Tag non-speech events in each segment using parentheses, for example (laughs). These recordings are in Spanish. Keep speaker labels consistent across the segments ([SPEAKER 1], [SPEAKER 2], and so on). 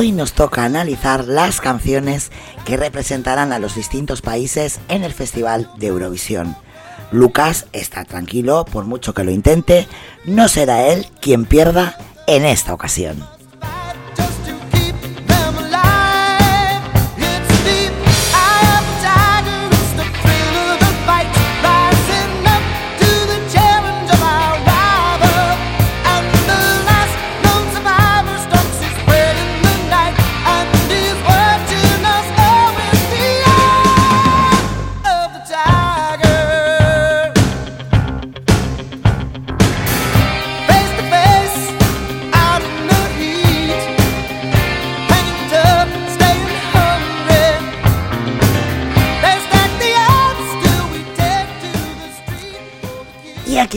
[SPEAKER 1] Hoy nos toca analizar las canciones que representarán a los distintos países en el Festival de Eurovisión. Lucas está tranquilo, por mucho que lo intente, no será él quien pierda en esta ocasión.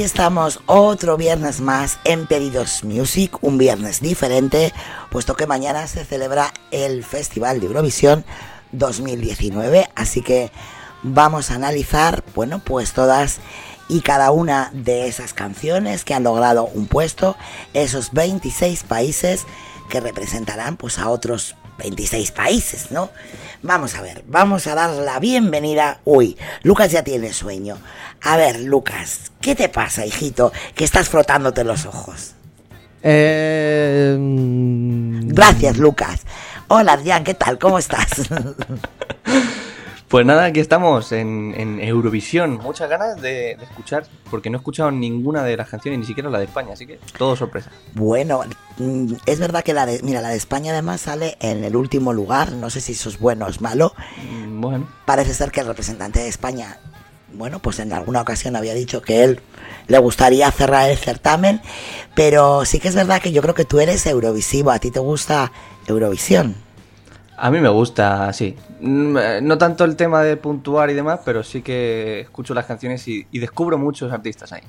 [SPEAKER 1] Estamos otro viernes más en Pedidos Music, un viernes diferente, puesto que mañana se celebra el Festival de Eurovisión 2019, así que vamos a analizar, bueno, pues todas y cada una de esas canciones que han logrado un puesto, esos 26 países que representarán pues a otros 26 países, ¿no? Vamos a ver, vamos a dar la bienvenida. Uy, Lucas ya tiene sueño. A ver, Lucas, ¿qué te pasa, hijito? Que estás frotándote los ojos.
[SPEAKER 2] Eh...
[SPEAKER 1] Gracias, Lucas. Hola, Adrián, ¿qué tal? ¿Cómo estás? (laughs)
[SPEAKER 2] Pues nada, aquí estamos en, Eurovisión. Muchas ganas de, escuchar, porque no he escuchado ninguna de las canciones, ni siquiera la de España, así que todo sorpresa.
[SPEAKER 1] Bueno, mm, es verdad que la de, mira, la de España además sale en el último lugar, no sé si eso es bueno o es malo.
[SPEAKER 2] Mm, bueno.
[SPEAKER 1] Parece ser que el representante de España, bueno, pues en alguna ocasión había dicho que él le gustaría cerrar el certamen, pero sí que es verdad que yo creo que tú eres Eurovisivo, a ti te gusta Eurovisión.
[SPEAKER 2] A mí me gusta, sí. Mm, eh, no tanto el tema de puntuar y demás, pero sí que escucho las canciones y, descubro muchos artistas ahí.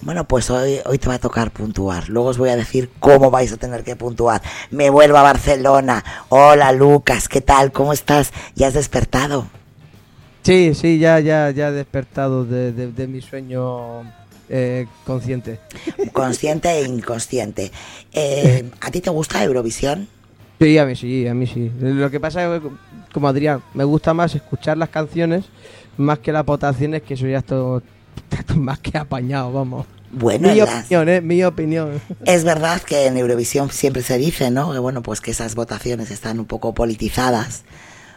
[SPEAKER 1] Bueno, pues hoy, hoy te va a tocar puntuar. Luego os voy a decir cómo vais a tener que puntuar. Me vuelvo a Barcelona. Hola Lucas, ¿qué tal? ¿Cómo estás? ¿Ya has despertado?
[SPEAKER 3] Sí, sí, ya, ya, ya he despertado de, mi sueño eh, consciente.
[SPEAKER 1] Consciente e inconsciente. (laughs) Eh, ¿A ti te gusta Eurovisión?
[SPEAKER 3] Sí, a mí sí, a mí sí. Lo que pasa es que, como Adrián, me gusta más escuchar las canciones más que las votaciones, que eso ya esto, (laughs) más que apañado, vamos.
[SPEAKER 1] Bueno,
[SPEAKER 3] mi opinión, ¿eh? Mi opinión. (laughs)
[SPEAKER 1] Es verdad que en Eurovisión siempre se dice, ¿no? Que bueno, pues que esas votaciones están un poco politizadas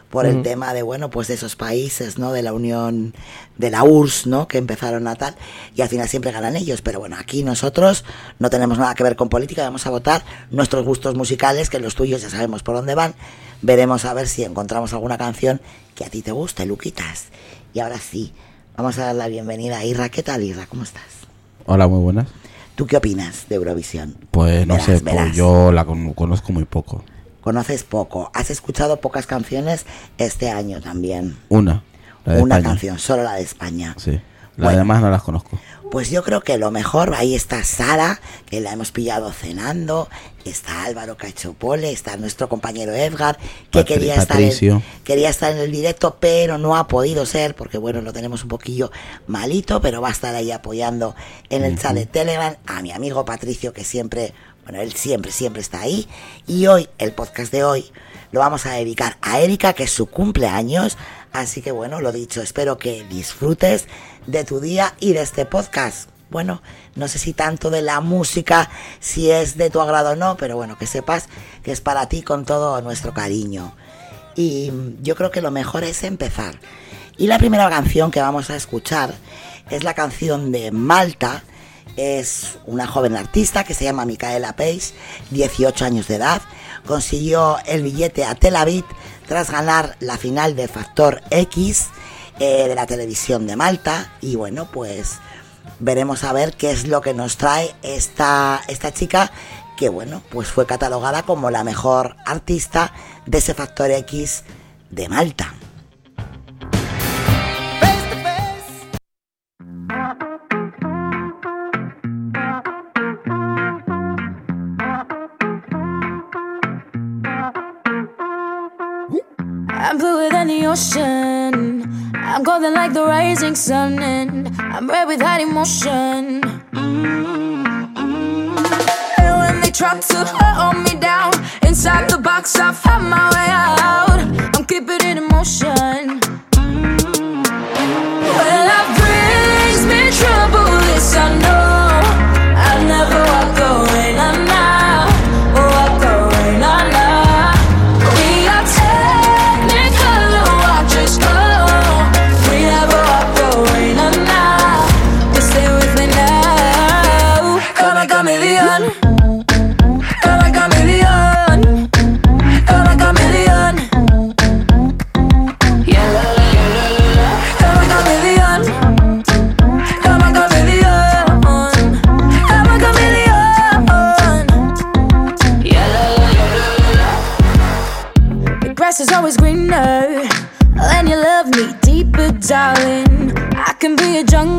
[SPEAKER 1] por el tema de, bueno, pues de esos países, ¿no? De la Unión, de la URSS, ¿no? Que empezaron a tal, y al final siempre ganan ellos. Pero bueno, aquí nosotros no tenemos nada que ver con política, vamos a votar nuestros gustos musicales, que los tuyos ya sabemos por dónde van. Veremos a ver si encontramos alguna canción que a ti te guste, Luquitas. Y ahora sí, vamos a dar la bienvenida a Irra. ¿Qué tal, Irra? ¿Cómo estás?
[SPEAKER 4] Hola, muy buenas.
[SPEAKER 1] ¿Tú qué opinas de Eurovisión?
[SPEAKER 4] Pues no sé, pues yo la conozco muy poco
[SPEAKER 1] conoces poco. Has escuchado pocas canciones este año también.
[SPEAKER 4] Una.
[SPEAKER 1] Una canción, solo la de España.
[SPEAKER 4] Sí. Las demás no las conozco.
[SPEAKER 1] Pues yo creo que lo mejor, ahí está Sara, que la hemos pillado cenando, está Álvaro Cachopole, está nuestro compañero Edgar, que quería, estar en, quería estar en el directo, pero no ha podido ser, porque bueno, lo tenemos un poquillo malito, pero va a estar ahí apoyando en el chat de Telegram a mi amigo Patricio, que siempre bueno, él siempre, siempre está ahí. Y hoy, el podcast de hoy, lo vamos a dedicar a Erika, que es su cumpleaños. Así que bueno, lo dicho, espero que disfrutes de tu día y de este podcast. bueno, no sé si tanto de la música, si es de tu agrado o no, pero bueno, que sepas que es para ti con todo nuestro cariño. Y yo creo que lo mejor es empezar. Y la primera canción que vamos a escuchar es la canción de Malta. Es una joven artista que se llama Micaela Page, 18 años de edad. Consiguió el billete a Tel Aviv tras ganar la final de Factor X eh, de la televisión de Malta. Y bueno, pues veremos a ver qué es lo que nos trae esta, esta chica que bueno, pues fue catalogada como la mejor artista de ese Factor X de Malta.
[SPEAKER 5] I'm bluer than the ocean. I'm golden like the rising sun, and I'm red with hot emotion. Mm-hmm. And when they try to hold me down inside the box, I found my way out. I'm keeping it in motion.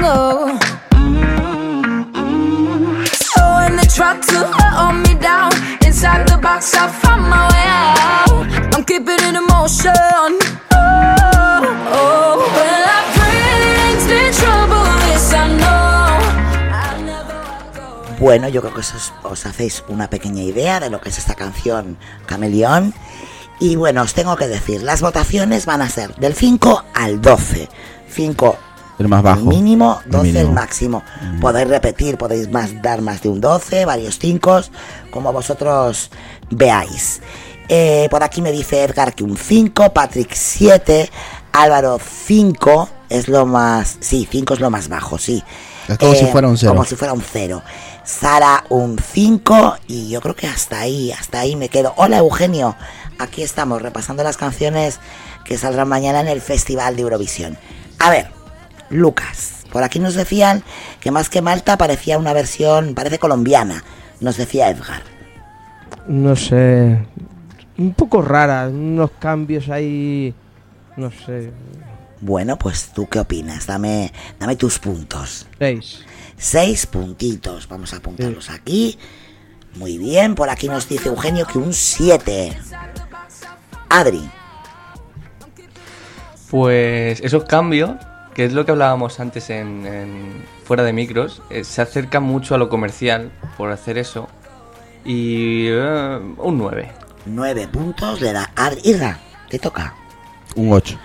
[SPEAKER 5] So when they to me down inside the box, my. I'm keeping in. Oh, oh.
[SPEAKER 1] Bueno, yo creo que os, os hacéis una pequeña idea de lo que es esta canción Cameleón. Y bueno, os tengo que decir, las votaciones van a ser del 5 al 12. 5
[SPEAKER 4] El más bajo.
[SPEAKER 1] el mínimo,
[SPEAKER 4] El
[SPEAKER 1] 12 el
[SPEAKER 4] mínimo.
[SPEAKER 1] máximo. Podéis repetir, podéis más, dar más de un 12, varios 5, como vosotros veáis. Eh, por aquí me dice Edgar que un 5, Patrick 7, Álvaro 5 es lo más... Sí, 5 es lo más bajo, sí. Eh,
[SPEAKER 4] Es como si fuera un cero.
[SPEAKER 1] Como si fuera un 0. Sara un 5 y yo creo que hasta ahí, hasta ahí me quedo. Hola Eugenio, aquí estamos repasando las canciones que saldrán mañana en el Festival de Eurovisión. A ver, Lucas, por aquí nos decían que más que Malta parecía una versión, parece colombiana, nos decía Edgar.
[SPEAKER 3] No sé. Un poco rara, unos cambios ahí. No sé.
[SPEAKER 1] Bueno, pues tú qué opinas, dame, dame tus puntos.
[SPEAKER 3] Seis.
[SPEAKER 1] Seis puntitos, vamos a apuntarlos aquí. Muy bien, por aquí nos dice Eugenio que un 7. Adri,
[SPEAKER 2] Pues esos cambios, que es lo que hablábamos antes en, en fuera de micros, eh, se acercan mucho a lo comercial por hacer eso. Y eh, un 9.
[SPEAKER 1] 9 puntos le da Adri. Irra, te toca.
[SPEAKER 4] Un 8.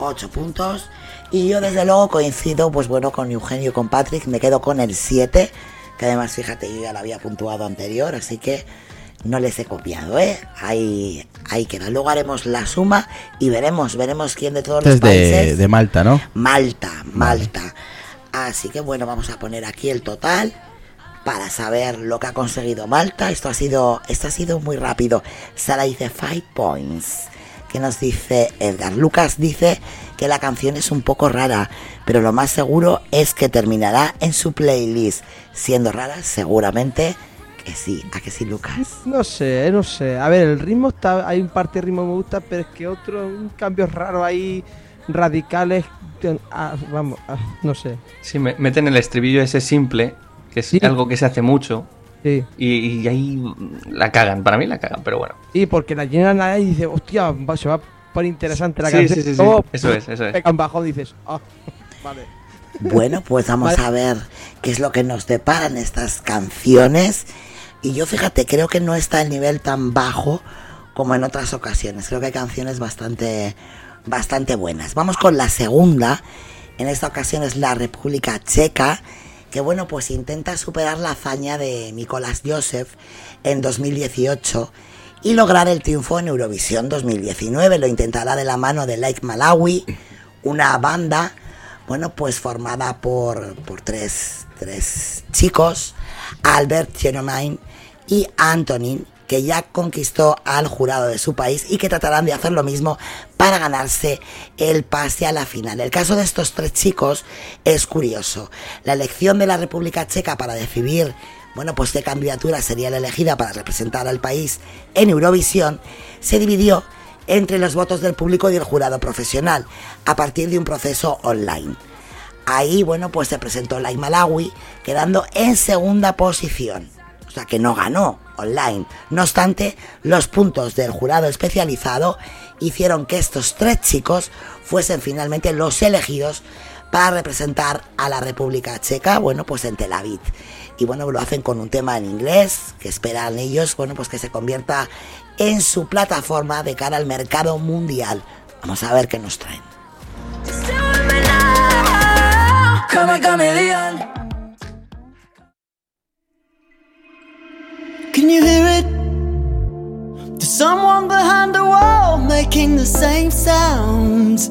[SPEAKER 1] 8 puntos. Y yo desde luego coincido, pues bueno, con Eugenio y con Patrick, me quedo con el 7, que además, fíjate, yo ya lo había puntuado anterior, así que no les he copiado, ¿eh? Ahí, ahí queda. Luego haremos la suma y veremos, veremos quién de todos
[SPEAKER 4] Este
[SPEAKER 1] los
[SPEAKER 4] es
[SPEAKER 1] países...
[SPEAKER 4] de, de Malta, ¿no?
[SPEAKER 1] Malta, Malta. Así que bueno, vamos a poner aquí el total para saber lo que ha conseguido Malta. Esto ha sido, esto ha sido muy rápido. Sara dice 5 points. Que nos dice Edgar? Lucas dice que la canción es un poco rara, pero lo más seguro es que terminará en su playlist. Siendo rara, seguramente que sí. ¿A que sí, Lucas?
[SPEAKER 3] No sé, no sé. A ver, el ritmo está. Hay un parte de ritmo que me gusta, pero es que otro. Un cambio raro ahí. Radicales. ah, vamos, ah, no sé.
[SPEAKER 2] Sí, me- meten el estribillo ese simple, que es
[SPEAKER 3] Sí.
[SPEAKER 2] algo que se hace mucho,
[SPEAKER 3] Sí.
[SPEAKER 2] y, y ahí la cagan. Para mí la cagan, pero bueno.
[SPEAKER 3] Y porque la llenan ahí y dices, hostia, va- se va a poner interesante la
[SPEAKER 2] Sí,
[SPEAKER 3] canción.
[SPEAKER 2] sí, sí, sí.
[SPEAKER 3] Luego,
[SPEAKER 2] Eso es, eso es.
[SPEAKER 3] pega un bajón y dices, ah, (laughs) vale.
[SPEAKER 1] Bueno, pues vamos
[SPEAKER 3] Vale.
[SPEAKER 1] a ver qué es lo que nos deparan estas canciones. Y yo fíjate, creo que no está el nivel tan bajo como en otras ocasiones. Creo que hay canciones bastante, bastante buenas. Vamos con la segunda. En esta ocasión es la República Checa. que bueno, pues intenta superar la hazaña de Nicolás Joseph en 2018 y lograr el triunfo en Eurovisión 2019. Lo intentará de la mano de Like Malawi, una banda, bueno, pues formada por, por tres, tres chicos, Albert Genomain y Antonin, que ya conquistó al jurado de su país y que tratarán de hacer lo mismo para ganarse el pase a la final. El caso de estos tres chicos es curioso. La elección de la República Checa para decidir, bueno, pues qué candidatura sería la elegida para representar al país en Eurovisión se dividió entre los votos del público y del jurado profesional a partir de un proceso online. Ahí, bueno, pues se presentó Lai Malawi, quedando en segunda posición. Que no ganó online. No obstante, los puntos del jurado especializado hicieron que estos tres chicos fuesen finalmente los elegidos para representar a la República Checa, bueno, pues en Tel Aviv. Y bueno, lo hacen con un tema en inglés, que esperan ellos, bueno, pues que se convierta en su plataforma de cara al mercado mundial. Vamos a ver qué nos traen.
[SPEAKER 6] Can you hear it? There's someone behind the wall making the same sounds.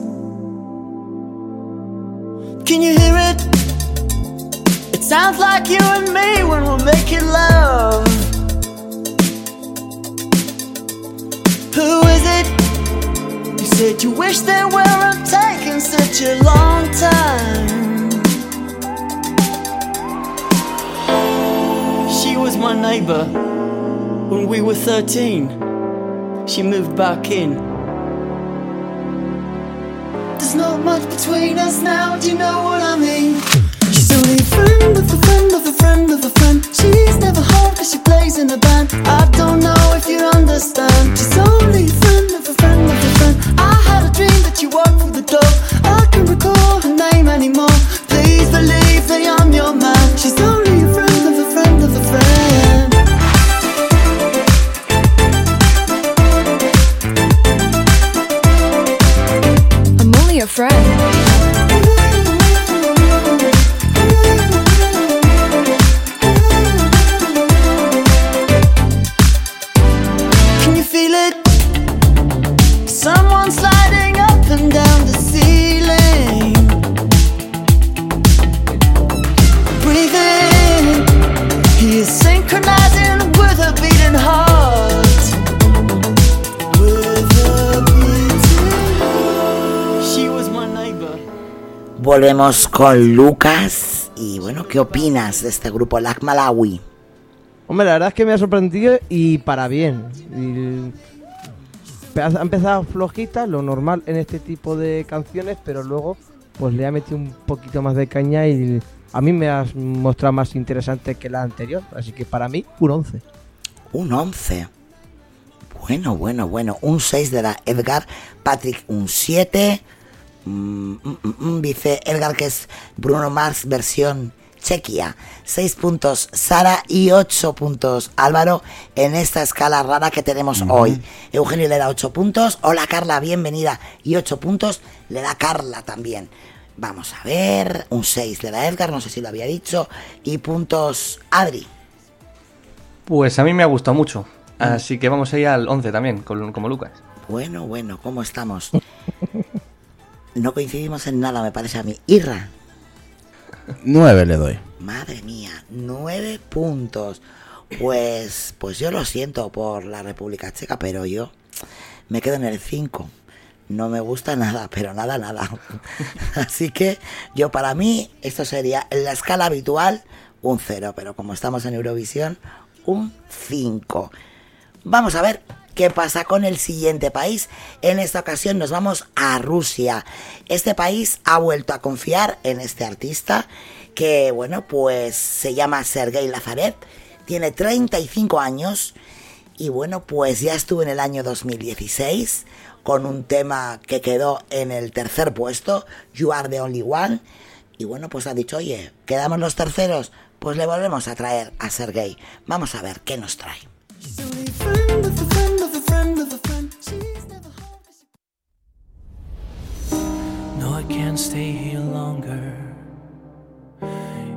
[SPEAKER 6] Can you hear it? It sounds like you and me when we're making love. Who is it? You said you wish they weren't taking such a long time. My neighbor when we were 13. She moved back in. There's not much between us now, do you know what I mean? She's only a friend of a friend of a friend of a friend. She's never home cause she plays in a band. I don't know if you understand. She's only a friend of a friend of a friend. I had a dream that you walked through the door. I can't recall her name anymore.
[SPEAKER 1] Volvemos con Lucas. Y bueno, ¿qué opinas de este grupo Lac Malawi?
[SPEAKER 3] Hombre, la verdad es que me ha sorprendido y para bien. Y ha empezado flojita, lo normal en este tipo de canciones, pero luego pues le ha metido un poquito más de caña y a mí me ha mostrado más interesante que la anterior. Así que para mí, un 11.
[SPEAKER 1] Un 11. Bueno, bueno, bueno. Un 6 de la Edgar. Patrick, un 7. Mm, mm, mm, dice Edgar que es Bruno Mars versión Chequia. 6 puntos Sara y 8 puntos Álvaro en esta escala rara que tenemos hoy. Eugenio le da 8 puntos. Hola Carla, bienvenida. Y 8 puntos le da Carla también. Vamos a ver. Un 6 le da Edgar, no sé si lo había dicho. Y puntos Adri.
[SPEAKER 2] Pues a mí me ha gustado mucho. Así que vamos a ir al 11 también, con- como Lucas.
[SPEAKER 1] Bueno, bueno, ¿cómo estamos? (laughs) No coincidimos en nada, me parece a mí. Irra,
[SPEAKER 4] 9 le doy.
[SPEAKER 1] madre mía, nueve puntos. Pues, pues yo lo siento por la República Checa, pero yo me quedo en el 5. No me gusta nada, pero nada, nada. (laughs) Así que yo para mí esto sería en la escala habitual un 0, pero como estamos en Eurovisión, un 5. Vamos a ver qué pasa con el siguiente país. En esta ocasión nos vamos a Rusia. Este país ha vuelto a confiar en este artista que, bueno, pues se llama Sergei Lazarev. Tiene 35 años y, bueno, pues ya estuvo en el año 2016 con un tema que quedó en el tercer puesto, You Are the Only One. Y bueno, pues ha dicho, oye, quedamos los terceros, pues le volvemos a traer a Sergei. Vamos a ver qué nos trae.
[SPEAKER 7] I can't stay here longer.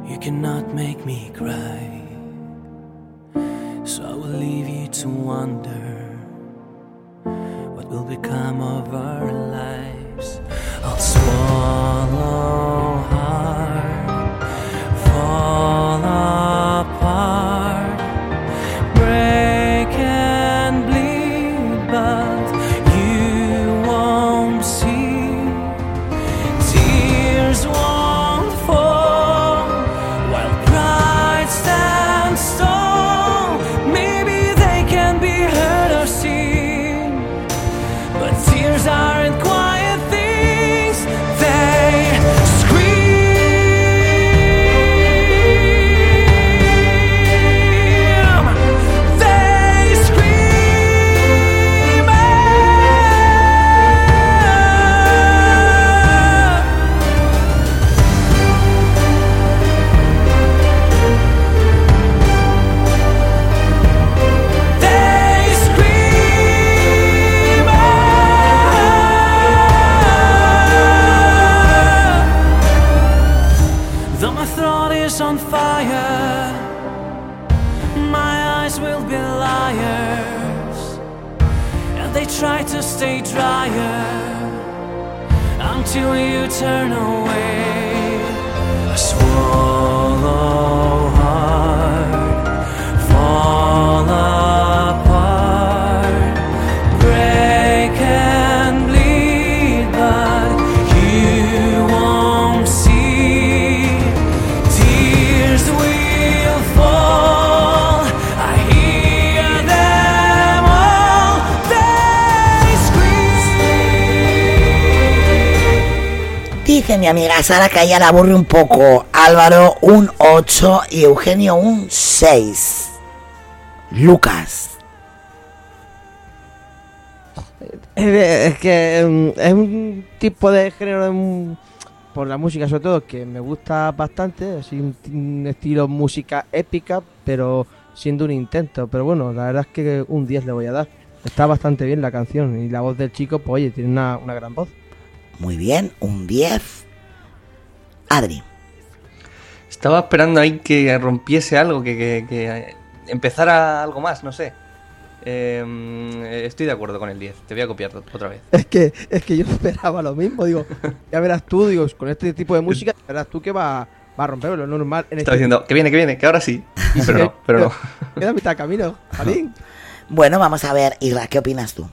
[SPEAKER 7] You cannot make me cry. So I will leave you to wonder what will become of our lives. I'll swallow
[SPEAKER 1] mi amiga Sara que a ella la aburre un poco. Álvaro un 8 y Eugenio un 6. Lucas.
[SPEAKER 3] Es que mm, es un tipo de género, mm, por la música sobre todo, que me gusta bastante. Así un, un estilo música épica, pero siendo un intento. Pero bueno, la verdad es que un 10 le voy a dar. Está bastante bien la canción y la voz del chico, pues oye, tiene una, una gran voz.
[SPEAKER 1] Muy bien, un 10. Adri.
[SPEAKER 2] Estaba esperando ahí que rompiese algo, que, que- que empezara algo más, no sé. Eh, estoy de acuerdo con el 10, te voy a copiar otra vez.
[SPEAKER 3] Es que, es que yo (laughs) esperaba lo mismo, digo, ya verás tú, digo, con este tipo de música, ya verás tú que va, va a romper lo normal. En
[SPEAKER 2] Estaba
[SPEAKER 3] este-
[SPEAKER 2] diciendo, que viene, que viene, que ahora sí. (laughs) Pero no, (laughs) pero no.
[SPEAKER 3] Queda a mitad de camino, Jalín.
[SPEAKER 1] Bueno, vamos a ver, Isra, ¿qué opinas tú?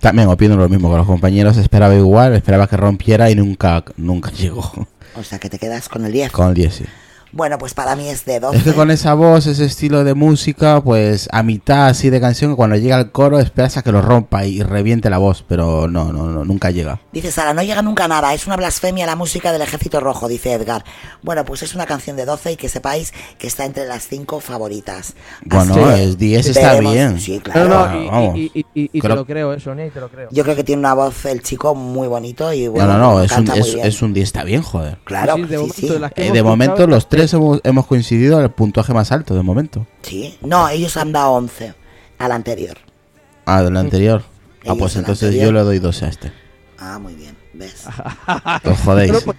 [SPEAKER 4] También opino lo mismo que los compañeros. Esperaba igual, esperaba que rompiera y nunca, nunca (laughs) llegó.
[SPEAKER 1] O sea, que te quedas con el 10.
[SPEAKER 4] Con el 10, sí.
[SPEAKER 1] Bueno, pues para mí es de 12.
[SPEAKER 4] Es que con esa voz, ese estilo de música, pues a mitad así de canción, cuando llega al coro esperas a que lo rompa y reviente la voz, pero no, no, no nunca llega.
[SPEAKER 1] Dice Sara, no llega nunca a nada, es una blasfemia la música del Ejército Rojo, dice Edgar. Bueno, pues es una canción de 12 y que sepáis que está entre las 5 favoritas.
[SPEAKER 4] Bueno,
[SPEAKER 1] Así
[SPEAKER 4] es 10 está
[SPEAKER 1] veremos.
[SPEAKER 4] bien.
[SPEAKER 1] Sí,
[SPEAKER 3] No,
[SPEAKER 1] claro.
[SPEAKER 3] no,
[SPEAKER 4] Ah,
[SPEAKER 3] y,
[SPEAKER 4] vamos.
[SPEAKER 3] y, y, y- y te
[SPEAKER 4] Creo-
[SPEAKER 3] lo creo, eh, Sonia, y te lo creo.
[SPEAKER 1] Yo creo que tiene una voz el chico muy bonito y
[SPEAKER 4] No,
[SPEAKER 1] bueno,
[SPEAKER 4] no, no, es un,
[SPEAKER 1] muy
[SPEAKER 4] es,
[SPEAKER 1] bien.
[SPEAKER 4] es un 10, está bien, joder.
[SPEAKER 1] Claro,
[SPEAKER 3] Sí, sí, de
[SPEAKER 1] sí,
[SPEAKER 3] momento,
[SPEAKER 1] sí.
[SPEAKER 3] de
[SPEAKER 4] Eh, de momento los tres hemos, hemos coincidido al puntaje más alto, de momento.
[SPEAKER 1] Sí. No, ellos han dado 11 al anterior.
[SPEAKER 4] Ah, del anterior. Ah, pues entonces
[SPEAKER 1] anterior.
[SPEAKER 4] yo le doy 12 a este.
[SPEAKER 1] Ah, muy bien, ¿ves? (laughs)
[SPEAKER 4] Os jodéis.
[SPEAKER 3] Pues.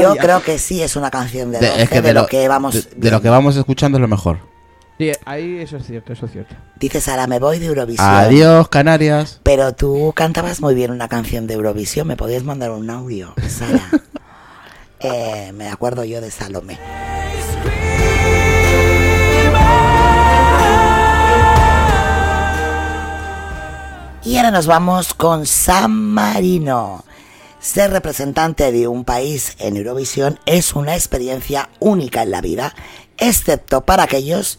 [SPEAKER 1] Yo creo que sí es una canción de
[SPEAKER 4] De-
[SPEAKER 1] 12
[SPEAKER 4] es que
[SPEAKER 1] de, lo, que vamos
[SPEAKER 4] de, de lo que vamos escuchando es lo mejor.
[SPEAKER 3] Sí, ahí eso es cierto, eso es cierto.
[SPEAKER 1] Dice Sara, me voy de Eurovisión.
[SPEAKER 4] Adiós, Canarias.
[SPEAKER 1] Pero tú cantabas muy bien una canción de Eurovisión. ¿Me podías mandar un audio, Sara? (laughs) Eh, me acuerdo yo de Salomé. Y ahora nos vamos con San Marino. Ser representante de un país en Eurovisión es una experiencia única en la vida, excepto para aquellos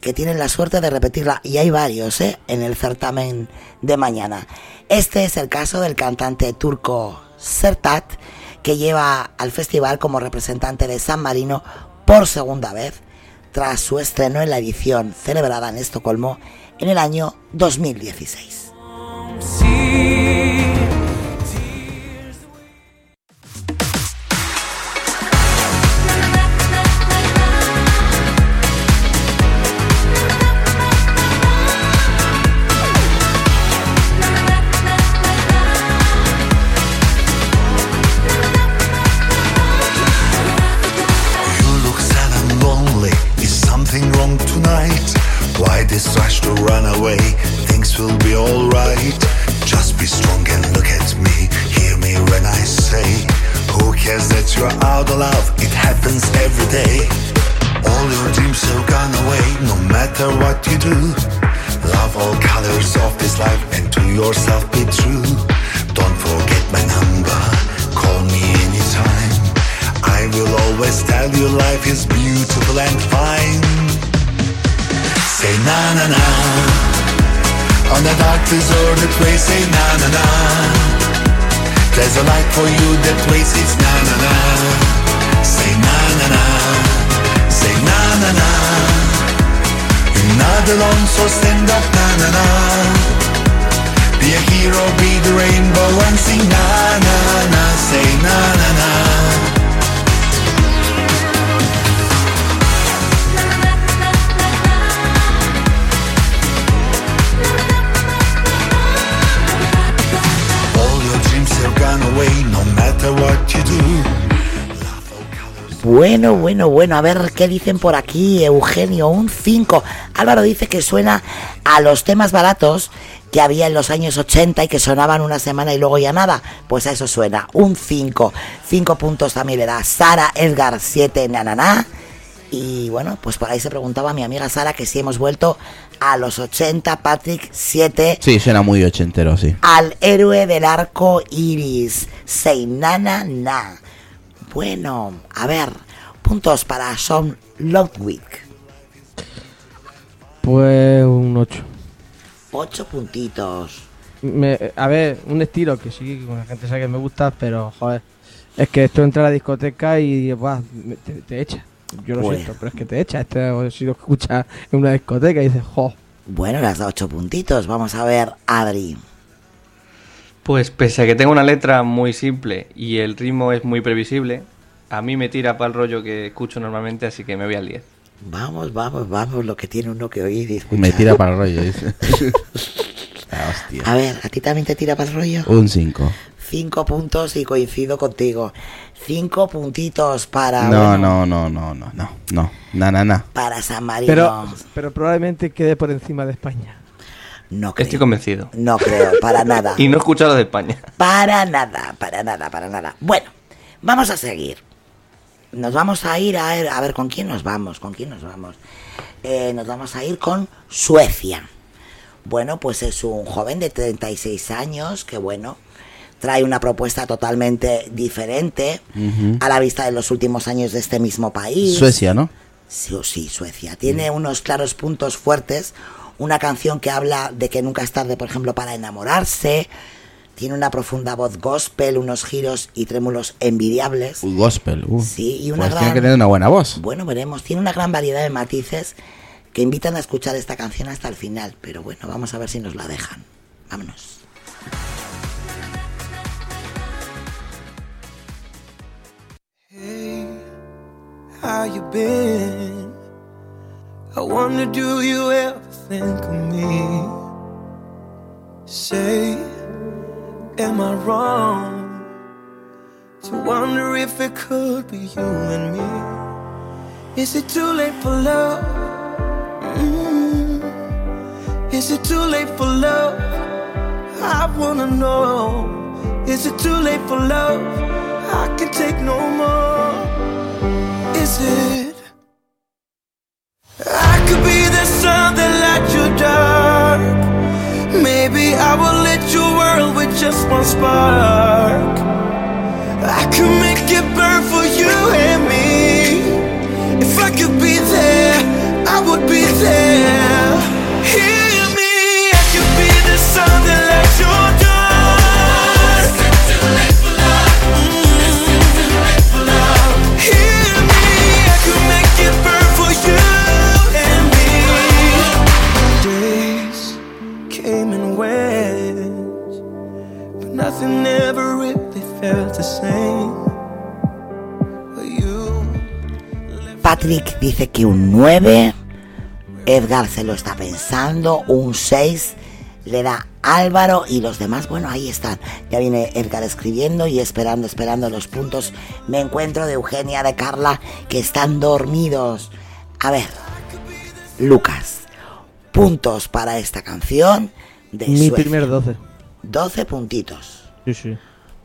[SPEAKER 1] que tienen la suerte de repetirla, y hay varios ¿eh? en el certamen de mañana. Este es el caso del cantante turco Sertat, que lleva al festival como representante de San Marino por segunda vez, tras su estreno en la edición celebrada en Estocolmo en el año 2016.
[SPEAKER 7] You
[SPEAKER 8] love? It happens every day. All your dreams have gone away, no matter what you do. Love all colors of this life and to yourself be true. Don't forget my number, call me anytime. I will always tell you life is beautiful and fine. Say na na na. On the dark deserted way, say na na na. There's a light for you that waits, it's na na na. You're so stand up, na na na. Be a hero, be the rainbow and sing na na na. Say na na na. All your dreams have gone away, no matter what you do.
[SPEAKER 1] Bueno, bueno, bueno, a ver qué dicen por aquí, Eugenio, un 5. Álvaro dice que suena a los temas baratos que había en los años 80 y que sonaban una semana y luego ya nada. Pues a eso suena, un 5. 5 puntos también le da Sara Edgar 7 nananá. Y bueno, pues por ahí se preguntaba mi amiga Sara que si hemos vuelto a los 80, Patrick 7
[SPEAKER 4] Sí, suena muy ochentero, sí.
[SPEAKER 1] al héroe del arco iris, Seinana Na. Bueno, a ver, puntos para Sean Ludwig.
[SPEAKER 3] Pues un 8.
[SPEAKER 1] Ocho puntitos.
[SPEAKER 3] Me- a ver, un estilo que sí, que la gente sabe que me gusta, pero joder, es que esto entra a la discoteca y te, te echa. Yo lo
[SPEAKER 1] Pues.
[SPEAKER 3] siento, pero es que te echa. Esto si lo escuchas en una discoteca y dices, jo,
[SPEAKER 1] Bueno, le has dado ocho puntitos. Vamos a ver, Adri.
[SPEAKER 2] Pues pese a que tengo una letra muy simple y el ritmo es muy previsible, a mí me tira para el rollo que escucho normalmente, así que me voy al 10.
[SPEAKER 1] Vamos, vamos, vamos, lo que tiene uno que oír y escuchar.
[SPEAKER 4] Me tira para el rollo, dice. (laughs) Ah, hostia.
[SPEAKER 1] A ver, ¿a ti también te tira para el rollo?
[SPEAKER 4] Un 5.
[SPEAKER 1] Cinco puntos y coincido contigo. Cinco puntitos para,
[SPEAKER 4] No,
[SPEAKER 1] bueno,
[SPEAKER 4] no, no, no, no, no, no. Na, na, na.
[SPEAKER 1] para San Marino.
[SPEAKER 3] pero, pero probablemente quede por encima de España.
[SPEAKER 1] No creo.
[SPEAKER 2] Estoy convencido.
[SPEAKER 1] No creo, para nada. (laughs)
[SPEAKER 2] Y no he escuchado de España.
[SPEAKER 1] Para nada, para nada, para nada. Bueno, vamos a seguir. Nos vamos a ir a ver, a ver con quién nos vamos, con quién nos vamos. Eh, nos vamos a ir con Suecia. Bueno, pues es un joven de 36 años que, bueno, trae una propuesta totalmente diferente a la vista de los últimos años de este mismo país.
[SPEAKER 4] Suecia, ¿no?
[SPEAKER 1] Sí, o sí, Suecia. Tiene unos claros puntos fuertes. Una canción que habla de que nunca es tarde, por ejemplo, para enamorarse. Tiene una profunda voz gospel, unos giros y trémulos envidiables.
[SPEAKER 4] Un gospel. uh.
[SPEAKER 1] Sí, y una
[SPEAKER 4] Pues
[SPEAKER 1] gran...
[SPEAKER 4] tiene que tener una buena voz.
[SPEAKER 1] Bueno, veremos. Tiene una gran variedad de matices que invitan a escuchar esta canción hasta el final. Pero bueno, vamos a ver si nos la dejan. Vámonos.
[SPEAKER 6] Hey, how you been? I wonder, do you ever think of me? Say, am I wrong to wonder if it could be you and me? Is it too late for love? Mm. Is it too late for love? I wanna know. Is it too late for love? I can take no more. Is it? I could be the sun that lights your dark. Maybe I will lit your world with just one spark. I could make it burn for you and me. If I could be there, I would be there. Hear me, I could be the sun that lights your dark.
[SPEAKER 1] Patrick dice que un 9. Edgar se lo está pensando. Un 6 le da Álvaro y los demás, bueno, ahí están. Ya viene Edgar escribiendo y esperando, esperando los puntos. Me encuentro de Eugenia, de Carla, que están dormidos. A ver, Lucas, puntos para esta canción de
[SPEAKER 3] Mi
[SPEAKER 1] Suecia.
[SPEAKER 3] primer 12.
[SPEAKER 1] 12 puntitos.
[SPEAKER 3] Sí, sí.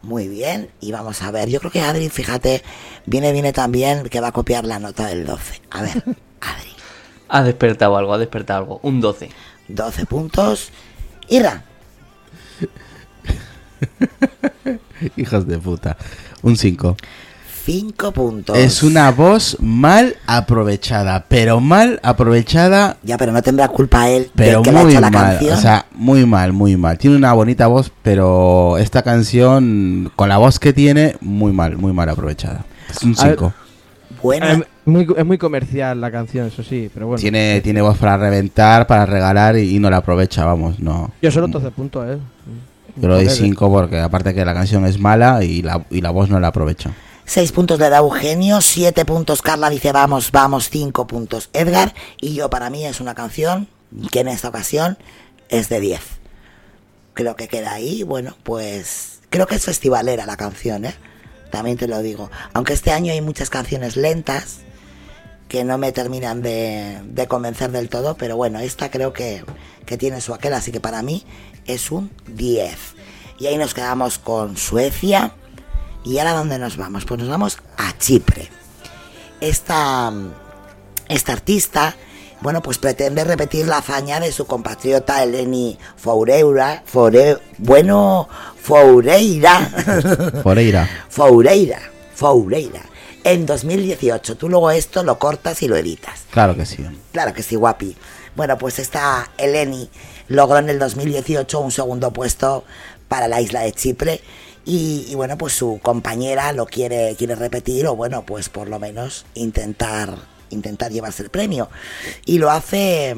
[SPEAKER 1] Muy bien, y vamos a ver. Yo creo que Adri, fíjate, viene, viene también que va a copiar la nota del 12. A ver, (laughs) Adri,
[SPEAKER 2] Ha despertado algo, ha despertado algo. Un 12.
[SPEAKER 1] 12 puntos. Ira, (laughs)
[SPEAKER 4] Hijos de puta. Un 5.
[SPEAKER 1] 5 puntos.
[SPEAKER 4] Es una voz mal aprovechada, pero mal aprovechada,
[SPEAKER 1] Ya, pero no tendrá culpa él
[SPEAKER 4] pero
[SPEAKER 1] de que le ha
[SPEAKER 4] muy
[SPEAKER 1] hecho la
[SPEAKER 4] mal.
[SPEAKER 1] canción.
[SPEAKER 4] O sea, muy mal, muy mal. Tiene una bonita voz, pero esta canción, con la voz que tiene, muy mal, muy mal aprovechada. Es un
[SPEAKER 3] A ver,
[SPEAKER 4] 5.
[SPEAKER 1] Buena,
[SPEAKER 3] Es muy, es muy comercial la canción, eso sí, pero bueno.
[SPEAKER 4] Tiene, tiene voz para reventar, para regalar y, y no la aprovecha, vamos, no.
[SPEAKER 3] Yo solo 12 puntos, ¿eh?
[SPEAKER 4] Yo le doy
[SPEAKER 3] Joder,
[SPEAKER 4] 5 porque aparte que la canción es mala y la, y la voz no la aprovecha.
[SPEAKER 1] 6 puntos le da Eugenio, 7 puntos Carla dice vamos, vamos, 5 puntos Edgar. Y yo, para mí, es una canción que en esta ocasión es de 10. Creo que queda ahí, bueno, pues creo que es festivalera la canción, ¿eh? También te lo digo. Aunque este año hay muchas canciones lentas que no me terminan de, de convencer del todo, pero bueno, esta creo que, que tiene su aquel, así que para mí es un 10. Y ahí nos quedamos con Suecia. ¿Y ahora dónde nos vamos? Pues nos vamos a Chipre. Esta, esta artista, bueno, pues pretende repetir la hazaña de su compatriota Eleni Foureira, Foure, bueno, Foureira, (laughs)
[SPEAKER 4] Foreira.
[SPEAKER 1] Foureira, Foureira, en 2018. Tú luego esto lo cortas y lo editas.
[SPEAKER 4] Claro que sí.
[SPEAKER 1] Claro que sí, guapi. Bueno, pues esta Eleni logró en el 2018 un segundo puesto para la isla de Chipre y, y bueno, pues su compañera lo quiere, quiere repetir o bueno, pues por lo menos intentar, intentar llevarse el premio. Y lo hace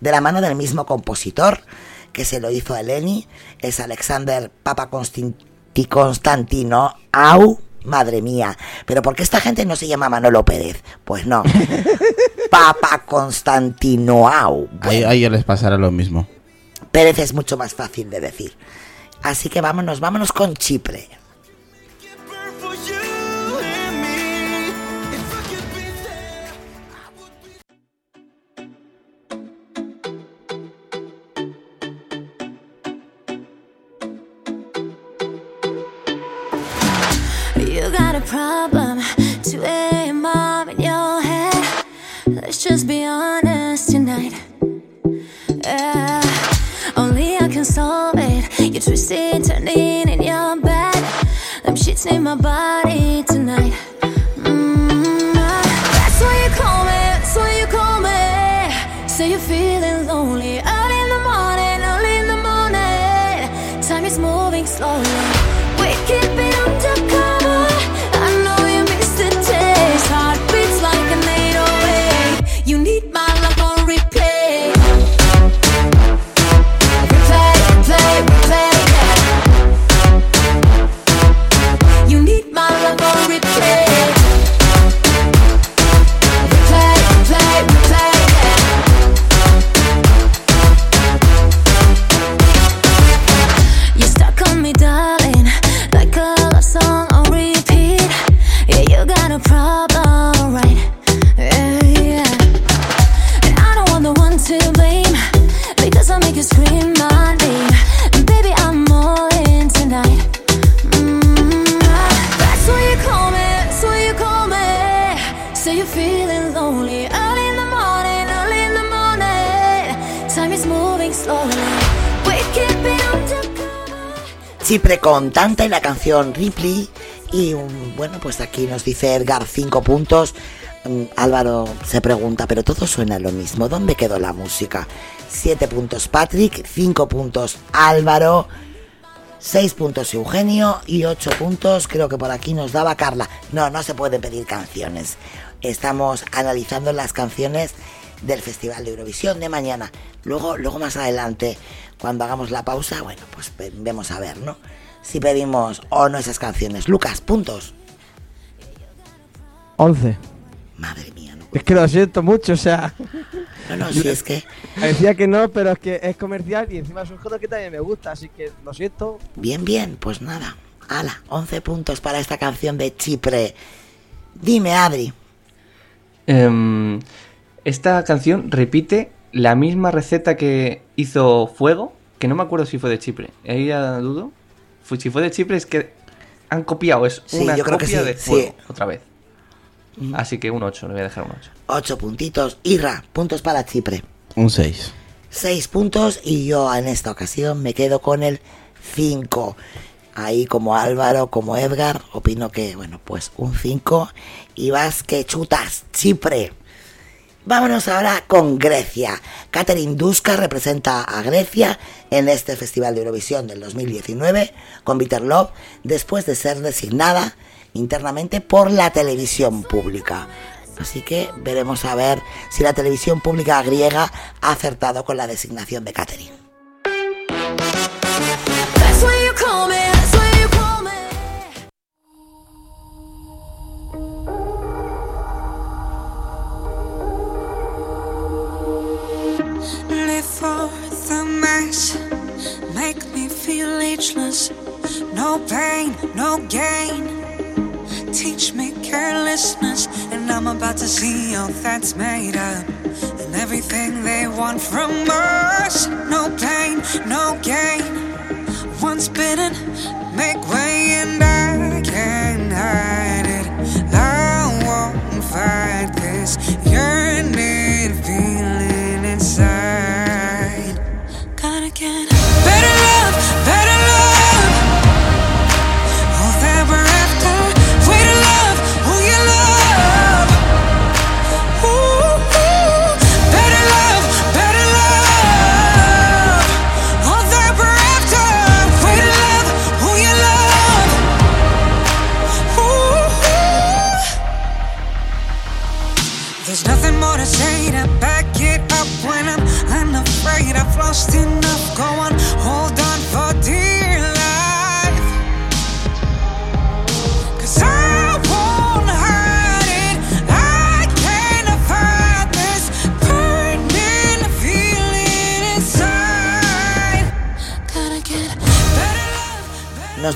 [SPEAKER 1] de la mano del mismo compositor que se lo hizo a Eleni, es Alexander Papa Constanti- Constantino Au. Madre mía, pero ¿por qué esta gente no se llama Manolo Pérez? Pues no, (laughs) Papa Constantinoau.
[SPEAKER 4] Ahí,
[SPEAKER 1] Bueno,
[SPEAKER 4] a ellos les pasará lo mismo.
[SPEAKER 1] Pérez es mucho más fácil de decir. Así que vámonos, vámonos con Chipre.
[SPEAKER 6] For you and me, if I could be there.
[SPEAKER 5] You got a problem, 2 a.m. mom in your head. Let's just be honest tonight. Can solve it. You're twisting, turning in your bed. Them shits need my body tonight.
[SPEAKER 1] Chipre con Tanta y la canción Ripley. Y um, bueno, pues aquí nos dice Edgar 5 puntos. Mm, Álvaro se pregunta, pero todo suena lo mismo. ¿Dónde quedó la música? 7 puntos Patrick, 5 puntos Álvaro, 6 puntos Eugenio y 8 puntos creo que por aquí nos daba Carla. No, no se pueden pedir canciones. Estamos analizando las canciones del Festival de Eurovisión de mañana. Luego, luego más adelante, cuando hagamos la pausa, bueno, pues ve- vemos a ver, ¿no? Si pedimos o no esas canciones. Lucas, puntos.
[SPEAKER 3] 11.
[SPEAKER 1] Madre mía, no.
[SPEAKER 3] Es que lo siento mucho, o sea,
[SPEAKER 1] No, no, si es que.
[SPEAKER 3] decía que no, pero es que es comercial y encima es un juego que también me gusta, así que lo siento.
[SPEAKER 1] Bien, bien, pues nada. Ala, 11 puntos para esta canción de Chipre. Dime, Adri.
[SPEAKER 2] Em, esta canción repite la misma receta que hizo Fuego, que no me acuerdo si fue de Chipre. Ahí ya dudo. Si fue de Chipre es que han copiado, es
[SPEAKER 1] Sí,
[SPEAKER 2] una
[SPEAKER 1] yo creo que
[SPEAKER 2] copia
[SPEAKER 1] sí,
[SPEAKER 2] de
[SPEAKER 1] sí.
[SPEAKER 2] Fuego, otra vez. Así que un 8, le voy a dejar un 8.
[SPEAKER 1] Ocho puntitos. Irra, puntos para Chipre.
[SPEAKER 4] Un 6.
[SPEAKER 1] Seis puntos y yo en esta ocasión me quedo con el 5. Ahí como Álvaro, como Edgar, opino que, bueno, pues un 5. Y vas que chutas, Chipre. Vámonos ahora con Grecia. Catherine Duska representa a Grecia en este Festival de Eurovisión del 2019 con Bitter Love después de ser designada internamente por la televisión pública. Así que veremos a ver si la televisión pública griega ha acertado con la designación de Catherine.
[SPEAKER 9] For the mess, make me feel ageless. No pain, no gain. Teach me carelessness, and I'm about to see all that's made up. And everything they want from us. No pain, no gain. Once bitten, make way, and I can't hide it. I won't fight this yearning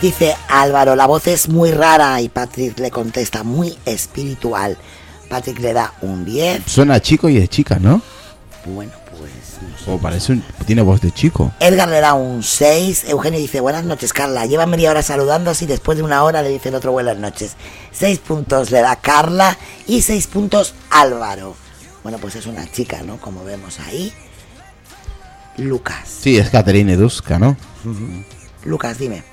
[SPEAKER 1] dice Álvaro, la voz es muy rara y Patrick le contesta muy espiritual. Patrick le da un 10.
[SPEAKER 4] Suena chico y es chica, ¿no?
[SPEAKER 1] Bueno, pues no.
[SPEAKER 4] O parece un, tiene voz de chico.
[SPEAKER 1] Edgar le da un 6. Eugenio dice, buenas noches, Carla. Lleva media hora saludándose y después de una hora le dice el otro buenas noches. 6 puntos le da Carla y 6 puntos Álvaro. Bueno, pues es una chica, ¿no? Como vemos ahí. Lucas.
[SPEAKER 4] Sí, es Caterine Duska, ¿no?
[SPEAKER 1] Lucas, dime.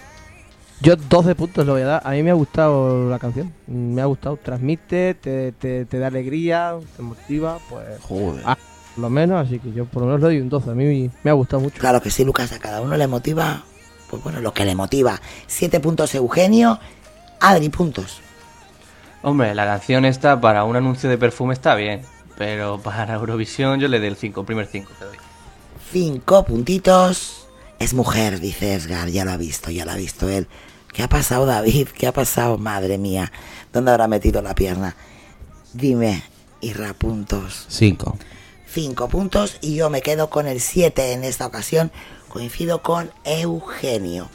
[SPEAKER 3] Yo 12 puntos le voy a dar. A mí me ha gustado la canción. Me ha gustado. Transmite, te, te, te da alegría, te motiva. Pues
[SPEAKER 4] Joder.
[SPEAKER 3] ah, por lo menos. Así que yo por lo menos le doy un 12. A mí me ha gustado mucho.
[SPEAKER 1] Claro que sí, Lucas, a cada uno le motiva, pues bueno, lo que le motiva. 7 puntos Eugenio. Adri, puntos.
[SPEAKER 2] Hombre, la canción esta para un anuncio de perfume está bien. Pero para Eurovisión yo le doy el 5, primer 5 te doy.
[SPEAKER 1] 5 puntitos. Es mujer, dice Edgar, ya lo ha visto, ya lo ha visto él. ¿Qué ha pasado, David? ¿Qué ha pasado? Madre mía. ¿Dónde habrá metido la pierna? Dime, Irra, puntos.
[SPEAKER 4] 5.
[SPEAKER 1] 5 puntos y yo me quedo con el 7 en esta ocasión. Coincido con Eugenio.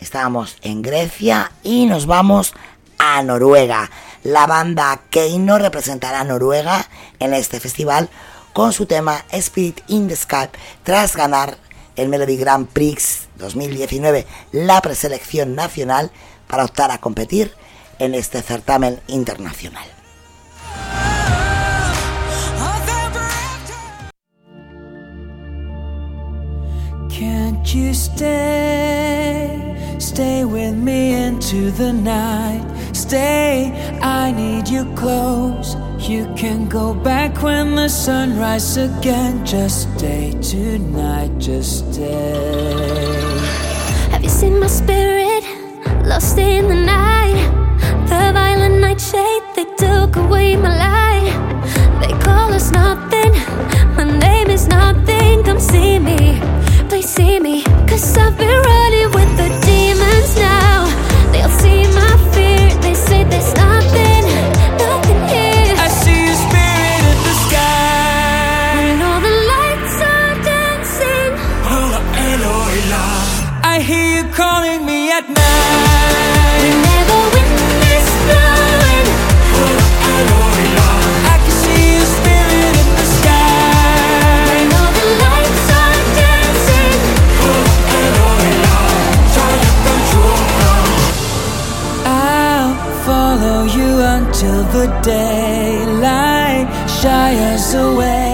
[SPEAKER 1] Estábamos en Grecia y nos vamos a Noruega. La banda Keino representará a Noruega en este festival con su tema Spirit in the Sky tras ganar el Melody Grand Prix 2019, la preselección nacional para optar a competir en este certamen internacional.
[SPEAKER 7] Can't you stay? Stay with me into the night. Stay, I need you close. You can go back when the sun rises again. Just stay tonight, just stay.
[SPEAKER 10] Have you seen my spirit lost in the night? The violent nightshade, they took away my light. They call us nothing. My name is nothing. Come see me, please see me. Cause I've been running with the demons now. They'll see my fear. They say there's at night. Whenever wind is blowing,
[SPEAKER 7] I can see your spirit in the sky.
[SPEAKER 10] When all the lights are dancing,
[SPEAKER 7] I'll follow you
[SPEAKER 10] until the
[SPEAKER 11] daylight shines away.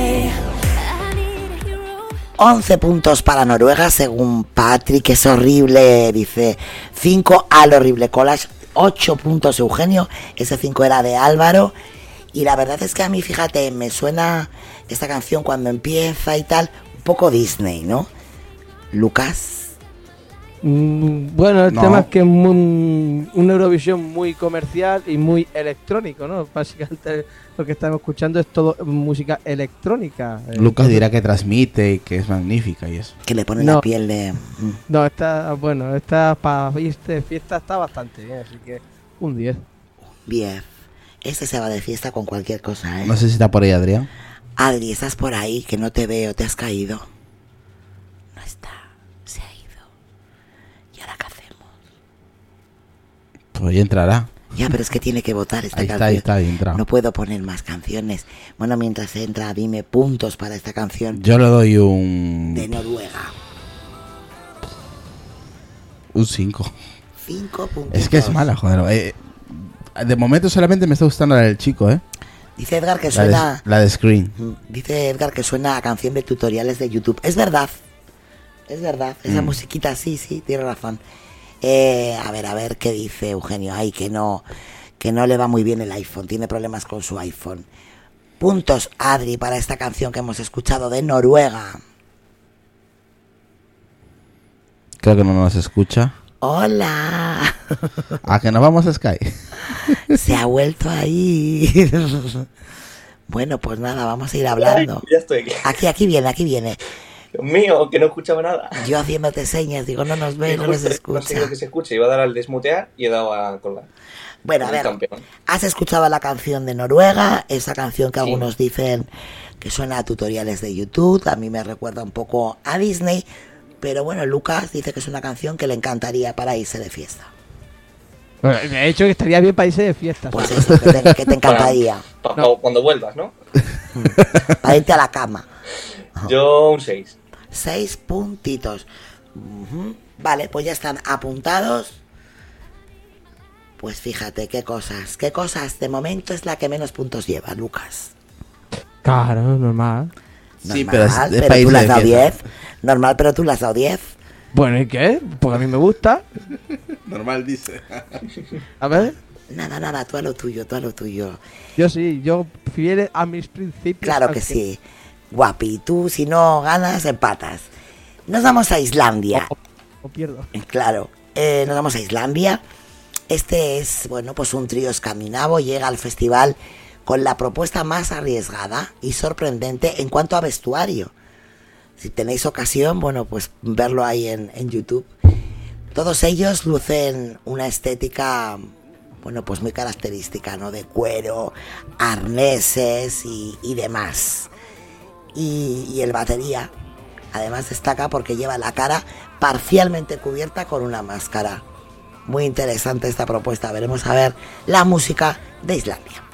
[SPEAKER 1] 11 puntos para Noruega, según Patrick, es horrible, dice 5 al horrible collage, 8 puntos Eugenio, ese 5 era de Álvaro. Y la verdad es que a mí, fíjate, me suena esta canción cuando empieza y tal, un poco Disney, ¿no? Lucas.
[SPEAKER 3] Mm, Bueno, el
[SPEAKER 4] No.
[SPEAKER 3] tema es que es muy- una Eurovisión muy comercial y muy electrónico, ¿no? Básicamente (laughs) lo que estamos escuchando es todo música electrónica.
[SPEAKER 4] Lucas dirá que transmite y que es magnífica y eso.
[SPEAKER 1] Que le pone
[SPEAKER 3] No.
[SPEAKER 1] la piel de... mm.
[SPEAKER 3] No, está, bueno, está para fiesta, fiesta está bastante bien, así que un 10.
[SPEAKER 1] Bien. Este se va de fiesta con cualquier cosa, ¿eh?
[SPEAKER 4] No sé si está por ahí Adrián.
[SPEAKER 1] Adri, estás por ahí, que no te veo, te has caído. No está, se ha ido. ¿Y ahora qué hacemos?
[SPEAKER 4] Pues entrará.
[SPEAKER 1] Ya, pero es que tiene que votar esta
[SPEAKER 4] Ahí está,
[SPEAKER 1] canción.
[SPEAKER 4] ahí está, ahí entra.
[SPEAKER 1] No puedo poner más canciones. Bueno, mientras entra, dime puntos para esta canción
[SPEAKER 4] Yo le doy un
[SPEAKER 1] de Noruega.
[SPEAKER 4] un 5.
[SPEAKER 1] Cinco puntos.
[SPEAKER 4] Es que es mala, joder. Eh, de momento solamente me está gustando la del chico, ¿eh?
[SPEAKER 1] Dice Edgar que
[SPEAKER 4] La de,
[SPEAKER 1] suena...
[SPEAKER 4] la de Screen.
[SPEAKER 1] Dice Edgar que suena a canción de tutoriales de YouTube. Es verdad. Es verdad. Esa
[SPEAKER 4] Mm.
[SPEAKER 1] musiquita, sí, sí, tiene razón. Eh, a ver, a ver qué dice Eugenio. Ay, que no, que no le va muy bien el iPhone. Tiene problemas con su iPhone. Puntos, Adri, para esta canción que hemos escuchado de Noruega.
[SPEAKER 4] Creo que no nos escucha.
[SPEAKER 1] Hola.
[SPEAKER 4] ¿A que nos vamos a Sky? (laughs)
[SPEAKER 1] Se ha vuelto ahí. (laughs) Bueno, pues nada, vamos a ir hablando.
[SPEAKER 2] Ya estoy aquí.
[SPEAKER 1] Aquí, aquí viene, aquí viene.
[SPEAKER 2] Dios mío, que no escuchaba nada.
[SPEAKER 1] Yo haciéndote señas, digo, no nos ve, no nos
[SPEAKER 2] justo No
[SPEAKER 1] escucha.
[SPEAKER 2] sé lo que se escucha. Iba a dar al desmutear y he dado a colgar.
[SPEAKER 1] Bueno, a ver,
[SPEAKER 2] campeón.
[SPEAKER 1] has escuchado la canción de Noruega, esa canción que
[SPEAKER 2] Sí.
[SPEAKER 1] algunos dicen que suena a tutoriales de YouTube, a mí me recuerda un poco a Disney, pero bueno, Lucas dice que es una canción que le encantaría para irse de fiesta.
[SPEAKER 3] Bueno, de hecho, que estaría bien para irse de fiesta.
[SPEAKER 1] Pues eso, que te, que te (laughs) encantaría,
[SPEAKER 2] cuando vuelvas, ¿no? (laughs)
[SPEAKER 1] para irte a la cama.
[SPEAKER 2] Yo un 6.
[SPEAKER 1] Seis puntitos. Vale, pues ya están apuntados. Pues fíjate, qué cosas, qué cosas. De momento es la que menos puntos lleva, Lucas.
[SPEAKER 3] Claro, normal.
[SPEAKER 4] Sí,
[SPEAKER 1] Normal,
[SPEAKER 4] pero es
[SPEAKER 1] pero
[SPEAKER 4] país
[SPEAKER 1] tú le has dado
[SPEAKER 4] fiesta.
[SPEAKER 1] 10. Normal, pero tú le has dado 10.
[SPEAKER 3] Bueno, ¿y qué? Porque a mí me gusta.
[SPEAKER 4] Normal dice.
[SPEAKER 3] A ver,
[SPEAKER 1] Nada, nada, tú a lo tuyo, tú a lo tuyo.
[SPEAKER 3] yo sí, yo fiel a mis principios.
[SPEAKER 1] Claro que sí. Guapi, tú si no ganas, empatas. Nos vamos a Islandia.
[SPEAKER 3] O, o pierdo.
[SPEAKER 1] Claro, eh, nos vamos a Islandia. Este es, bueno, pues un trío escandinavo. Llega al festival con la propuesta más arriesgada y sorprendente en cuanto a vestuario. Si tenéis ocasión, bueno, pues verlo ahí en, en YouTube. Todos ellos lucen una estética, bueno, pues muy característica, ¿no? De cuero, arneses y, y demás. Y, el batería, además destaca porque lleva la cara parcialmente cubierta con una máscara. Muy interesante esta propuesta. Veremos a ver la música de Islandia.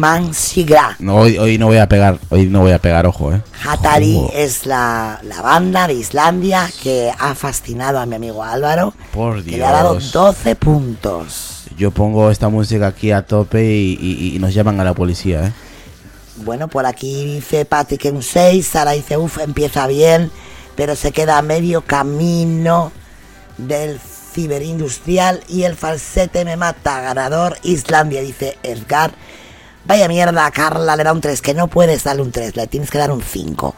[SPEAKER 1] Mansigra.
[SPEAKER 4] No, hoy, hoy no voy a pegar, hoy no voy a pegar ojo, eh.
[SPEAKER 1] Hatari
[SPEAKER 4] Ojo.
[SPEAKER 1] es la, la banda de Islandia que ha fascinado a mi amigo Álvaro.
[SPEAKER 4] Por
[SPEAKER 1] Que le ha dado
[SPEAKER 4] Dios.
[SPEAKER 1] 12 puntos.
[SPEAKER 4] Yo pongo esta música aquí a tope y, y- y nos llaman a la policía, eh.
[SPEAKER 1] Bueno, por aquí dice Patrick un 6, Sara dice, uff, empieza bien, pero se queda a medio camino del ciberindustrial y el falsete me mata. Ganador Islandia, dice Edgar. Vaya mierda, Carla le da un 3, que no puedes darle un 3, le tienes que dar un 5.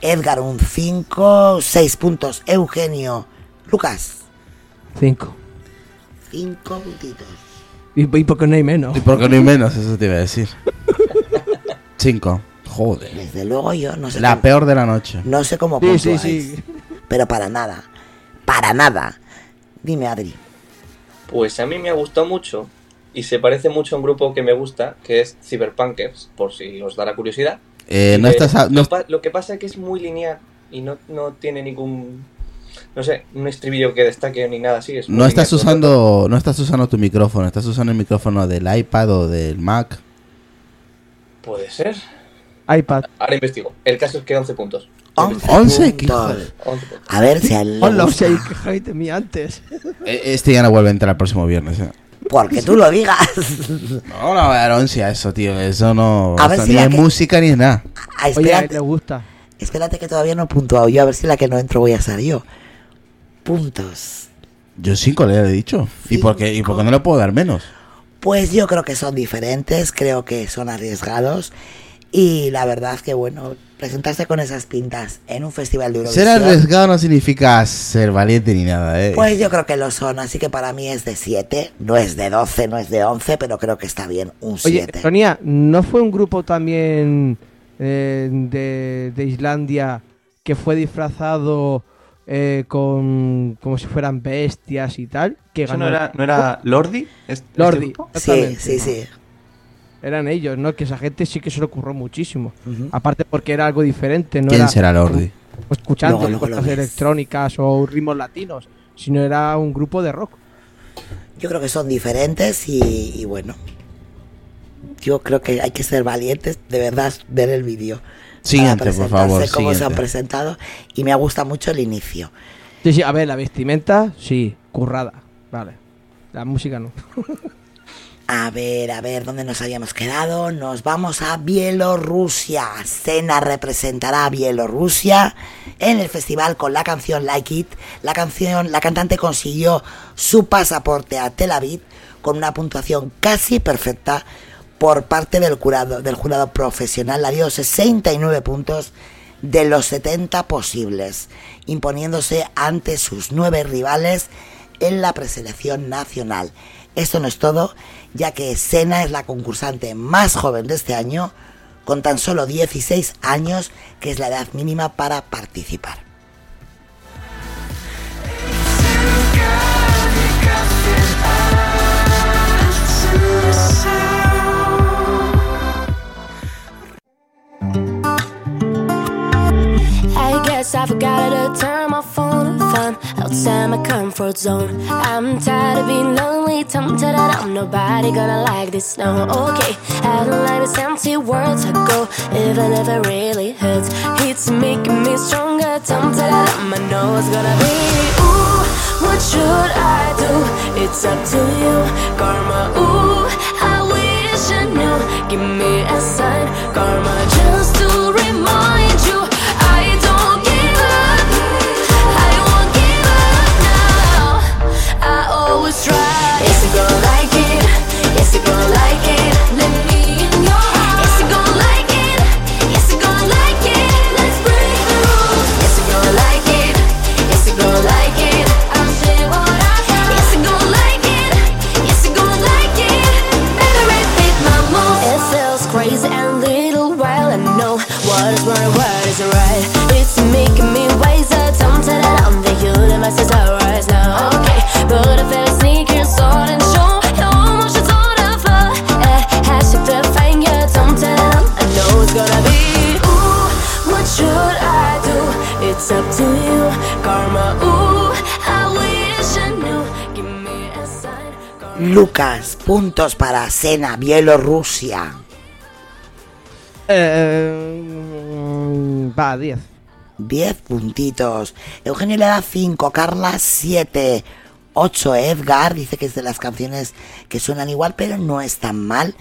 [SPEAKER 1] Edgar un 5, 6 puntos. Eugenio, Lucas,
[SPEAKER 3] Cinco.
[SPEAKER 1] 5 puntitos.
[SPEAKER 3] Y, y porque no hay menos.
[SPEAKER 4] Y porque no hay menos, eso te iba a decir. (laughs) Cinco. Joder.
[SPEAKER 1] Desde luego yo no sé
[SPEAKER 4] La
[SPEAKER 1] cómo-
[SPEAKER 4] peor de la noche.
[SPEAKER 1] No sé cómo
[SPEAKER 3] Sí, sí, sí.
[SPEAKER 1] Pero para nada. Para nada. Dime, Adri.
[SPEAKER 2] Pues a mí me ha gustado mucho y se parece mucho a un grupo que me gusta, que es Cyberpunkers, por si os da la curiosidad.
[SPEAKER 4] Eh, no
[SPEAKER 2] Eh,
[SPEAKER 4] estás a- no
[SPEAKER 2] lo, que pasa es que es muy lineal y no, no tiene ningún, no sé, un estribillo que destaque ni nada así. Es
[SPEAKER 4] no estás
[SPEAKER 2] lineal
[SPEAKER 4] usando, no estás usando tu micrófono, estás usando el micrófono del iPad o del Mac.
[SPEAKER 2] Puede ser.
[SPEAKER 3] iPad.
[SPEAKER 2] Ahora investigo. El caso es que 11 puntos.
[SPEAKER 1] 11,
[SPEAKER 4] 11, qué
[SPEAKER 1] puntos.
[SPEAKER 4] hijo de-
[SPEAKER 2] 11 puntos.
[SPEAKER 1] A ver si a él le
[SPEAKER 3] Hola, antes.
[SPEAKER 4] Eh, Este ya no vuelve a entrar el próximo viernes. eh.
[SPEAKER 1] Porque tú lo digas. (laughs)
[SPEAKER 4] No, no, Aroncia, eso, tío. Eso no.
[SPEAKER 1] A ver
[SPEAKER 4] eso
[SPEAKER 1] si
[SPEAKER 4] ni es
[SPEAKER 1] que-
[SPEAKER 4] música ni es nada.
[SPEAKER 1] Ah,
[SPEAKER 3] Oye, a él
[SPEAKER 1] espérate,
[SPEAKER 3] le gusta.
[SPEAKER 1] espérate que todavía no he puntuado yo. A ver si la que no entro voy a ser yo. Puntos.
[SPEAKER 4] Yo cinco le he dicho. ¿Y por qué, y por qué no le puedo dar menos?
[SPEAKER 1] Pues yo creo que son diferentes. Creo que son arriesgados. Y la verdad que, bueno, presentarse con esas pintas en un festival de
[SPEAKER 4] Ser
[SPEAKER 1] Eurovisión.
[SPEAKER 4] arriesgado no significa ser valiente ni nada, eh.
[SPEAKER 1] Pues yo creo que lo son, así que para mí es de 7, no es de 12, no es de 11, pero creo que está bien, un
[SPEAKER 3] Oye,
[SPEAKER 1] 7.
[SPEAKER 3] Sonia, ¿no fue un grupo también eh, de, de Islandia que fue disfrazado eh, con como si fueran bestias y tal? Que
[SPEAKER 2] ¿Eso
[SPEAKER 3] ganó
[SPEAKER 2] no era, no era Lordi? ¿Este- este
[SPEAKER 3] Lordi.
[SPEAKER 2] grupo?
[SPEAKER 1] Sí, sí, sí.
[SPEAKER 3] Eran ellos, ¿no? Que esa gente sí que se le ocurrió muchísimo.
[SPEAKER 1] Ujú.
[SPEAKER 3] Aparte porque era algo diferente, no
[SPEAKER 4] ¿Quién
[SPEAKER 3] era
[SPEAKER 4] será Lordi?
[SPEAKER 3] escuchando
[SPEAKER 1] Luego, luego lo
[SPEAKER 3] cosas electrónicas o ritmos latinos, sino era un grupo de rock.
[SPEAKER 1] Yo creo que son diferentes y, y bueno, yo creo que hay que ser valientes, de verdad, ver el vídeo.
[SPEAKER 4] Siguiente, por favor,
[SPEAKER 1] cómo se han
[SPEAKER 4] siguiente.
[SPEAKER 1] presentado y me gusta mucho el inicio.
[SPEAKER 3] Sí, sí, a ver, la vestimenta, sí, currada, vale. La música no. (laughs)
[SPEAKER 1] A ver, a ver, ¿dónde nos habíamos quedado? Nos vamos a Bielorrusia. Sena representará a Bielorrusia en el festival con la canción Like It. La canción, la cantante consiguió su pasaporte a Tel Aviv con una puntuación casi perfecta por parte del jurado, del jurado profesional. La dio 69 puntos de los 70 posibles, imponiéndose ante sus nueve rivales en la preselección nacional. Esto no es todo, ya que Sena es la concursante más joven de este año, con tan solo 16 años, que es la edad mínima para participar.
[SPEAKER 10] I'm outside my comfort zone. I'm tired of being lonely, tempted that I'm nobody gonna like this now. Okay, I don't like these empty words I go, even if it really hurts. It's making me stronger, tempted that I'm, I know gonna be. Ooh, what should I do? It's up to you, karma. Ooh, I wish I knew. Give me a sign, karma, just to
[SPEAKER 1] Lucas, puntos para Sena, Bielorrusia.
[SPEAKER 3] Eh, va, 10.
[SPEAKER 1] 10 puntitos. Eugenio le da 5, Carla 7, 8 Edgar, dice que es de las canciones que suenan igual, pero no están mal.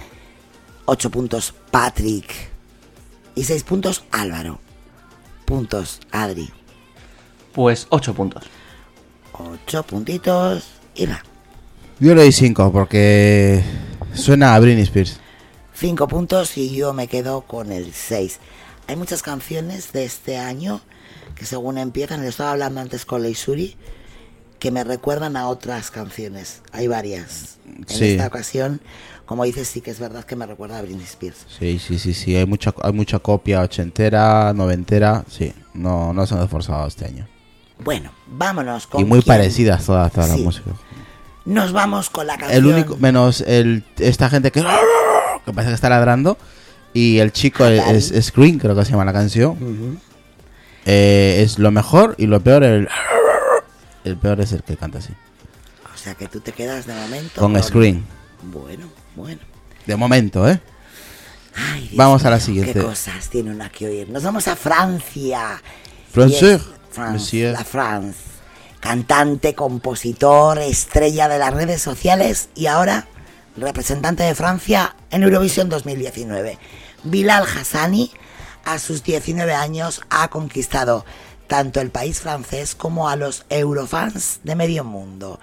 [SPEAKER 1] 8 puntos Patrick. Y 6 puntos Álvaro. Puntos Adri.
[SPEAKER 2] Pues 8 puntos.
[SPEAKER 1] 8 puntitos Ira.
[SPEAKER 4] Yo le doy 5 porque suena a Britney Spears.
[SPEAKER 1] 5 puntos y yo me quedo con el 6. Hay muchas canciones de este año que según empiezan, le estaba hablando antes con Leisuri, que me recuerdan a otras canciones. Hay varias. En
[SPEAKER 4] Sí.
[SPEAKER 1] esta ocasión, como dices, sí que es verdad que me recuerda a Britney Spears.
[SPEAKER 4] Sí, sí, sí, sí. Hay mucha, hay mucha copia ochentera, noventera. Sí, no, no se han esforzado este año.
[SPEAKER 1] Bueno, vámonos con
[SPEAKER 4] Y muy
[SPEAKER 1] quién.
[SPEAKER 4] parecidas todas, todas
[SPEAKER 1] Sí.
[SPEAKER 4] las músicas.
[SPEAKER 1] Nos vamos con la canción.
[SPEAKER 4] El único, menos el, esta gente que, que parece que está ladrando. Y el chico es, es Scream, creo que se llama la canción. Eh, es lo mejor y lo peor el... El peor es el que canta así.
[SPEAKER 1] O sea que tú te quedas de momento
[SPEAKER 4] Con Scream.
[SPEAKER 1] Bueno, bueno.
[SPEAKER 4] De momento, ¿eh?
[SPEAKER 1] Ay, Dios
[SPEAKER 4] Vamos a la siguiente.
[SPEAKER 1] ¿Qué cosas tiene una que oír? Nos vamos a Francia. France,
[SPEAKER 4] monsieur.
[SPEAKER 1] la France. Cantante, compositor, estrella de las redes sociales y ahora representante de Francia en Eurovisión 2019. Bilal Hassani, a sus 19 años, ha conquistado tanto el país francés como a los eurofans de medio mundo.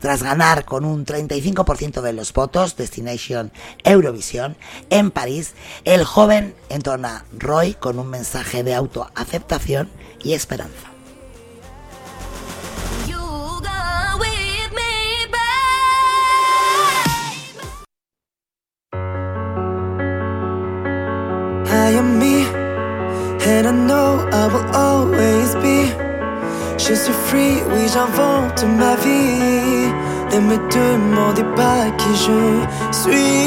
[SPEAKER 1] Tras ganar con un 35% de los votos Destination Eurovisión en París, el joven entona Roy con un mensaje de autoaceptación y esperanza.
[SPEAKER 12] I am me, and I know I will always be. Je suis free, oui j'invente ma vie. Ne me demandez pas qui je suis.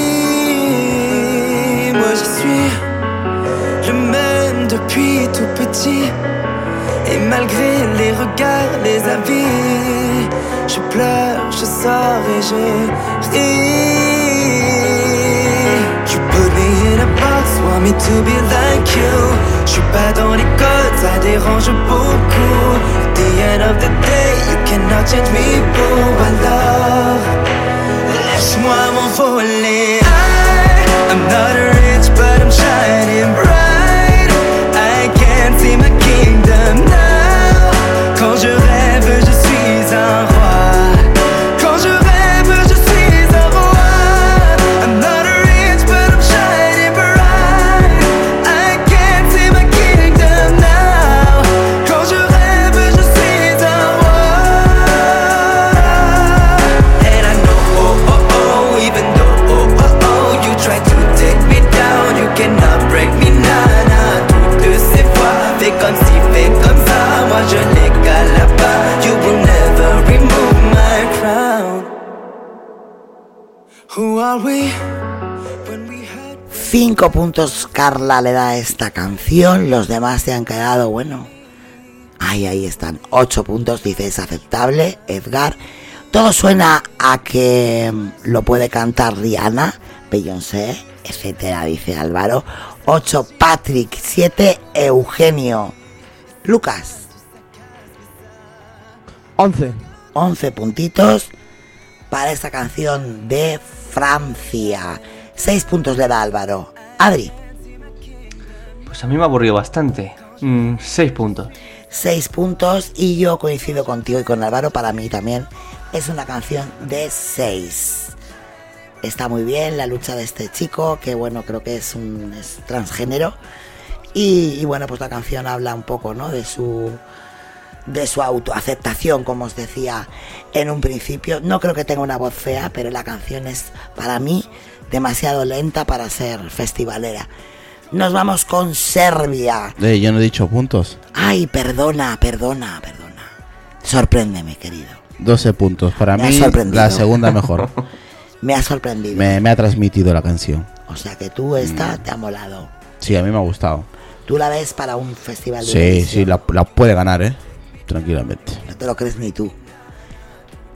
[SPEAKER 12] Moi je suis le même depuis tout petit. Et malgré les regards, les avis, je pleure, je sors et je ris. You put me in a box, want me to be like you. Je suis pas dans les codes, ça dérange beaucoup. The end of the day, you cannot change me, boo. Alors, laisse-moi m'envoler. I, I'm not rich, but I'm shining bright. I can't see my kingdom
[SPEAKER 1] Cinco puntos Carla le da a esta canción, los demás se han quedado, bueno, ahí, ahí están, ocho puntos, dice es aceptable, Edgar. Todo suena a que lo puede cantar Rihanna, Beyoncé, etcétera, dice Álvaro. 8 Patrick, 7 Eugenio. Lucas,
[SPEAKER 3] 11.
[SPEAKER 1] 11 puntitos para esta canción de Francia. 6 puntos le da Álvaro. Adri,
[SPEAKER 2] Pues a mí me ha aburrido bastante. 6 puntos.
[SPEAKER 1] 6 puntos y yo coincido contigo y con Álvaro, para mí también es una canción de 6. Está muy bien la lucha de este chico, que bueno, creo que es un es transgénero. Y, y bueno, pues la canción habla un poco, ¿no? De su de su autoaceptación, como os decía en un principio. No creo que tenga una voz fea, pero la canción es para mí demasiado lenta para ser festivalera. Nos vamos con Serbia.
[SPEAKER 4] Eh, yo no he dicho puntos.
[SPEAKER 1] Ay, perdona, perdona, perdona. Sorpréndeme, querido.
[SPEAKER 4] 12 puntos. Para
[SPEAKER 1] Me
[SPEAKER 4] mí, la segunda mejor. (laughs)
[SPEAKER 1] Me ha sorprendido.
[SPEAKER 4] me, me ha transmitido la canción.
[SPEAKER 1] O sea que tú esta
[SPEAKER 4] Mm.
[SPEAKER 1] te ha molado.
[SPEAKER 4] Sí, a mí me ha gustado.
[SPEAKER 1] Tú la ves para un festival de
[SPEAKER 4] Sí, sí, la, la puede ganar, ¿eh? Tranquilamente.
[SPEAKER 1] No te lo crees ni tú.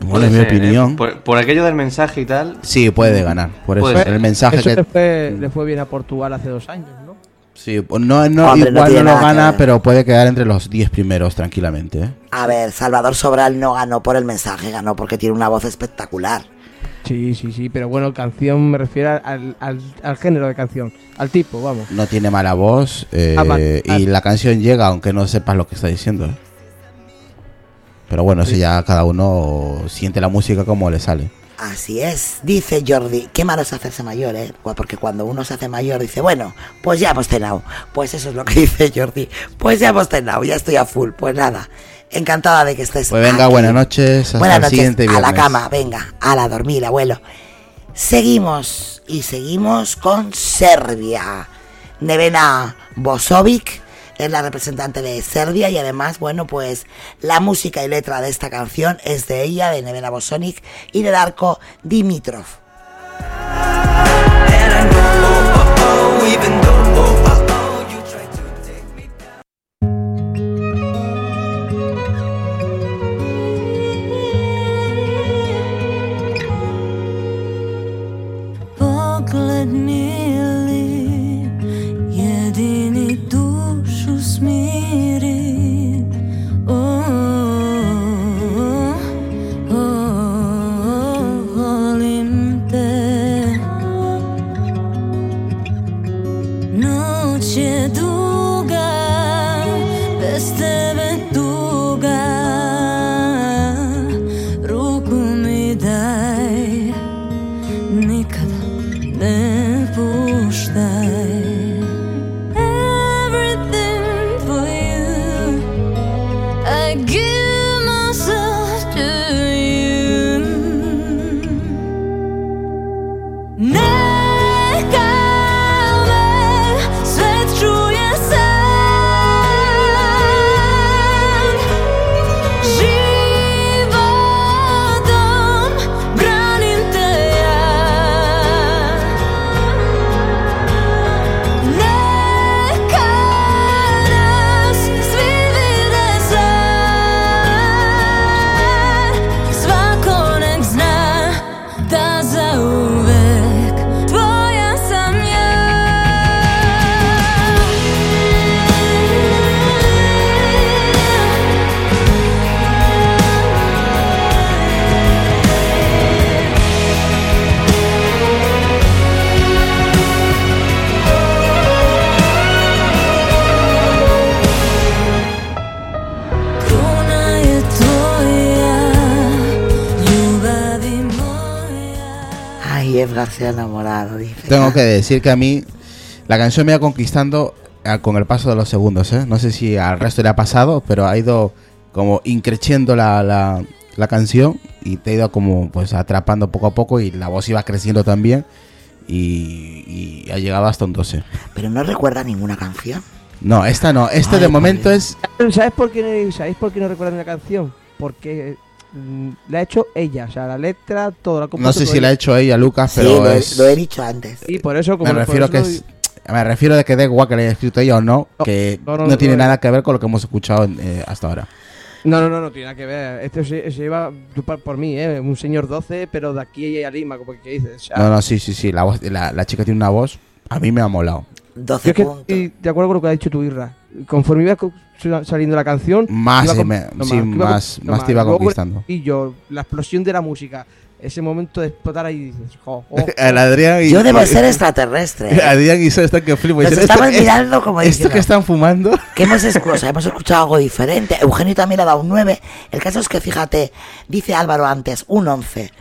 [SPEAKER 4] Bueno, en mi
[SPEAKER 2] ¿eh?
[SPEAKER 4] opinión.
[SPEAKER 2] Por, por aquello del mensaje y tal.
[SPEAKER 4] Sí, puede ganar. Por eso,
[SPEAKER 2] ser.
[SPEAKER 4] el mensaje
[SPEAKER 3] Eso
[SPEAKER 4] que.
[SPEAKER 3] le, fue, le fue bien a Portugal hace dos años, ¿no?
[SPEAKER 4] Sí, pues no, no,
[SPEAKER 1] Hombre, no
[SPEAKER 4] igual no, lo gana, pero puede quedar entre los 10 primeros tranquilamente. ¿eh?
[SPEAKER 1] A ver, Salvador Sobral no ganó por el mensaje, ganó porque tiene una voz espectacular.
[SPEAKER 3] Sí, sí, sí, pero bueno, canción me refiero al, al, al género de canción, al tipo, vamos.
[SPEAKER 4] No tiene mala voz eh,
[SPEAKER 3] Ah,
[SPEAKER 4] y la canción llega aunque no sepas lo que está diciendo. ¿eh? Pero bueno, eso ya cada uno siente la música como le sale.
[SPEAKER 1] Así es, dice Jordi, qué malo es hacerse mayor, ¿eh? Porque cuando uno se hace mayor dice, bueno, pues ya hemos cenado. Pues eso es lo que (laughs) dice Jordi, pues ya hemos cenado, ya estoy a full. Pues nada, encantada de que estés
[SPEAKER 4] Pues venga,
[SPEAKER 1] aquí.
[SPEAKER 4] buenas noches, hasta
[SPEAKER 1] Buenas
[SPEAKER 4] el
[SPEAKER 1] noches,
[SPEAKER 4] siguiente
[SPEAKER 1] a la cama, venga, a la dormir, abuelo. Seguimos y seguimos con Serbia. Nevena Bosovic es la representante de Serbia y además, bueno, pues la música y letra de esta canción es de ella, de Nevena Bosovic y de Darko Dimitrov.
[SPEAKER 4] Tengo que decir que a mí la canción me ha conquistando eh, con el paso de los segundos. ¿eh? No sé si al resto le ha pasado, pero ha ido como increciendo la, la, la canción y te ha ido como pues atrapando poco a poco y la voz iba creciendo también y, y ha llegado hasta un 12.
[SPEAKER 1] Pero no recuerda ninguna canción.
[SPEAKER 4] No, esta no. Este
[SPEAKER 1] Ay,
[SPEAKER 4] de momento
[SPEAKER 1] Dios.
[SPEAKER 4] es...
[SPEAKER 3] ¿Sabes por qué, ¿sabéis por qué no recuerdan la canción? Porque la ha hecho ella, o sea, la letra, todo la
[SPEAKER 4] No sé si la ha hecho ella, Lucas,
[SPEAKER 1] Sí,
[SPEAKER 4] pero
[SPEAKER 1] lo he,
[SPEAKER 4] es...
[SPEAKER 1] lo he dicho antes.
[SPEAKER 3] Y por eso, como
[SPEAKER 4] Me refiero que es... Me refiero de que da igual que la haya escrito ella o no,
[SPEAKER 3] No,
[SPEAKER 4] que
[SPEAKER 3] no,
[SPEAKER 4] no,
[SPEAKER 3] no, no,
[SPEAKER 4] tiene
[SPEAKER 3] no.
[SPEAKER 4] nada que ver con lo que hemos escuchado eh, hasta ahora.
[SPEAKER 3] No, no, no, no tiene nada que ver. Este se, se lleva tú por, por mí, ¿eh? Un señor 12, pero de aquí a Lima, como que dices. O sea,
[SPEAKER 4] No, no, sí, sí, sí. La, voz, la, la chica tiene una voz. A mí me ha molado.
[SPEAKER 1] 12
[SPEAKER 3] Yo es que
[SPEAKER 1] puntos.
[SPEAKER 3] estoy de acuerdo con lo que ha dicho tu Irra. Conforme iba co- saliendo la canción,
[SPEAKER 4] Más,
[SPEAKER 3] iba
[SPEAKER 4] eh,
[SPEAKER 3] con-
[SPEAKER 4] me-
[SPEAKER 3] no,
[SPEAKER 4] sí,
[SPEAKER 3] iba con-
[SPEAKER 4] más,
[SPEAKER 3] no,
[SPEAKER 4] más te iba conquistando.
[SPEAKER 3] Y yo, la explosión de la música, ese momento de explotar ahí dices, jo, jo.
[SPEAKER 4] El (laughs) Adrián y,
[SPEAKER 1] Yo debo
[SPEAKER 4] y-
[SPEAKER 1] ser extraterrestre. (laughs) ¿eh?
[SPEAKER 4] Adrián y Sol están que flipo.
[SPEAKER 1] Nos
[SPEAKER 4] Dicen,
[SPEAKER 1] estamos
[SPEAKER 4] "Esto-
[SPEAKER 1] mirando como
[SPEAKER 4] Esto
[SPEAKER 1] diciendo,
[SPEAKER 4] que están fumando. (laughs)
[SPEAKER 1] que hemos escuchado, hemos escuchado algo diferente. Eugenio también le ha dado un 9. El caso es que, fíjate, dice Álvaro antes, un 11.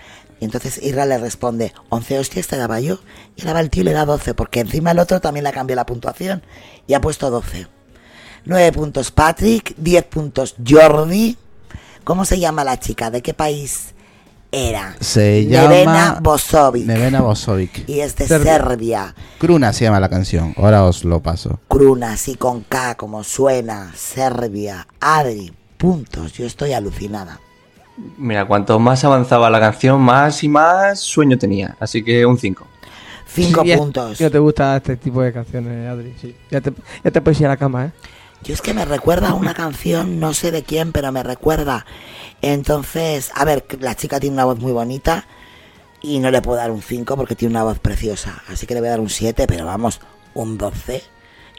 [SPEAKER 1] Y entonces Irra le responde, 11 hostias te daba yo. Y ahora el tío y le da 12, porque encima el otro también le ha cambiado la puntuación. Y ha puesto 12. 9 puntos Patrick, 10 puntos Jordi. ¿Cómo se llama la chica? ¿De qué país era?
[SPEAKER 4] Se
[SPEAKER 1] Nevena
[SPEAKER 4] llama
[SPEAKER 1] Bosovic.
[SPEAKER 4] Nevena Bosovic.
[SPEAKER 1] Y es de
[SPEAKER 3] Serbia.
[SPEAKER 1] Serbia.
[SPEAKER 4] Kruna se llama la canción. Ahora os lo paso.
[SPEAKER 1] Cruna, así con K, como suena. Serbia. Adri. Puntos. Yo estoy alucinada.
[SPEAKER 2] Mira, cuanto más avanzaba la canción, más y más sueño tenía. Así que un 5.
[SPEAKER 1] Cinco
[SPEAKER 3] Sí, ya-
[SPEAKER 1] puntos.
[SPEAKER 3] Si no te gusta este tipo de canciones, Adri, sí. Ya te, ya te puedes ir a la cama, ¿eh?
[SPEAKER 1] Yo es que me recuerda a una canción, no sé de quién, pero me recuerda Entonces, a ver, la chica tiene una voz muy bonita y no le puedo dar un 5 porque tiene una voz preciosa. Así que le voy a dar un 7, pero vamos, un 12.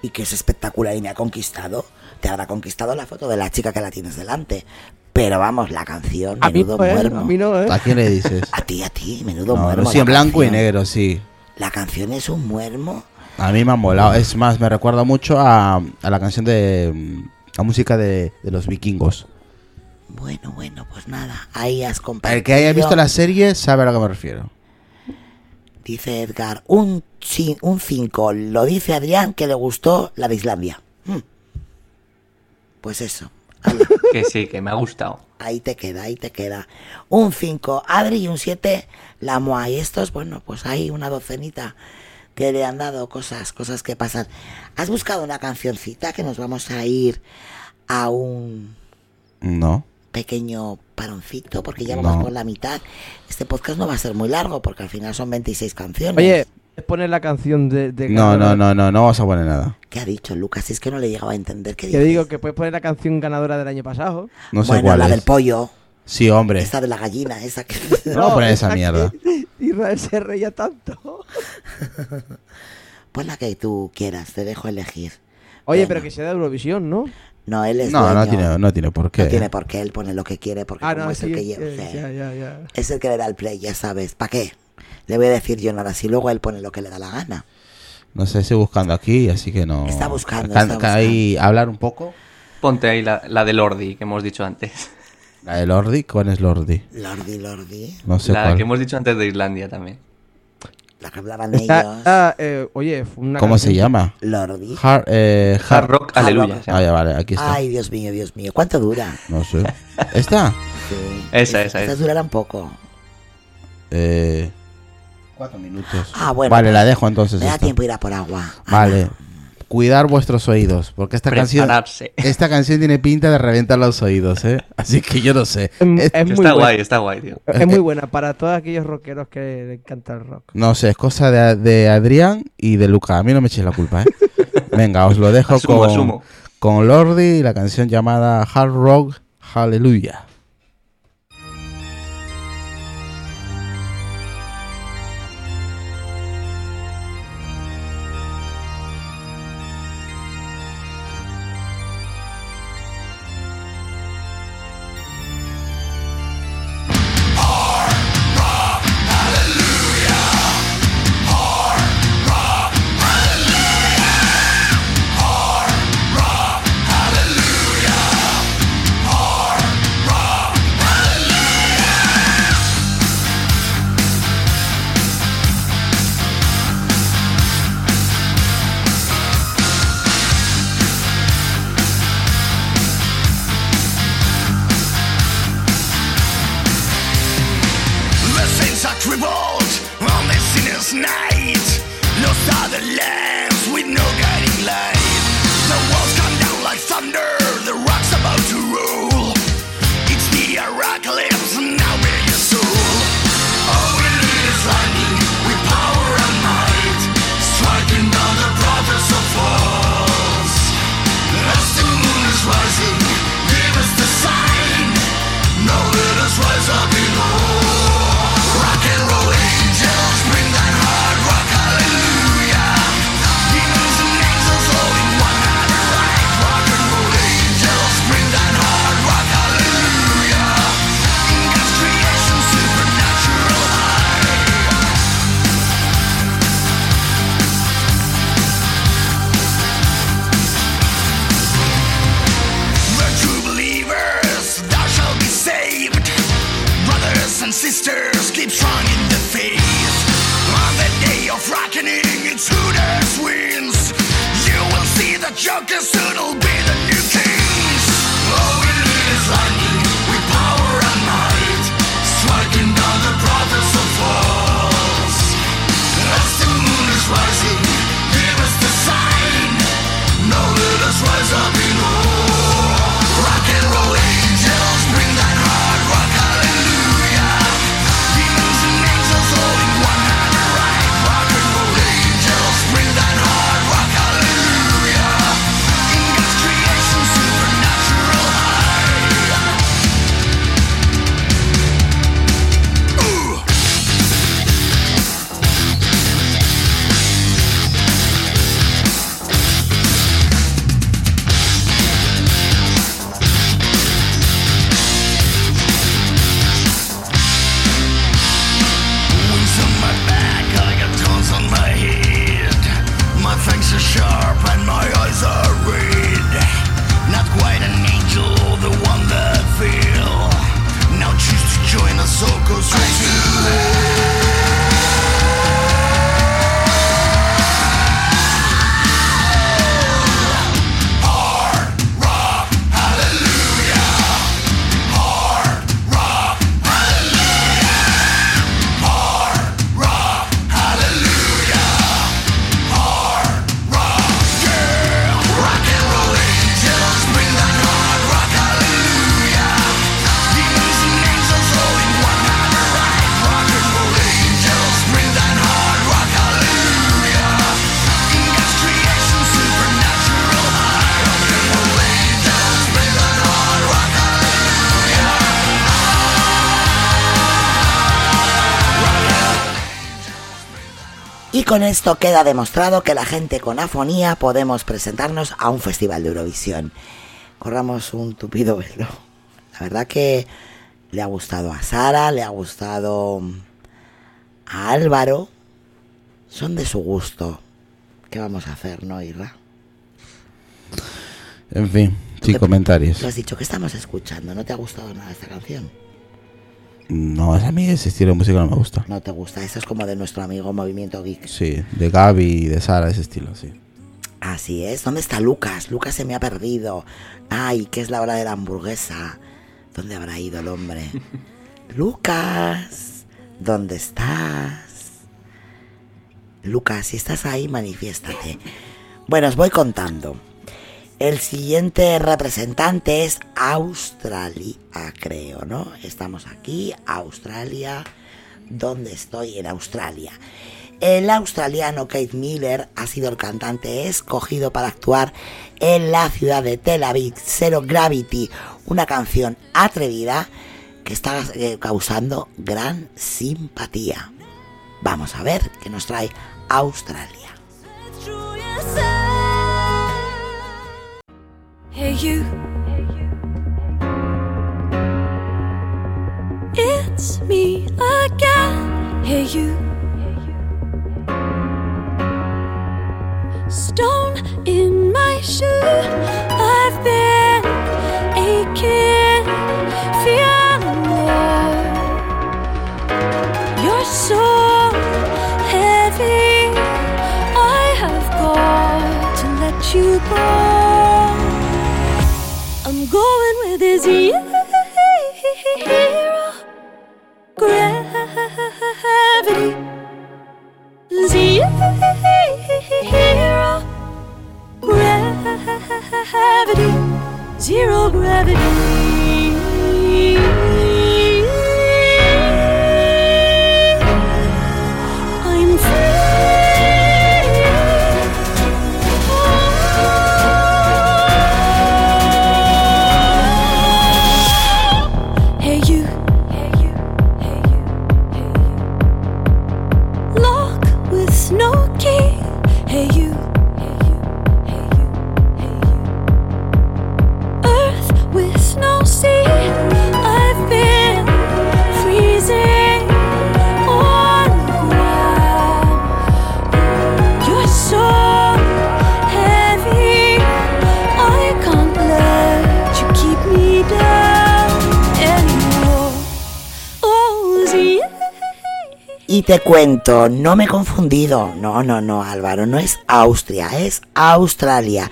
[SPEAKER 1] Y que es espectacular y me ha conquistado. Te habrá conquistado la foto de la chica que la tienes delante. Pero vamos, la canción,
[SPEAKER 3] A mí
[SPEAKER 1] menudo muermo.
[SPEAKER 3] A mí no, ¿eh?
[SPEAKER 13] ¿A quién le dices? (laughs)
[SPEAKER 1] A ti, a ti, menudo
[SPEAKER 13] No,
[SPEAKER 1] muermo.
[SPEAKER 13] sí, en
[SPEAKER 1] la
[SPEAKER 13] blanco y negro, sí.
[SPEAKER 1] La canción es un muermo.
[SPEAKER 13] A mí me ha molado. Es más, me recuerda mucho a, a la canción de. mm, La música de, de los vikingos.
[SPEAKER 1] Bueno, bueno, pues nada, ahí has compartido.
[SPEAKER 13] El que haya visto la serie sabe a lo que me refiero.
[SPEAKER 1] Dice Edgar, un 5. Lo dice Adrián que le gustó la de Islandia. Hmm. Pues eso, (laughs)
[SPEAKER 2] Que sí, que me ha gustado.
[SPEAKER 1] ahí te queda, ahí te queda. Un 5, Adri y un 7, la Moa. Y estos, bueno, pues hay una docenita que le han dado cosas, cosas que pasan. ¿Has buscado una cancioncita que nos vamos a ir a un
[SPEAKER 13] No.
[SPEAKER 1] pequeño paroncito? Porque ya vamos
[SPEAKER 13] No.
[SPEAKER 1] por la mitad. Este podcast no va a ser muy largo porque al final son 26 canciones.
[SPEAKER 3] Oye, es poner la canción de... de
[SPEAKER 13] No, no, no, no, no vas a poner nada.
[SPEAKER 1] ¿Qué ha dicho Lucas? Es que no le llegaba a entender qué
[SPEAKER 3] Que
[SPEAKER 1] dice.
[SPEAKER 3] digo que puedes poner la canción ganadora del año pasado.
[SPEAKER 13] No sé
[SPEAKER 1] bueno,
[SPEAKER 13] cuál
[SPEAKER 1] la
[SPEAKER 13] es.
[SPEAKER 1] del pollo,
[SPEAKER 13] Sí, hombre.
[SPEAKER 1] esta de la gallina, esa que...
[SPEAKER 13] No, poner (laughs) esa
[SPEAKER 3] que
[SPEAKER 13] mierda.
[SPEAKER 3] Israel se reía tanto. (laughs)
[SPEAKER 1] Pon la que tú quieras, te dejo elegir.
[SPEAKER 3] Oye,
[SPEAKER 1] Venga.
[SPEAKER 3] pero que sea de Eurovisión, ¿no?
[SPEAKER 1] No, él es
[SPEAKER 13] No, no
[SPEAKER 1] dueño.
[SPEAKER 13] tiene, no tiene por qué.
[SPEAKER 1] No tiene por qué, él pone lo que quiere porque
[SPEAKER 3] Ah,
[SPEAKER 1] como
[SPEAKER 3] no,
[SPEAKER 1] es
[SPEAKER 3] sí,
[SPEAKER 1] el que lleva.
[SPEAKER 3] que-
[SPEAKER 1] sí.
[SPEAKER 3] ya, ya, ya.
[SPEAKER 1] Es el que le da el play, ya sabes. ¿Para qué? Le voy a decir yo nada, si luego él pone lo que le da la gana.
[SPEAKER 13] No sé, estoy buscando aquí, así que no.
[SPEAKER 1] Está buscando,
[SPEAKER 13] Can-
[SPEAKER 1] está
[SPEAKER 13] can- ahí hablar un poco.
[SPEAKER 2] Ponte ahí la, la de Lordi que hemos dicho antes.
[SPEAKER 13] La de Lordi, ¿cuál es Lordi?
[SPEAKER 1] Lordi, Lordi.
[SPEAKER 13] No sé
[SPEAKER 2] la
[SPEAKER 13] cuál.
[SPEAKER 2] que hemos dicho antes de Islandia también.
[SPEAKER 1] La que hablaban
[SPEAKER 3] Está-
[SPEAKER 1] ellos.
[SPEAKER 3] ah, eh, oye, fue una
[SPEAKER 13] ¿Cómo se
[SPEAKER 3] canción-
[SPEAKER 13] llama?
[SPEAKER 1] Lordi.
[SPEAKER 13] Hard, eh,
[SPEAKER 2] Hard Rock
[SPEAKER 1] Hard
[SPEAKER 2] Aleluya.
[SPEAKER 1] Rock.
[SPEAKER 2] se
[SPEAKER 13] Ah,
[SPEAKER 2] llama.
[SPEAKER 13] ya, vale, aquí está.
[SPEAKER 1] Ay, Dios mío, Dios mío. ¿Cuánto dura?
[SPEAKER 13] No sé. ¿Esta?
[SPEAKER 1] Sí.
[SPEAKER 2] Esa, esa,
[SPEAKER 1] Estas
[SPEAKER 2] esa.
[SPEAKER 1] durarán poco.
[SPEAKER 13] Eh, cuatro minutos.
[SPEAKER 1] Ah, bueno.
[SPEAKER 13] Vale, la dejo entonces.
[SPEAKER 1] Me da
[SPEAKER 13] esta.
[SPEAKER 1] tiempo ir a por agua.
[SPEAKER 13] Vale. Cuidar vuestros oídos, porque esta canción, (laughs) esta canción tiene pinta de reventar los oídos, ¿eh? (laughs) Así que yo no sé.
[SPEAKER 3] Es,
[SPEAKER 13] Es-
[SPEAKER 3] es muy
[SPEAKER 2] Está
[SPEAKER 3] buena.
[SPEAKER 2] guay, está guay, tío.
[SPEAKER 3] Es muy buena para todos aquellos rockeros que le encanta el rock.
[SPEAKER 13] no sé, es cosa de, de Adrián y de Luca. A mí no me echéis la culpa, ¿eh? (laughs) Venga, os lo dejo
[SPEAKER 2] Asumo,
[SPEAKER 13] con,
[SPEAKER 2] asumo.
[SPEAKER 13] con Lordi y la canción llamada Hard Rock Hallelujah.
[SPEAKER 1] Y con esto queda demostrado que la gente con afonía podemos presentarnos a un festival de Eurovisión. Corramos un tupido velo. La verdad que le ha gustado a Sara, le ha gustado a Álvaro. Son de su gusto. ¿Qué vamos a hacer, no, Irra?
[SPEAKER 4] En fin, sin comentarios.
[SPEAKER 1] Tú has dicho que estamos escuchando. ¿No te ha gustado nada esta canción?
[SPEAKER 4] No, a mí ese estilo de música no me gusta.
[SPEAKER 1] No te gusta. Eso es como de nuestro amigo Movimiento Geek.
[SPEAKER 4] Sí, de Gaby y de Sara, ese estilo, sí.
[SPEAKER 1] Así es. ¿Dónde está Lucas? Lucas se me ha perdido. Ay, que es la hora de la hamburguesa. ¿Dónde habrá ido el hombre? (laughs) Lucas, ¿dónde estás? Lucas, si estás ahí, manifiéstate. Bueno, os voy contando. El siguiente representante es Australia, creo, ¿no? Estamos aquí, Australia. ¿Dónde estoy? En Australia. El australiano Kate Miller ha sido el cantante escogido para actuar en la ciudad de Tel Aviv, Zero Gravity, una canción atrevida que está eh, causando gran simpatía. Vamos a ver qué nos trae Australia.
[SPEAKER 5] Hey you. It's me again. Hey you. Stone in my shoe. I've been aching, feeling low. You're so heavy. I have got to let you go. Going with his hero gravity. Zero gravity. Zero gravity.
[SPEAKER 1] Y te cuento, no me he confundido. No, no, no, Álvaro, no es Austria, es Australia.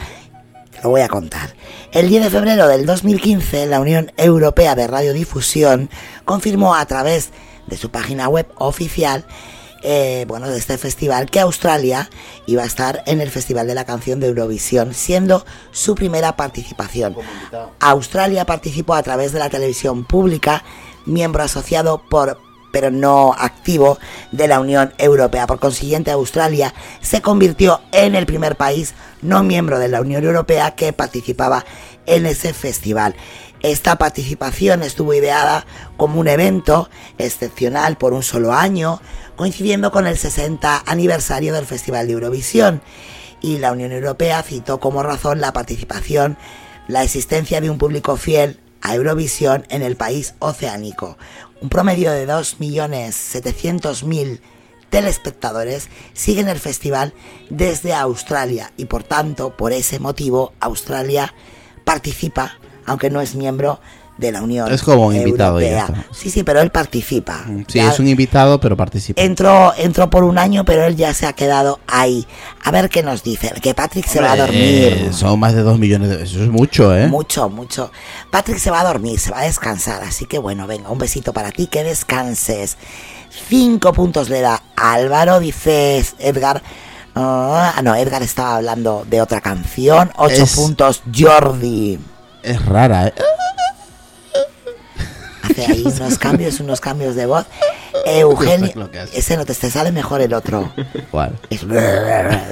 [SPEAKER 1] Te lo voy a contar. El 10 de febrero del 2015, la Unión Europea de Radiodifusión confirmó a través de su página web oficial, eh, bueno, de este festival, que Australia iba a estar en el Festival de la Canción de Eurovisión, siendo su primera participación. Australia participó a través de la televisión pública, miembro asociado por pero no activo de la Unión Europea. Por consiguiente, Australia se convirtió en el primer país no miembro de la Unión Europea que participaba en ese festival. Esta participación estuvo ideada como un evento excepcional por un solo año, coincidiendo con el 60 aniversario del Festival de Eurovisión. Y la Unión Europea citó como razón la participación, la existencia de un público fiel a Eurovisión en el país oceánico. Un promedio de 2.700.000 telespectadores siguen el festival desde Australia y por tanto, por ese motivo, Australia participa, aunque no es miembro de la Unión
[SPEAKER 4] Es como un invitado ya
[SPEAKER 1] Europea. Sí, sí, pero él participa.
[SPEAKER 4] Sí,
[SPEAKER 1] Ya
[SPEAKER 4] es un invitado, pero participa.
[SPEAKER 1] entró, entró por un año, pero él ya se ha quedado ahí. A ver qué nos dice. Que Patrick se va a dormir.
[SPEAKER 4] Eh, son más de dos millones de... Eso es mucho, ¿eh?
[SPEAKER 1] Mucho, mucho. Patrick se va a dormir, se va a descansar. Así que bueno, venga, un besito para ti, que descanses. Cinco puntos le da Álvaro, dices Edgar. Ah, no, Edgar estaba hablando de otra canción. Ocho
[SPEAKER 4] Es-
[SPEAKER 1] puntos, Jordi.
[SPEAKER 4] Es rara, ¿eh?
[SPEAKER 1] Hace ahí unos cambios, unos cambios de voz. Eugenio, ese no te, te sale mejor el otro.
[SPEAKER 4] ¿Cuál?
[SPEAKER 1] Es-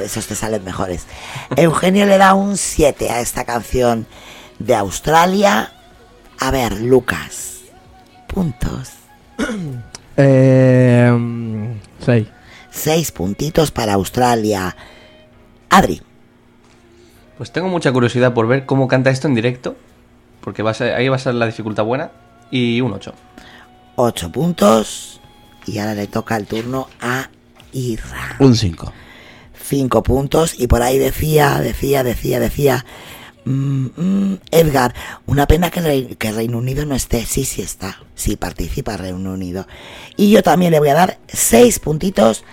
[SPEAKER 1] esos te salen mejores. Eugenio le da un 7 a esta canción de Australia. A ver, Lucas. Puntos. (clears throat)
[SPEAKER 3] Eh, 6.
[SPEAKER 1] Seis puntitos para Australia. Adri,
[SPEAKER 2] Pues tengo mucha curiosidad por ver cómo canta esto en directo. Porque va a ser- ahí va a ser la dificultad buena. Y un 8.
[SPEAKER 1] ocho puntos. Y ahora le toca el turno a Irra.
[SPEAKER 4] Un 5.
[SPEAKER 1] Cinco puntos. Y por ahí decía, decía, decía, decía. mm, mm, Edgar, una pena que, Rei- que Reino Unido no esté. Sí, sí está. Sí participa Reino Unido. Y yo también le voy a dar seis puntitos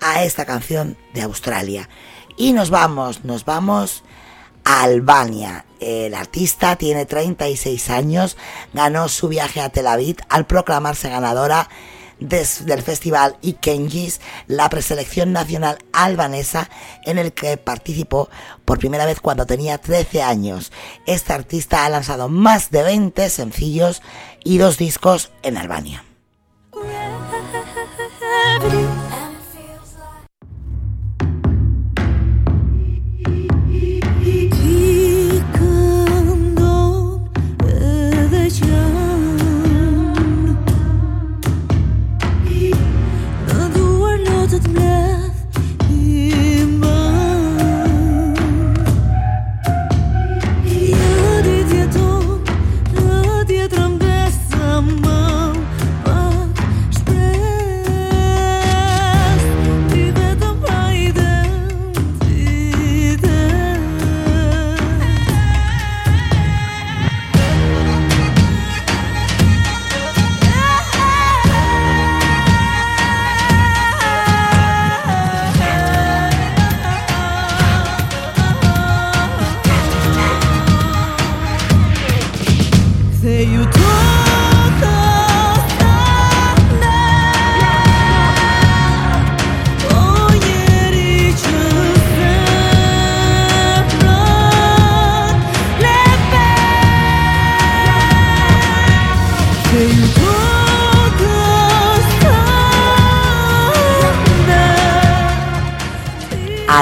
[SPEAKER 1] a esta canción de Australia. Y nos vamos, nos vamos Albania. El artista tiene 36 años, ganó su viaje a Tel Aviv al proclamarse ganadora del festival Ikengis, la preselección nacional albanesa en el que participó por primera vez cuando tenía 13 años. Este artista ha lanzado más de 20 sencillos y dos discos en Albania.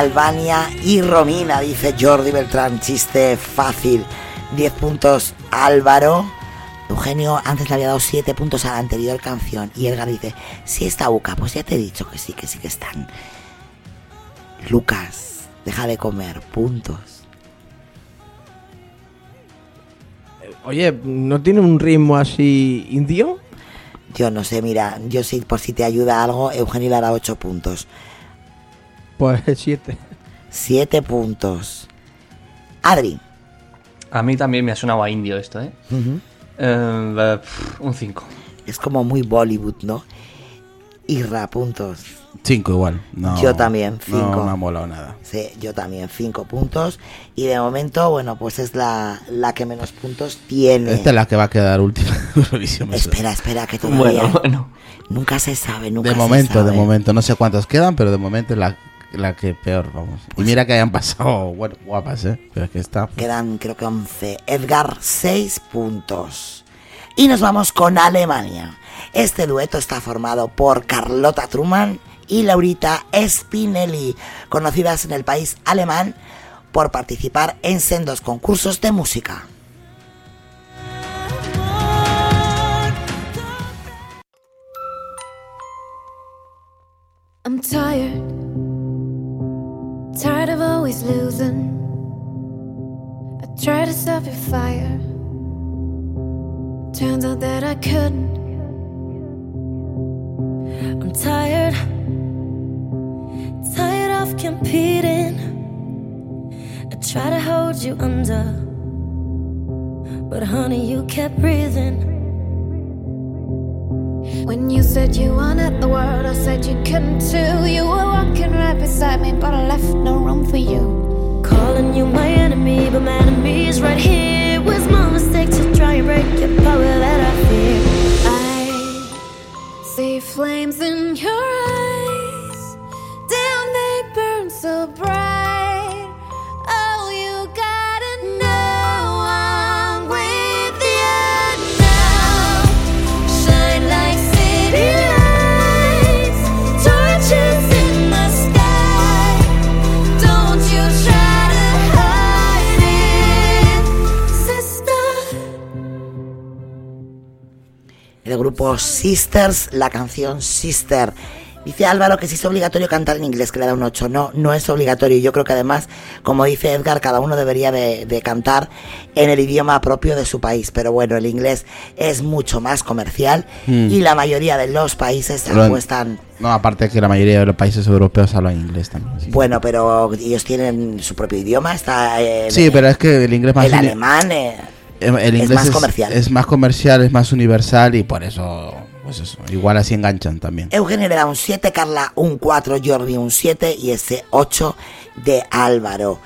[SPEAKER 1] Albania y Romina, dice Jordi Beltrán, chiste fácil. 10 puntos Álvaro. Eugenio antes le había dado 7 puntos a la anterior canción. Y Edgar dice, si está Uca, pues ya te he dicho que sí, que sí que están. Lucas, deja de comer, puntos.
[SPEAKER 3] Oye, ¿no tiene un ritmo así indio?
[SPEAKER 1] Yo no sé, mira, yo sí, por si te ayuda algo, Eugenio le hará 8 puntos.
[SPEAKER 3] Pues siete.
[SPEAKER 1] 7 puntos. Adri.
[SPEAKER 2] A mí también me ha sonado a indio esto, ¿eh? Eh, eh, pff, un 5.
[SPEAKER 1] Es como muy Bollywood, ¿no? Irra, puntos.
[SPEAKER 4] 5 igual. No,
[SPEAKER 1] Yo también,
[SPEAKER 4] No
[SPEAKER 1] cinco.
[SPEAKER 4] me ha molado nada.
[SPEAKER 1] Sí, yo también, 5 puntos. Y de momento, bueno, pues es la, la que menos puntos tiene.
[SPEAKER 4] Esta es la que va a quedar última.
[SPEAKER 1] Espera, espera, que todavía.
[SPEAKER 2] Bueno, bueno.
[SPEAKER 1] Nunca se sabe, nunca
[SPEAKER 4] De
[SPEAKER 1] se
[SPEAKER 4] momento, de
[SPEAKER 1] sabe.
[SPEAKER 4] momento. No sé cuántos quedan, pero de momento es la, la que peor, vamos.
[SPEAKER 1] Pues
[SPEAKER 4] y mira que hayan pasado bueno, guapas, ¿eh? Pero es que está...
[SPEAKER 1] Quedan, creo que 11. Edgar, 6 puntos. Y nos vamos con Alemania. Este dueto está formado por Carlota Truman y Laurita Spinelli, conocidas en el país alemán por participar en sendos concursos de música.
[SPEAKER 10] I'm tired, tired of always losing. I tried to stop your fire, turns out that I couldn't.
[SPEAKER 5] I'm tired, tired of competing. I try to hold you under, but honey, you kept breathing.
[SPEAKER 10] When you said you wanted the world, I said you couldn't too. You were walking right beside me, but I left no room for you.
[SPEAKER 5] Calling you my enemy, but my enemy is right here. Was my mistake to try and break your power that I fear?
[SPEAKER 10] I see flames in your eyes. Damn, they burn so bright.
[SPEAKER 1] Grupo Sisters, la canción Sister. Dice Álvaro que si es obligatorio cantar en inglés, que le da un 8. No, no es obligatorio. Yo creo que además, como dice Edgar, cada uno debería de, de cantar en el idioma propio de su país. Pero bueno, el inglés es mucho más comercial
[SPEAKER 4] Mm.
[SPEAKER 1] y la mayoría de los países
[SPEAKER 4] Lo-
[SPEAKER 1] apuestan
[SPEAKER 4] No, aparte que la mayoría de los países europeos hablan inglés también. Sí,
[SPEAKER 1] Bueno, pero ellos tienen su propio idioma, está eh,
[SPEAKER 4] Sí, pero es que el inglés más
[SPEAKER 1] el alemán, eh,
[SPEAKER 4] el el
[SPEAKER 1] es
[SPEAKER 4] inglés
[SPEAKER 1] más comercial.
[SPEAKER 4] Es más comercial, es más universal y por eso, pues eso, igual así enganchan también.
[SPEAKER 1] Eugenio le da un 7, Carla un 4, Jordi un 7 y ese 8 de Álvaro.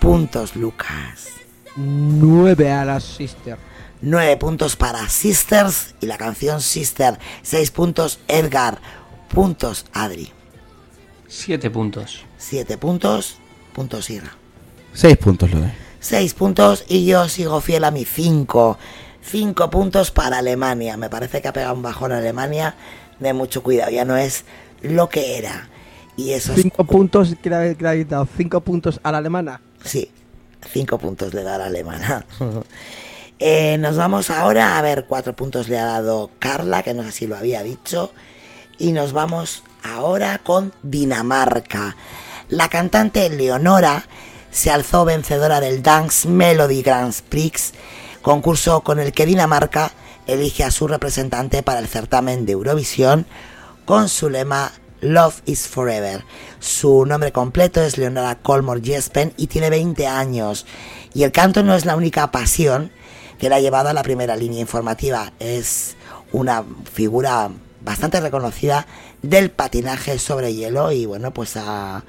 [SPEAKER 1] Puntos, Lucas.
[SPEAKER 3] 9 a la Sister.
[SPEAKER 1] 9 puntos para Sisters y la canción Sister. 6 puntos, Edgar. Puntos, Adri.
[SPEAKER 2] Siete puntos.
[SPEAKER 1] 7 puntos, puntos, Ira.
[SPEAKER 4] Seis puntos lo doy.
[SPEAKER 1] 6 puntos y yo sigo fiel a mi 5. 5 puntos para Alemania. Me parece que ha pegado un bajón a Alemania de mucho cuidado. Ya no es lo que era. Y eso es
[SPEAKER 3] 5 puntos, que le quitado 5 puntos a la alemana.
[SPEAKER 1] Sí, cinco puntos le da la alemana. (laughs) Eh, nos vamos ahora a ver cuatro puntos le ha dado Carla, que no sé si lo había dicho. Y nos vamos ahora con Dinamarca. La cantante Leonora se alzó vencedora del Dance Melody Grand Prix, concurso con el que Dinamarca elige a su representante para el certamen de Eurovisión con su lema Love is Forever. Su nombre completo es Leonora Colmore Jespen y tiene 20 años. Y el canto no es la única pasión que la ha llevado a la primera línea informativa. Es una figura bastante reconocida del patinaje sobre hielo y bueno, pues ha,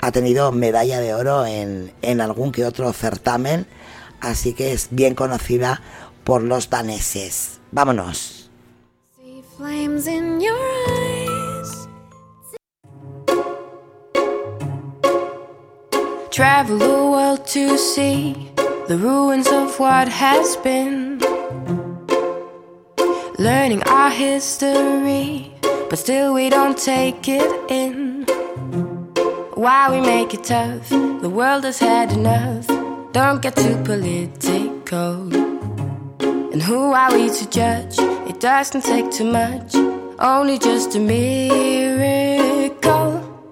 [SPEAKER 1] ha tenido medalla de oro en, en algún que otro certamen. Así que es bien conocida por los daneses. Vámonos.
[SPEAKER 14] Travel the world to see the ruins of what has been. Learning our history, but still we don't take it in. Why we make it tough? The world has had enough. Don't get too political. And who are we to judge? It doesn't take too much, only just a miracle.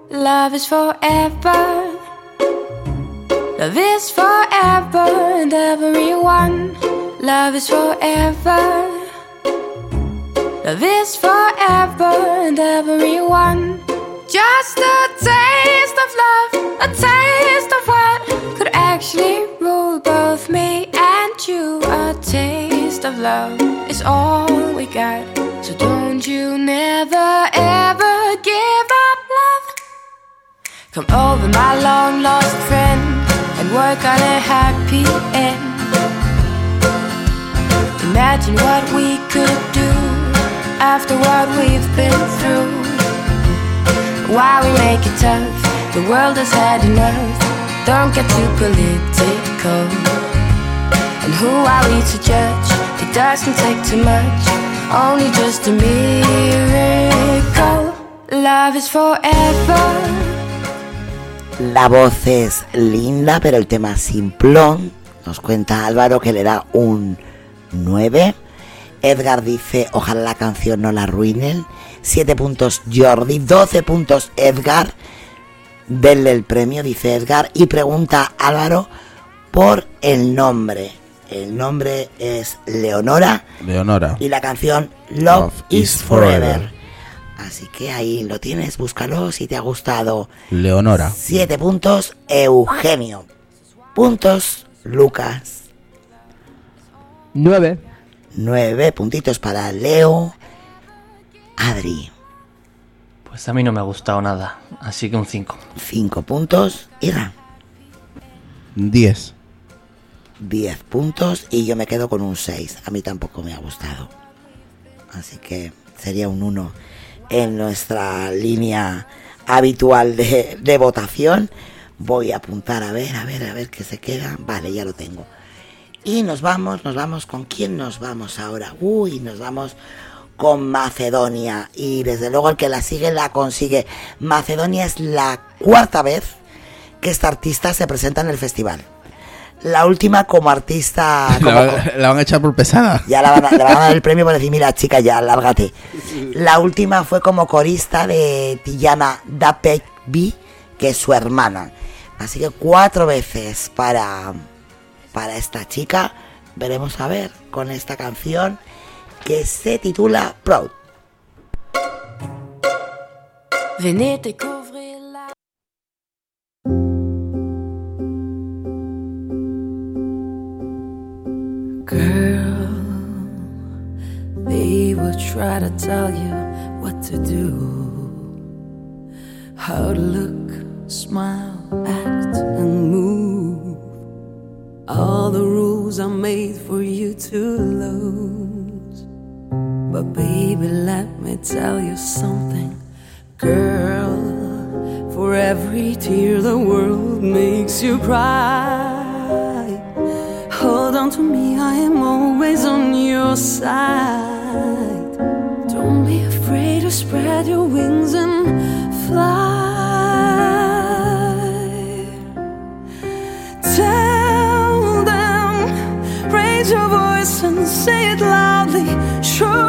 [SPEAKER 14] Love is forever. Love is forever and everyone. Love is forever. Love is forever and everyone. Just a taste of love, a taste of what could actually rule both me and you. A taste of love is all we got. So don't you never ever give up love. Come over, my long lost friend, and work on a happy end. Imagine what we could do after what we've been through. Why we make it tough? The world has had enough. Don't get too political. And who are we to judge? It doesn't take too much, only just a miracle. Love is forever.
[SPEAKER 1] La voz es linda, pero el tema simplón. Nos cuenta Álvaro que le da un 9. Edgar dice, ojalá la canción no la arruinen. 7 puntos Jordi, 12 puntos Edgar. Denle el premio, dice Edgar. Y pregunta Álvaro por el nombre. El nombre es Leonora
[SPEAKER 4] Leonora.
[SPEAKER 1] y la canción Love,
[SPEAKER 4] Love
[SPEAKER 1] is
[SPEAKER 4] is
[SPEAKER 1] forever.
[SPEAKER 4] Forever.
[SPEAKER 1] Así que ahí lo tienes, búscalo si te ha gustado.
[SPEAKER 4] Leonora.
[SPEAKER 1] 7 puntos Eugenio. Puntos Lucas.
[SPEAKER 3] 9.
[SPEAKER 1] 9 puntitos para Leo. Adri.
[SPEAKER 2] Pues a mí no me ha gustado nada, así que un 5.
[SPEAKER 1] 5 puntos. Ira.
[SPEAKER 4] 10.
[SPEAKER 1] 10 puntos. Y yo me quedo con un 6. A mí tampoco me ha gustado. Así que sería un 1 en nuestra línea habitual de, de votación. Voy a apuntar a ver, a ver, a ver qué se queda. Vale, ya lo tengo. Y nos vamos, nos vamos, ¿con quién nos vamos ahora? Uy, nos vamos con Macedonia. Y desde luego el que la sigue la consigue. Macedonia es la cuarta vez que esta artista se presenta en el festival. La última como artista. (laughs)
[SPEAKER 4] La,
[SPEAKER 1] como-
[SPEAKER 4] van- la van a echar por pesada.
[SPEAKER 1] ya la van, a, le van a dar el (laughs) premio por decir, mira, chica, ya, lárgate. La última fue como corista de Tiyana Dapekbi, que es su hermana. Así que cuatro veces para, para esta chica. Veremos a ver con esta canción que se titula Proud.
[SPEAKER 5] Girl, they will try to tell you what to do, how to look, smile, act, and move. All the rules are made for you to lose. But baby, let me tell you something, girl. For every tear the world makes you cry. Hold on to me, I am always on your side. Don't be afraid to spread your wings and fly. Tell them, raise your voice and say it loudly. Show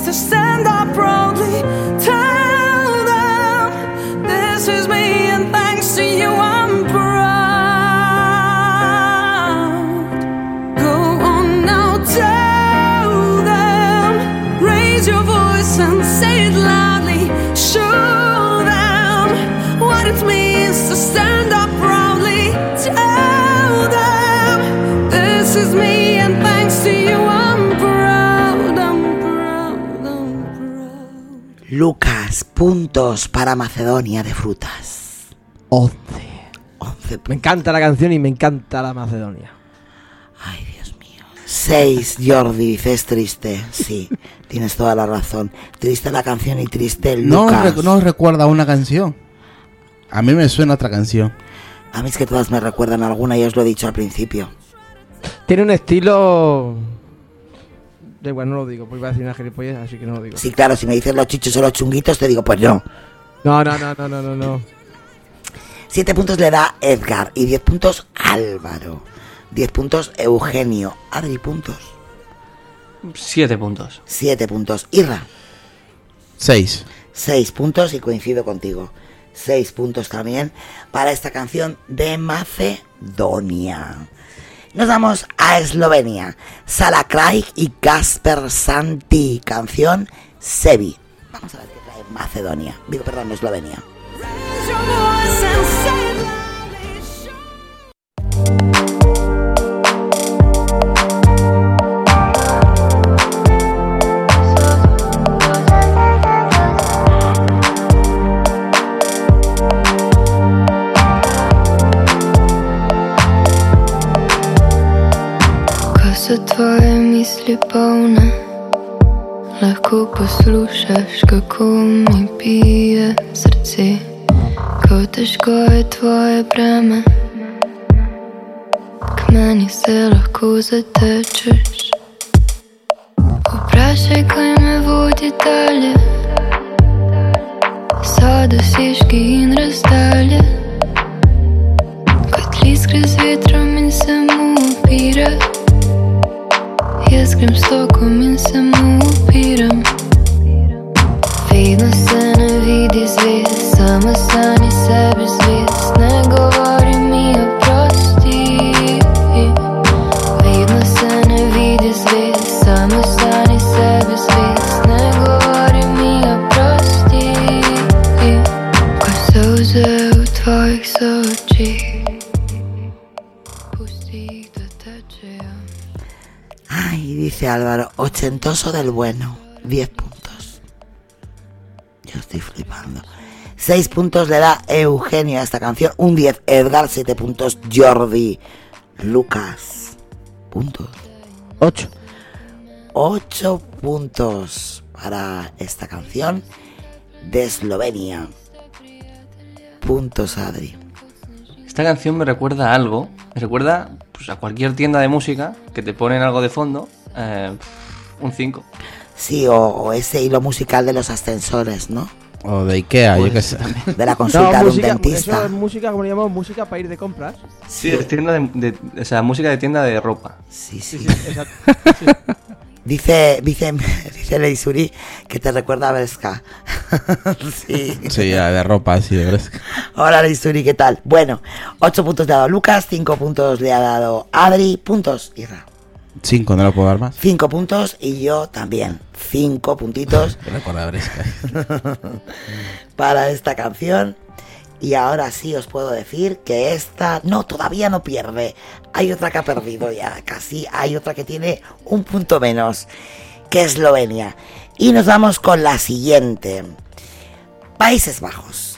[SPEAKER 5] to stand up proudly.
[SPEAKER 1] Lucas, puntos para Macedonia de frutas.
[SPEAKER 3] 11.
[SPEAKER 1] 11
[SPEAKER 3] Me encanta la canción y me encanta la Macedonia.
[SPEAKER 1] Ay, Dios mío. 6, Jordi, dices triste. Sí, tienes toda la razón. Triste la canción y triste
[SPEAKER 4] No,
[SPEAKER 1] Lucas.
[SPEAKER 4] re- no recuerda una canción. A mí me suena otra canción.
[SPEAKER 1] A mí es que todas me recuerdan alguna, ya os lo he dicho al principio.
[SPEAKER 3] Tiene un estilo. De bueno, no lo digo, pues iba a decir una gilipollez, así que no lo digo.
[SPEAKER 1] Sí, claro, si me dices los chichos o los chunguitos, te digo, pues no.
[SPEAKER 3] No, no, no, no, no, no, no.
[SPEAKER 1] 7 puntos le da Edgar y 10 puntos Álvaro. 10 puntos Eugenio. Adri, puntos.
[SPEAKER 2] Siete puntos.
[SPEAKER 1] 7 puntos. Irra.
[SPEAKER 4] 6.
[SPEAKER 1] 6 puntos y coincido contigo. 6 puntos también para esta canción de Macedonia. Nos vamos a Eslovenia. Sala Craig y Casper Santi. Canción Sebi. Vamos a ver qué trae Macedonia. Digo, perdón, Eslovenia.
[SPEAKER 14] So tvoje misli polne, lahko poslušaš, kako mi pije srce. Ko težko je tvoje breme, k meni se lahko zatečeš. Vprašaj, kaj me vodi dalje, so dosežki in razdalje. Kot list gre z vetrom in se mu upira. Fila se na
[SPEAKER 1] vida e Álvaro, ochentoso del bueno. 10 puntos. Yo estoy flipando. 6 puntos le da Eugenio a esta canción. Un 10 Edgar, 7 puntos Jordi. Lucas. Puntos.
[SPEAKER 3] 8.
[SPEAKER 1] 8 puntos para esta canción de Eslovenia. Puntos Adri.
[SPEAKER 2] Esta canción me recuerda a algo. Me recuerda pues, a cualquier tienda de música que te ponen algo de fondo. Eh, un 5.
[SPEAKER 1] Sí, o, o ese hilo musical de los ascensores, ¿no?
[SPEAKER 4] O de Ikea, yo qué sé.
[SPEAKER 1] De la (laughs)
[SPEAKER 3] No,
[SPEAKER 1] consulta de un dentista.
[SPEAKER 3] eso es música, como le llamamos, música para ir de compras.
[SPEAKER 2] Sí, es tienda de, de- o sea, música de tienda de ropa.
[SPEAKER 1] Sí,
[SPEAKER 3] Sí,
[SPEAKER 1] sí.
[SPEAKER 3] sí, exacto. Sí. (laughs)
[SPEAKER 1] Dice, dice, (laughs) dice Leisuri que te recuerda a Bresca. sí.
[SPEAKER 4] Sí, ya, de ropa, sí, de fresca.
[SPEAKER 1] Hola Leisuri, ¿qué tal? Bueno, 8 puntos le ha dado Lucas, 5 puntos le ha dado Adri, puntos, Irra.
[SPEAKER 4] Cinco, no lo puedo dar más.
[SPEAKER 1] 5 puntos y yo también. 5 puntitos (laughs) (laughs) para esta canción. Y ahora sí os puedo decir que esta no, todavía no pierde. Hay otra que ha perdido ya, casi. Hay otra que tiene un punto menos, que es Eslovenia. Y nos vamos con la siguiente. Países Bajos.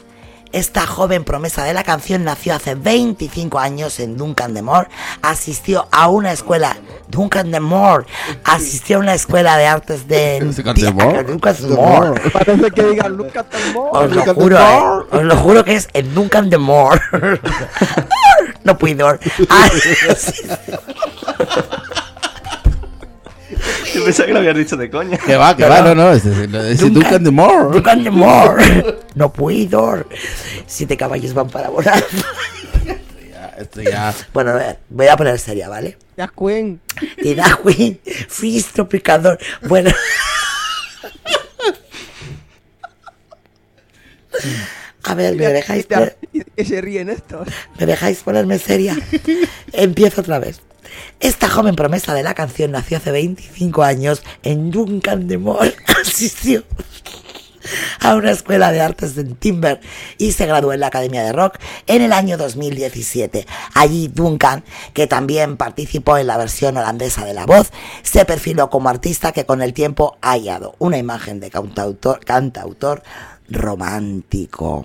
[SPEAKER 1] Esta joven promesa de la canción nació hace 25 años en Duncan de Moor, asistió a una escuela, Duncan de Moor, asistió a una escuela de artes de
[SPEAKER 4] Duncan de Moor.
[SPEAKER 1] Duncan de Moor.
[SPEAKER 3] Parece que diga Lucas Tambor.
[SPEAKER 1] Os lo juro, eh, os lo juro que es en Duncan de Moor. (laughs) no puedo. (laughs)
[SPEAKER 2] Yo pensaba que lo habías dicho de coña.
[SPEAKER 4] Que va, que va, no, no. Es,
[SPEAKER 1] Duncan-
[SPEAKER 4] Duncan de Moore.
[SPEAKER 1] Duncan de Moor. No puedo. Siete caballos van para volar.
[SPEAKER 4] Esto ya.
[SPEAKER 1] Bueno, a ver, voy a poner seria, ¿vale?
[SPEAKER 3] Ya, Queen.
[SPEAKER 1] Y Freeze Tropicador. Bueno. A ver, ¿me dejáis, poner-
[SPEAKER 3] Y, y se ríen estos.
[SPEAKER 1] ¿me dejáis ponerme seria? Empiezo otra vez. Esta joven promesa de la canción nació hace 25 años en Duncan de Moor. (laughs) Asistió a una escuela de artes en Timber y se graduó en la Academia de Rock en el año 2017. Allí Duncan, que también participó en la versión holandesa de La Voz, se perfiló como artista que con el tiempo ha hallado una imagen de cantautor romántico.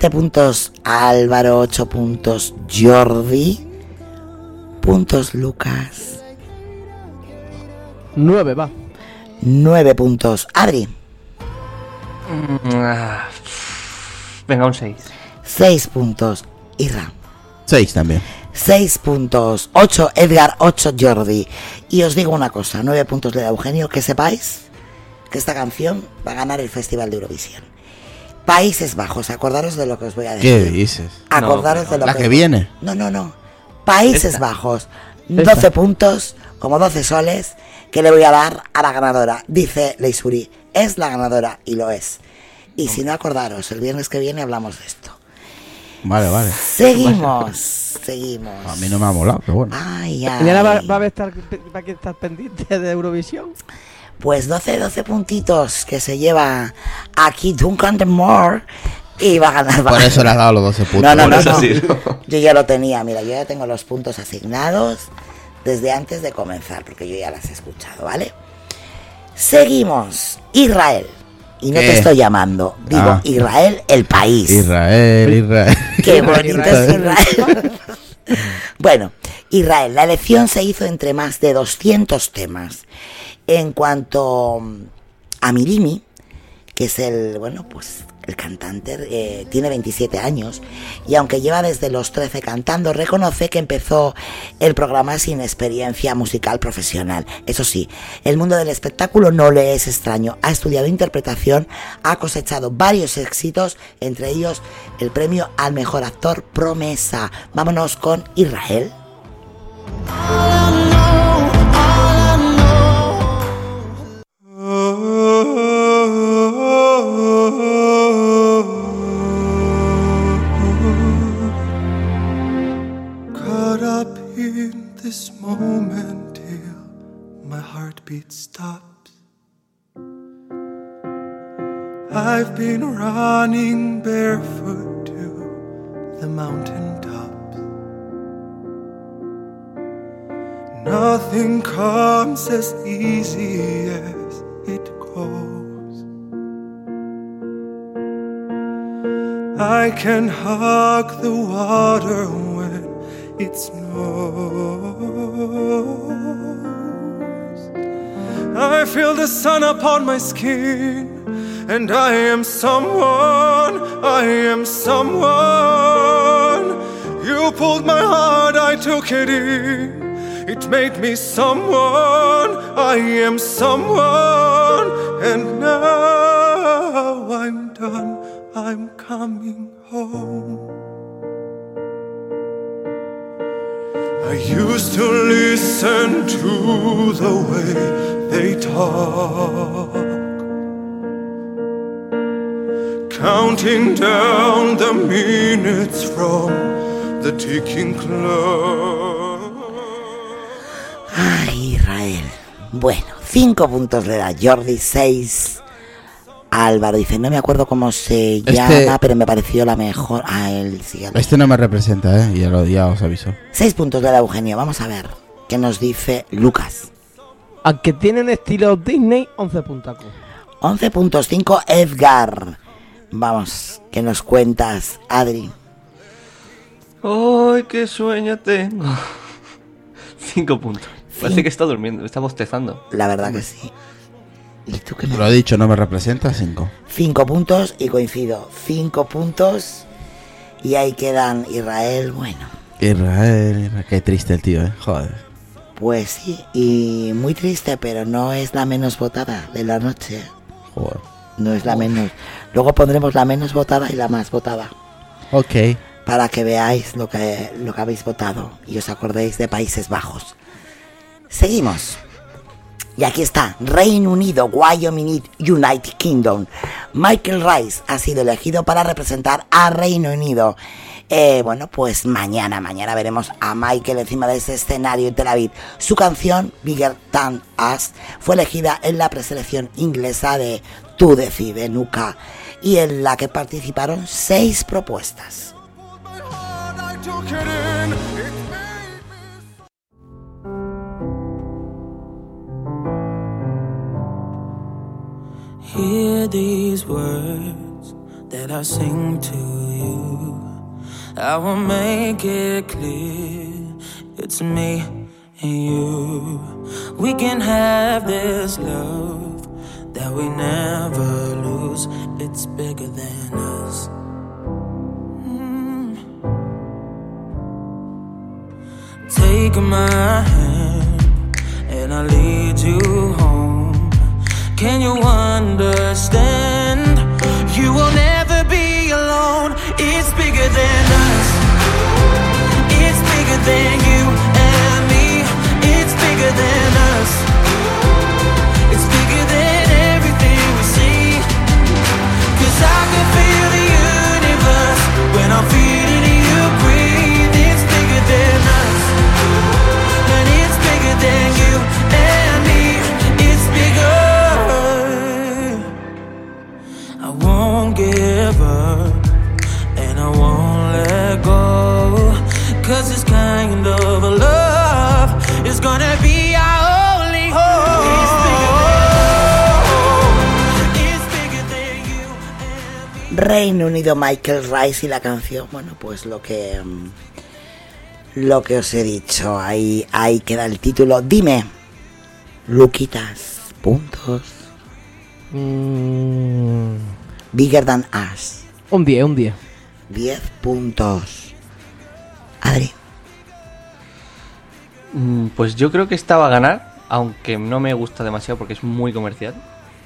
[SPEAKER 1] 7 puntos Álvaro, 8 puntos Jordi, puntos Lucas,
[SPEAKER 3] Nueve, va.
[SPEAKER 1] 9 puntos Adri,
[SPEAKER 2] Mm, ah, Venga, un 6.
[SPEAKER 1] 6 puntos Irra.
[SPEAKER 4] Seis también.
[SPEAKER 1] 6 puntos, 8 Edgar, 8 Jordi. Y os digo una cosa, 9 puntos le da Eugenio, que sepáis que esta canción va a ganar el Festival de Eurovisión. Países Bajos, acordaros de lo que os voy a decir.
[SPEAKER 4] ¿Qué dices?
[SPEAKER 1] Acordaros
[SPEAKER 2] No,
[SPEAKER 1] de lo
[SPEAKER 4] La que viene.
[SPEAKER 1] No, no, no. Países
[SPEAKER 2] Esta.
[SPEAKER 1] Bajos. 12 puntos, como 12 soles, que le voy a dar a la ganadora. Dice Leisuri, es la ganadora y lo es. Y si no acordaros, el viernes que viene hablamos de esto.
[SPEAKER 4] Vale, vale.
[SPEAKER 1] Seguimos, seguimos.
[SPEAKER 4] A mí no me ha molado, pero bueno.
[SPEAKER 1] Ay, ay.
[SPEAKER 3] Mañana va, va a estar, va a estar pendiente de Eurovisión.
[SPEAKER 1] Pues 12, 12 puntitos que se lleva aquí Duncan de Moore y va a ganar.
[SPEAKER 4] Por eso le has dado los 12 puntos.
[SPEAKER 1] No, no, no, no.
[SPEAKER 2] sí, (laughs) ¿no?
[SPEAKER 1] Yo ya lo tenía, mira, yo ya tengo los puntos asignados desde antes de comenzar, porque yo ya las he escuchado, ¿vale? Seguimos. Israel. Y no
[SPEAKER 4] ¿Qué?
[SPEAKER 1] te estoy llamando, digo
[SPEAKER 4] Ah.
[SPEAKER 1] Israel, el país.
[SPEAKER 4] Israel, Israel. (laughs)
[SPEAKER 1] Qué bonito es Israel. (laughs) bueno, Israel, la elección se hizo entre más de 200 temas En cuanto mm, a Mirimi, que es el, bueno, pues el cantante, eh, tiene 27 años y aunque lleva desde los 13 cantando, reconoce que empezó el programa sin experiencia musical profesional. Eso sí, el mundo del espectáculo no le es extraño. Ha estudiado interpretación, ha cosechado varios éxitos, entre ellos el premio al mejor actor Promesa. Vámonos con Israel.
[SPEAKER 15] This moment till my heartbeat stops. I've been running barefoot to the mountain tops. Nothing comes as easy as it goes. I can hug the water it snows. I feel the sun upon my skin, and I am someone, I am someone. You pulled my heart, I took it in. It made me someone, I am someone, and now I'm done, I'm coming home. I used to listen to the way they talk, counting down the minutes from the ticking clock.
[SPEAKER 1] Ay, Israel. Bueno, cinco puntos le da Jordi, seis. Álvaro dice, no me acuerdo cómo se llama, pero me pareció la mejor. Ah, el siguiente.
[SPEAKER 4] Este no me representa, ¿eh? Ya, lo, ya os aviso.
[SPEAKER 1] Seis puntos de la Eugenio. Vamos a ver qué nos dice Lucas.
[SPEAKER 3] Aunque tienen estilo Disney, 11 puntacos.
[SPEAKER 1] 11.5 Edgar. Vamos, ¿qué nos cuentas, Adri?
[SPEAKER 2] ¡Ay, qué sueño tengo! (laughs) Cinco puntos. Parece que está durmiendo, está bostezando.
[SPEAKER 1] La verdad que sí. ¿Y tú qué me
[SPEAKER 4] Lo he dicho, no me representa, 5.
[SPEAKER 1] Cinco puntos y coincido. Cinco puntos. Y ahí quedan Israel, bueno.
[SPEAKER 4] Israel, Israel, qué triste el tío, ¿eh? Joder.
[SPEAKER 1] Pues sí, y muy triste, pero no es la menos votada de la noche.
[SPEAKER 4] Joder.
[SPEAKER 1] No es la menos. Luego pondremos la menos votada y la más votada.
[SPEAKER 4] Ok.
[SPEAKER 1] Para que veáis lo que, lo que habéis votado y os acordéis de Países Bajos. Seguimos. Y aquí está, Reino Unido, Wyoming, United Kingdom. Michael Rice ha sido elegido para representar a Reino Unido. Eh, bueno, pues mañana, mañana veremos a Michael encima de ese escenario en Tel Aviv. Su canción, Bigger Than Us, fue elegida en la preselección inglesa de Tú Decide, Nuca, y en la que participaron seis propuestas.
[SPEAKER 5] Hear these words that I sing to you. I will make it clear it's me and you. We can have this love that we never lose. It's bigger than us. Mm. Take my hand and I'll lead you home. Can you understand? You will never be alone. It's bigger than us. It's bigger than you and me. It's bigger than us. It's bigger than everything we see. Cause I can feel the universe when I'm
[SPEAKER 1] Reino Unido, Michael Rice y la canción, bueno, pues lo que mm, lo que os he dicho, ahí, ahí queda el título. Dime, Luquitas. puntos.
[SPEAKER 3] Mm,
[SPEAKER 1] Bigger Than Us.
[SPEAKER 3] un 10, un 10.
[SPEAKER 1] 10 puntos. Adri.
[SPEAKER 2] Mm, Pues yo creo que esta va a ganar, aunque no me gusta demasiado porque es muy comercial.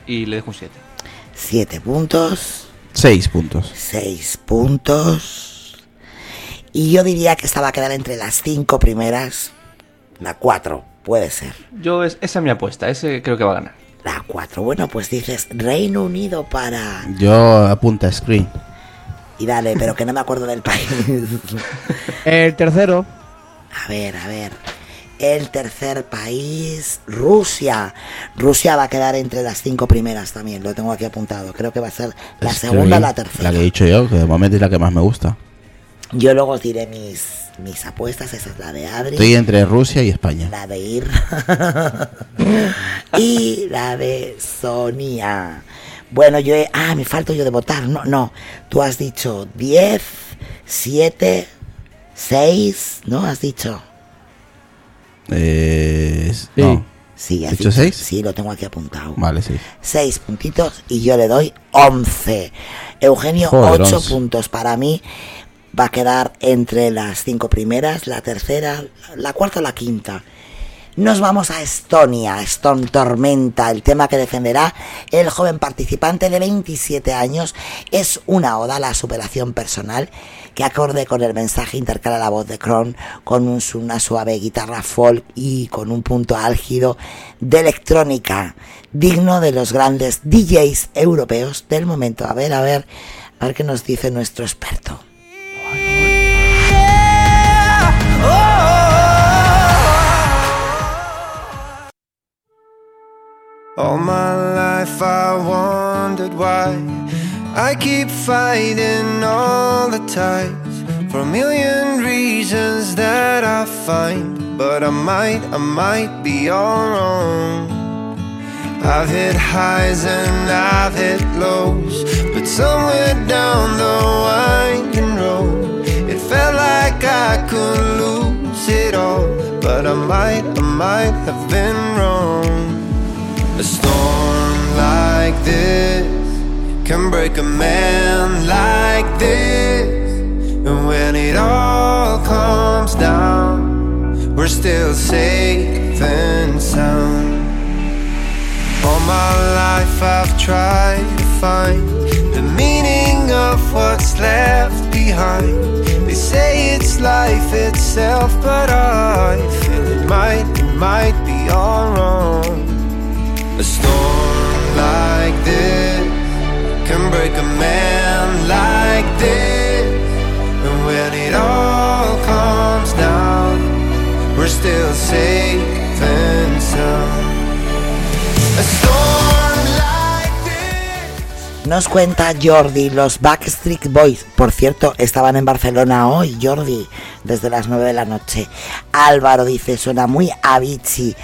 [SPEAKER 2] Y le dejo un 7.
[SPEAKER 1] 7 puntos.
[SPEAKER 4] 6 puntos.
[SPEAKER 1] 6 puntos. Y yo diría que esta va a quedar entre las 5 primeras. La 4, puede ser.
[SPEAKER 2] Yo, es, esa es mi apuesta, ese creo que va a ganar.
[SPEAKER 1] La 4. Bueno, pues dices Reino Unido para...
[SPEAKER 4] Yo apunta a screen.
[SPEAKER 1] Y dale, pero que no me acuerdo del país. (laughs)
[SPEAKER 3] El tercero,
[SPEAKER 1] A ver, a ver. El tercer país, Rusia. Rusia va a quedar entre las cinco primeras también, lo tengo aquí apuntado. Creo que va a ser la segunda o la tercera.
[SPEAKER 4] La que he dicho yo, que de momento es la que más me gusta.
[SPEAKER 1] Yo luego os diré mis, mis apuestas, esa es la de Adri.
[SPEAKER 4] Estoy entre Rusia y España.
[SPEAKER 1] La de Ir. (laughs) y la de Sonia. Bueno, yo he... Ah, me falto yo de votar. No, no. Tú has dicho 10, 7, 6, ¿no? Has dicho.
[SPEAKER 4] Eh, no.
[SPEAKER 1] Sí, has
[SPEAKER 4] ¿He dicho
[SPEAKER 1] dicho
[SPEAKER 4] seis?
[SPEAKER 1] Sí, lo tengo aquí apuntado.
[SPEAKER 4] Vale, sí.
[SPEAKER 1] 6 puntitos y yo le doy 11. Eugenio,
[SPEAKER 4] Joder,
[SPEAKER 1] 8
[SPEAKER 4] once.
[SPEAKER 1] puntos para mí. Va a quedar entre las cinco primeras, la tercera, la cuarta o la quinta. Nos vamos a Estonia, Stone Tormenta. El tema que defenderá el joven participante de 27 años es una oda a la superación personal que acorde con el mensaje intercala la voz de Kron con un- una suave guitarra folk y con un punto álgido de electrónica digno de los grandes DJs europeos del momento. A ver, a ver, a ver qué nos dice nuestro experto.
[SPEAKER 16] All my life I wondered why I keep fighting all the tides for a million reasons that I find. But I might, I might be all wrong. I've hit highs and I've hit lows, but somewhere down the winding road, it felt like I could lose it all. But I might, I might have been wrong. Can break a man like this. And when it all comes down, we're still safe and sound. All my life I've tried to find the meaning of what's left behind. They say it's life itself, but I feel it might, it might be all wrong. A storm like this can break a man like this. And when it all comes down, we're still safe and sound. A storm like this.
[SPEAKER 1] Nos cuenta Jordi, los Backstreet Boys, por cierto, estaban en Barcelona hoy, Jordi, desde las 9 de la noche. Álvaro dice, suena muy Avicii.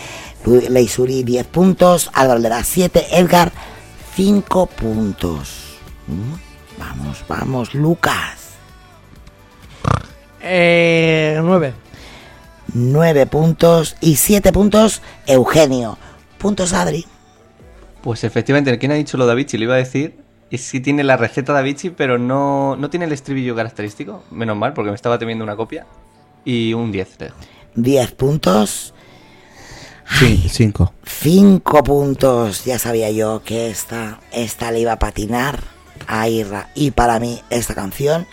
[SPEAKER 1] Leisuri 10 puntos, Álvaro le da 7, Edgar 5 puntos. Mm, Vamos, vamos, Lucas.
[SPEAKER 3] eh, 9.
[SPEAKER 1] 9 puntos y 7 puntos, Eugenio. Puntos, Adri.
[SPEAKER 2] Pues efectivamente, quien ha dicho lo de Avicii, le iba a decir, es si tiene la receta de Avicii, pero no, no tiene el estribillo característico. Menos mal, porque me estaba temiendo una copia. Y un 10 le dejo.
[SPEAKER 1] 10 puntos.
[SPEAKER 4] Sí, 5.
[SPEAKER 1] 5 puntos. Ya sabía yo que esta, esta le iba a patinar a Irra. Y para mí esta canción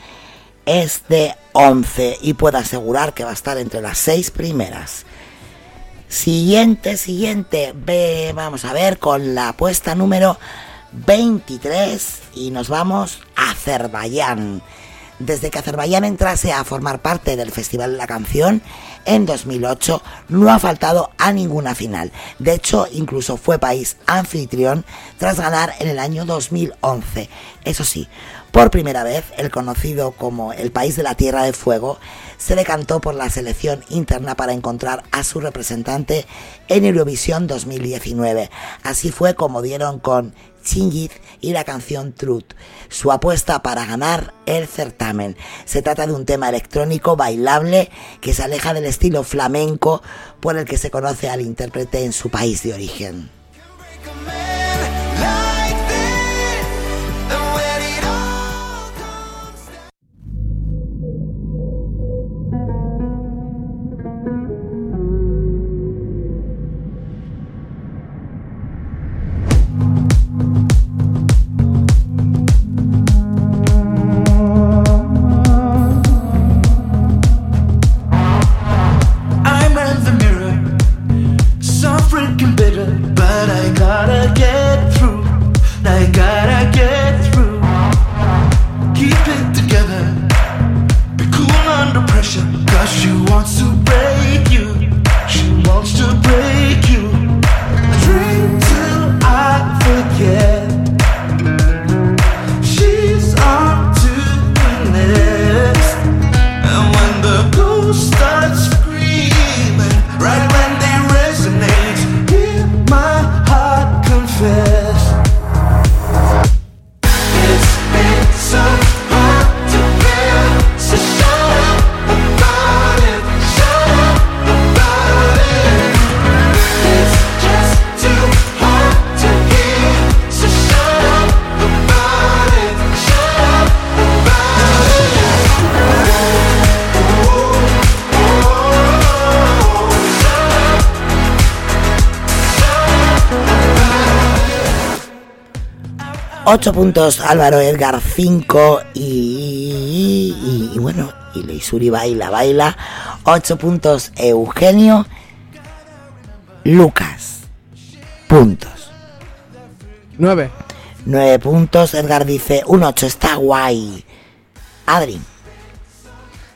[SPEAKER 1] es de 11 y puedo asegurar que va a estar entre las 6 primeras. Siguiente, siguiente. Ve, vamos a ver con la apuesta número 23 y nos vamos a Azerbaiyán. Desde que Azerbaiyán entrase a formar parte del Festival de la Canción en 2008, no ha faltado a ninguna final. De hecho, incluso fue país anfitrión tras ganar en el año 2011. Eso sí, por primera vez, el conocido como el país de la Tierra de Fuego se decantó por la selección interna para encontrar a su representante en Eurovisión 2019. Así fue como dieron con Y la canción Truth, su apuesta para ganar el certamen. Se trata de un tema electrónico bailable que se aleja del estilo flamenco por el que se conoce al intérprete en su país de origen. 8 puntos Álvaro Edgar 5 y, y, y bueno, y Leisuri baila, baila. 8 puntos Eugenio Lucas. Puntos.
[SPEAKER 3] 9.
[SPEAKER 1] 9 puntos. Edgar dice un 8, está guay. Adri,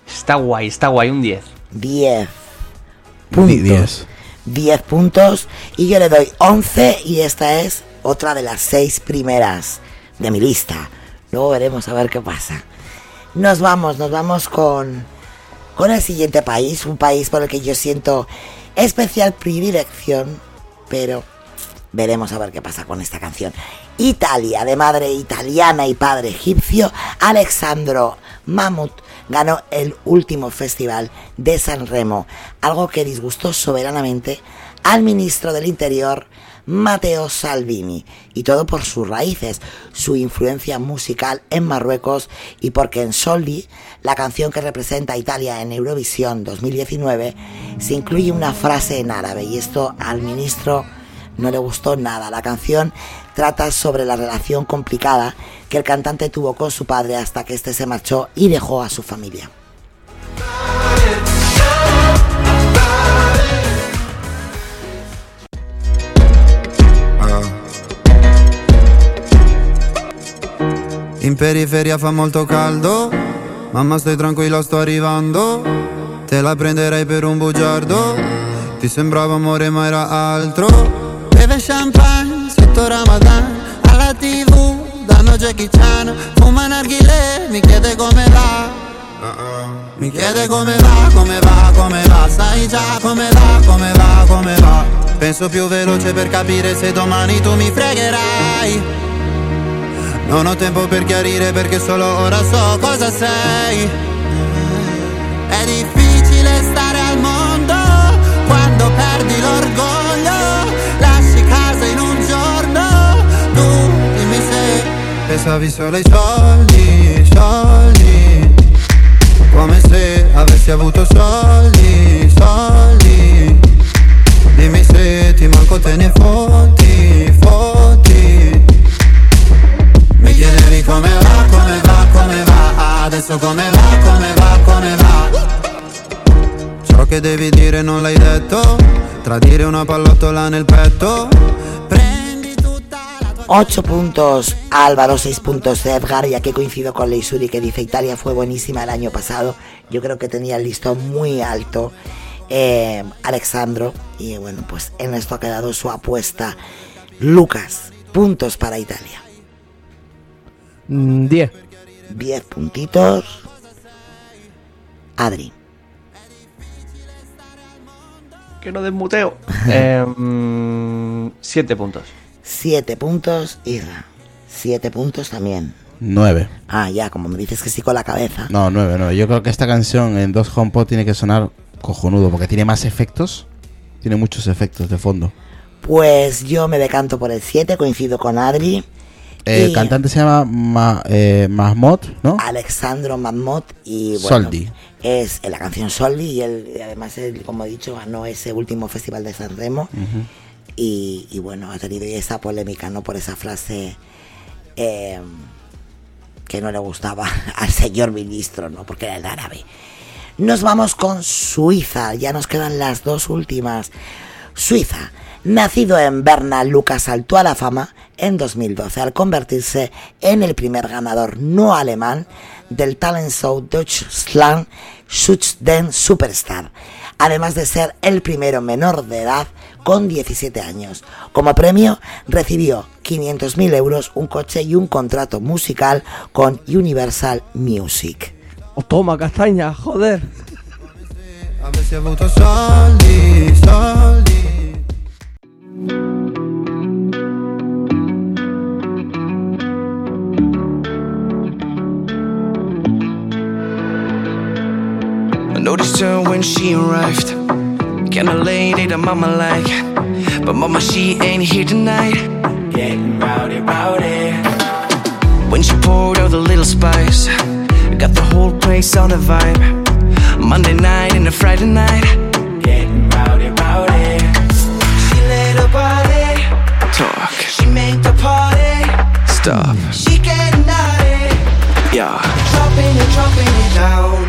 [SPEAKER 2] Está guay, está guay, un 10.
[SPEAKER 1] 10
[SPEAKER 4] Di-
[SPEAKER 1] puntos.
[SPEAKER 4] 10.
[SPEAKER 1] 10 puntos y yo le doy 11 y esta es otra de las 6 primeras de mi lista. Luego veremos a ver qué pasa. Nos vamos, nos vamos con, con el siguiente país, un país por el que yo siento especial predilección, pero veremos a ver qué pasa con esta canción. Italia, de madre italiana y padre egipcio, Alexandro Mamut ganó el último festival de San Remo, algo que disgustó soberanamente al ministro del Interior, Matteo Salvini, y todo por sus raíces, su influencia musical en Marruecos y porque en Soldi, la canción que representa a Italia en Eurovisión 2019, se incluye una frase en árabe y esto al ministro no le gustó nada. La canción trata sobre la relación complicada que el cantante tuvo con su padre hasta que éste se marchó y dejó a su familia.
[SPEAKER 17] In periferia fa molto caldo, mamma stai tranquilla sto arrivando, te la prenderei per un bugiardo, ti sembrava amore ma era altro. Beve champagne sotto Ramadan, alla tv danno Jackie Chan, fuma narghile, mi chiede come va. Mi chiede come va, come va, come va, sai già come va, come va, come va. Penso più veloce per capire se domani tu mi fregherai. Non ho tempo per chiarire perché solo ora so cosa sei. È difficile stare al mondo quando perdi l'orgoglio. Lasci casa in un giorno, tu dimmi se pensavi solo ai soldi, soldi. Come se avessi avuto soldi, soldi. Dimmi se ti manco te ne fotti, come va, come va, come va Adesso come va, come va, come va Ciò che devi dire non l'hai detto Tradire una pallottola nel petto
[SPEAKER 1] 8 puntos Álvaro, 6 puntos Edgar, ya que coincido con Leisuri que dice Italia fue buenísima el año pasado. Yo creo que tenía el listón muy alto eh, Alexandro. Y bueno, pues en esto ha quedado su apuesta. Lucas, puntos para Italia.
[SPEAKER 3] 10.
[SPEAKER 1] 10 puntitos. Adri.
[SPEAKER 2] Que no desmuteo. (laughs) eh, mm, siete puntos.
[SPEAKER 1] 7 puntos. Isra. 7 puntos también.
[SPEAKER 4] 9.
[SPEAKER 1] Ah, ya, como me dices que sí con la cabeza.
[SPEAKER 4] No, 9, 9. Yo creo que esta canción en dos HomePod tiene que sonar cojonudo porque tiene más efectos. Tiene muchos efectos de fondo.
[SPEAKER 1] Pues yo me decanto por el 7, coincido con Adri.
[SPEAKER 4] El
[SPEAKER 1] Y-
[SPEAKER 4] cantante se llama Ma- eh, Mahmoud, ¿no?
[SPEAKER 1] Alexandro Mamot y bueno,
[SPEAKER 4] Soldi.
[SPEAKER 1] es en la canción Soldi y él y además él, como he dicho ganó ese último festival de San Remo. Y, y bueno ha tenido esa polémica no por esa frase eh, que no le gustaba (laughs) al señor ministro no porque era el árabe. Nos vamos con Suiza. Ya nos quedan las dos últimas. Suiza. Nacido en Berna, Lucas saltó a la fama en 2012 al convertirse en el primer ganador no alemán del talent show Deutschland Such den Superstar, además de ser el primero menor de edad con 17 años. Como premio recibió 500.000 euros, un coche y un contrato musical con Universal Music.
[SPEAKER 3] O toma castaña, joder.
[SPEAKER 17] Avessi avuto soldi,
[SPEAKER 12] her when she arrived. Kinda late, ate a mama like. But mama, she ain't here tonight. Getting rowdy, rowdy. When she poured out the little spice, got the whole place on a vibe. Monday night and a Friday night. Getting rowdy, rowdy. She let her body talk. She make the party stop. She getting naughty. Yeah. Dropping it, dropping it down.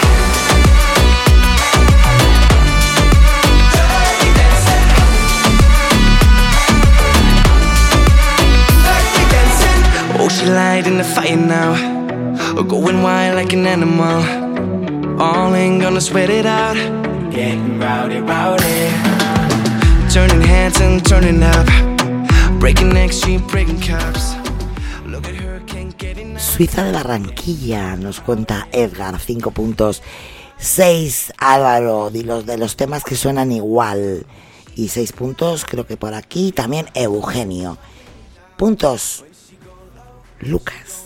[SPEAKER 12] She light in the fire now. Oh, going wild like an animal. All ain't gonna sweat it out. Getting rowdy, rowdy. Turning heads and turning up. Breaking necks, she breaking cups. Look at her, can't get enough.
[SPEAKER 1] Suiza de Barranquilla, nos cuenta Edgar, 5 puntos. 6 Álvaro, de los, de los temas que suenan igual. Y 6 puntos, creo que por aquí también Eugenio. Puntos. Lucas.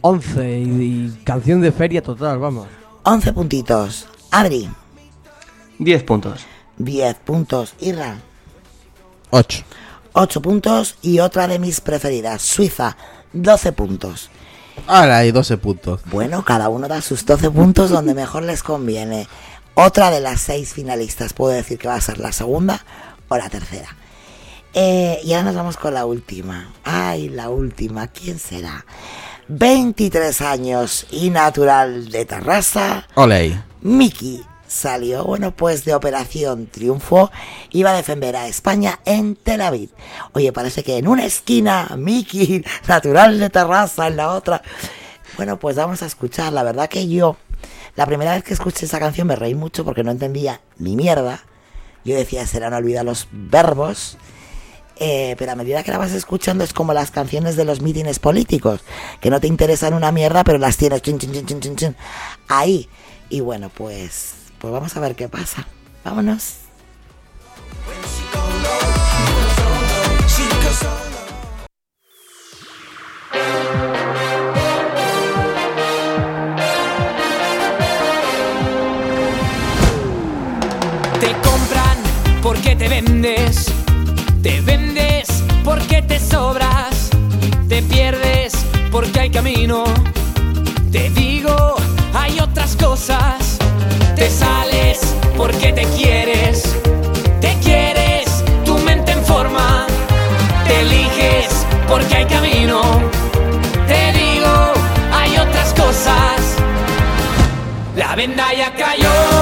[SPEAKER 3] 11 y, y canción de feria total, vamos.
[SPEAKER 1] 11 puntitos. Adri.
[SPEAKER 2] 10 puntos.
[SPEAKER 1] 10 puntos. Irra.
[SPEAKER 4] 8.
[SPEAKER 1] 8 puntos. Y otra de mis preferidas, Suiza. 12 puntos.
[SPEAKER 4] Ahora hay 12 puntos.
[SPEAKER 1] Bueno, cada uno da sus 12 puntos donde mejor les conviene. Otra de las seis finalistas puedo decir que va a ser la segunda o la tercera. Eh, y ahora nos vamos con la última. Ay, la última. ¿Quién será? 23 años y natural de Tarrasa.
[SPEAKER 4] Oley.
[SPEAKER 1] Miki salió, bueno, pues de Operación Triunfo, iba a defender a España en Tel Aviv. Oye, parece que en una esquina, Miki, (laughs) natural de terraza, en la otra. Bueno, pues vamos a escuchar. La verdad que yo, la primera vez que escuché esa canción me reí mucho porque no entendía ni mierda. Yo decía, serán olvidar los verbos. Eh, pero a medida que la vas escuchando es como las canciones de los mítines políticos, que no te interesan una mierda, pero las tienes chin, chin, chin, ahí. Y bueno, pues, pues vamos a ver qué pasa. Vámonos.
[SPEAKER 11] Te compran porque te vendes. Te vendes sobras. Te pierdes porque hay camino. Te digo, hay otras cosas. Te sales porque te quieres. Te quieres, tu mente en forma. Te eliges porque hay camino. Te digo, hay otras cosas. La venda ya cayó.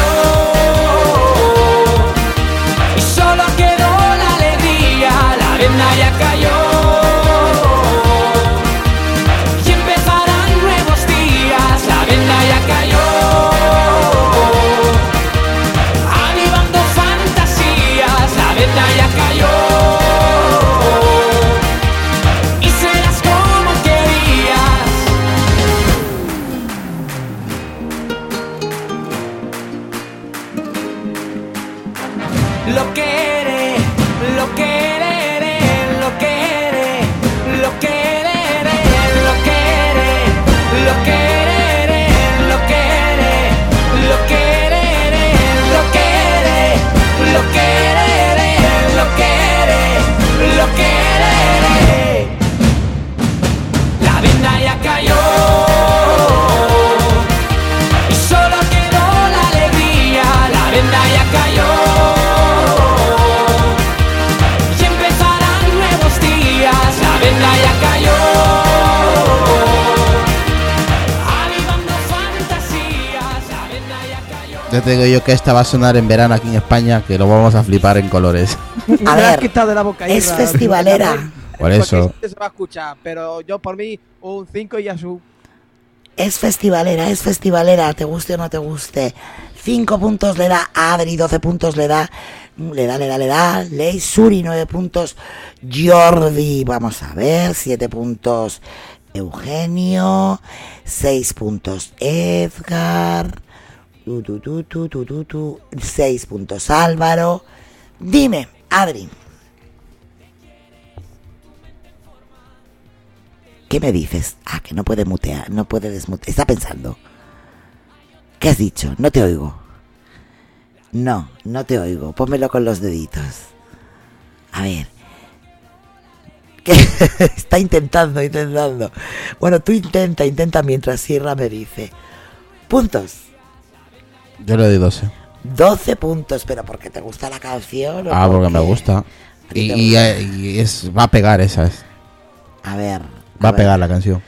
[SPEAKER 11] Ya
[SPEAKER 4] te digo yo que esta va a sonar en verano aquí en España, que lo vamos a flipar en colores. (laughs)
[SPEAKER 1] A ver,
[SPEAKER 3] de la boca,
[SPEAKER 1] es festivalera.
[SPEAKER 4] Por eso.
[SPEAKER 3] se va a escuchar, pero yo por mí un 5 y a su...
[SPEAKER 1] Es festivalera, es festivalera, te guste o no te guste. 5 puntos le da Adri, 12 puntos le da, le da, le da, le da, Ley Suri, 9 puntos, Jordi, vamos a ver, 7 puntos Eugenio, 6 puntos Edgar, tu, tu, tu, tu, tu, tu, 6 puntos Álvaro. Dime, Adri. ¿Qué me dices? Ah, que no puede mutear, no puede desmutear. Está pensando. ¿Qué has dicho? No te oigo. No, no te oigo. Pónmelo con los deditos. A ver. (laughs) Está intentando, intentando. Bueno, tú intenta, intenta mientras Sierra me dice. Puntos.
[SPEAKER 4] Yo le doy 12.
[SPEAKER 1] 12 puntos, pero porque te gusta la canción. o
[SPEAKER 4] Ah, porque me gusta. Y, y, eh, y es, va a pegar esa. es-
[SPEAKER 1] A ver.
[SPEAKER 4] Va a pegar la canción.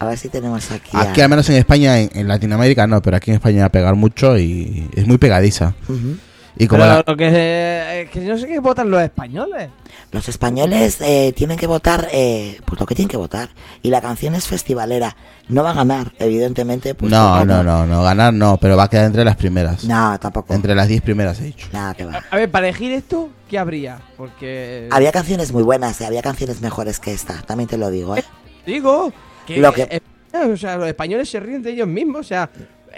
[SPEAKER 1] A ver si tenemos aquí. a-
[SPEAKER 4] Aquí al menos en España, en, en Latinoamérica no, pero aquí en España va a pegar mucho y es muy pegadiza.
[SPEAKER 1] Ujú.
[SPEAKER 4] Y como
[SPEAKER 3] Pero
[SPEAKER 4] la-
[SPEAKER 3] lo que, eh, es que no sé qué votan los españoles.
[SPEAKER 1] Los españoles eh, tienen que votar, eh, pues lo que tienen que votar. Y la canción es festivalera. No va a ganar, evidentemente. Pues
[SPEAKER 4] no, no, no, no, ganar no, pero va a quedar entre las primeras.
[SPEAKER 1] No, tampoco.
[SPEAKER 4] Entre las 10 primeras he dicho.
[SPEAKER 1] Nada que va.
[SPEAKER 3] A ver, para elegir esto, ¿qué habría? Porque...
[SPEAKER 1] Había canciones muy buenas, eh, había canciones mejores que esta, también te lo digo, ¿eh?
[SPEAKER 3] Digo que,
[SPEAKER 1] Lo que-
[SPEAKER 3] eh, o sea, los españoles se ríen de ellos mismos. O sea,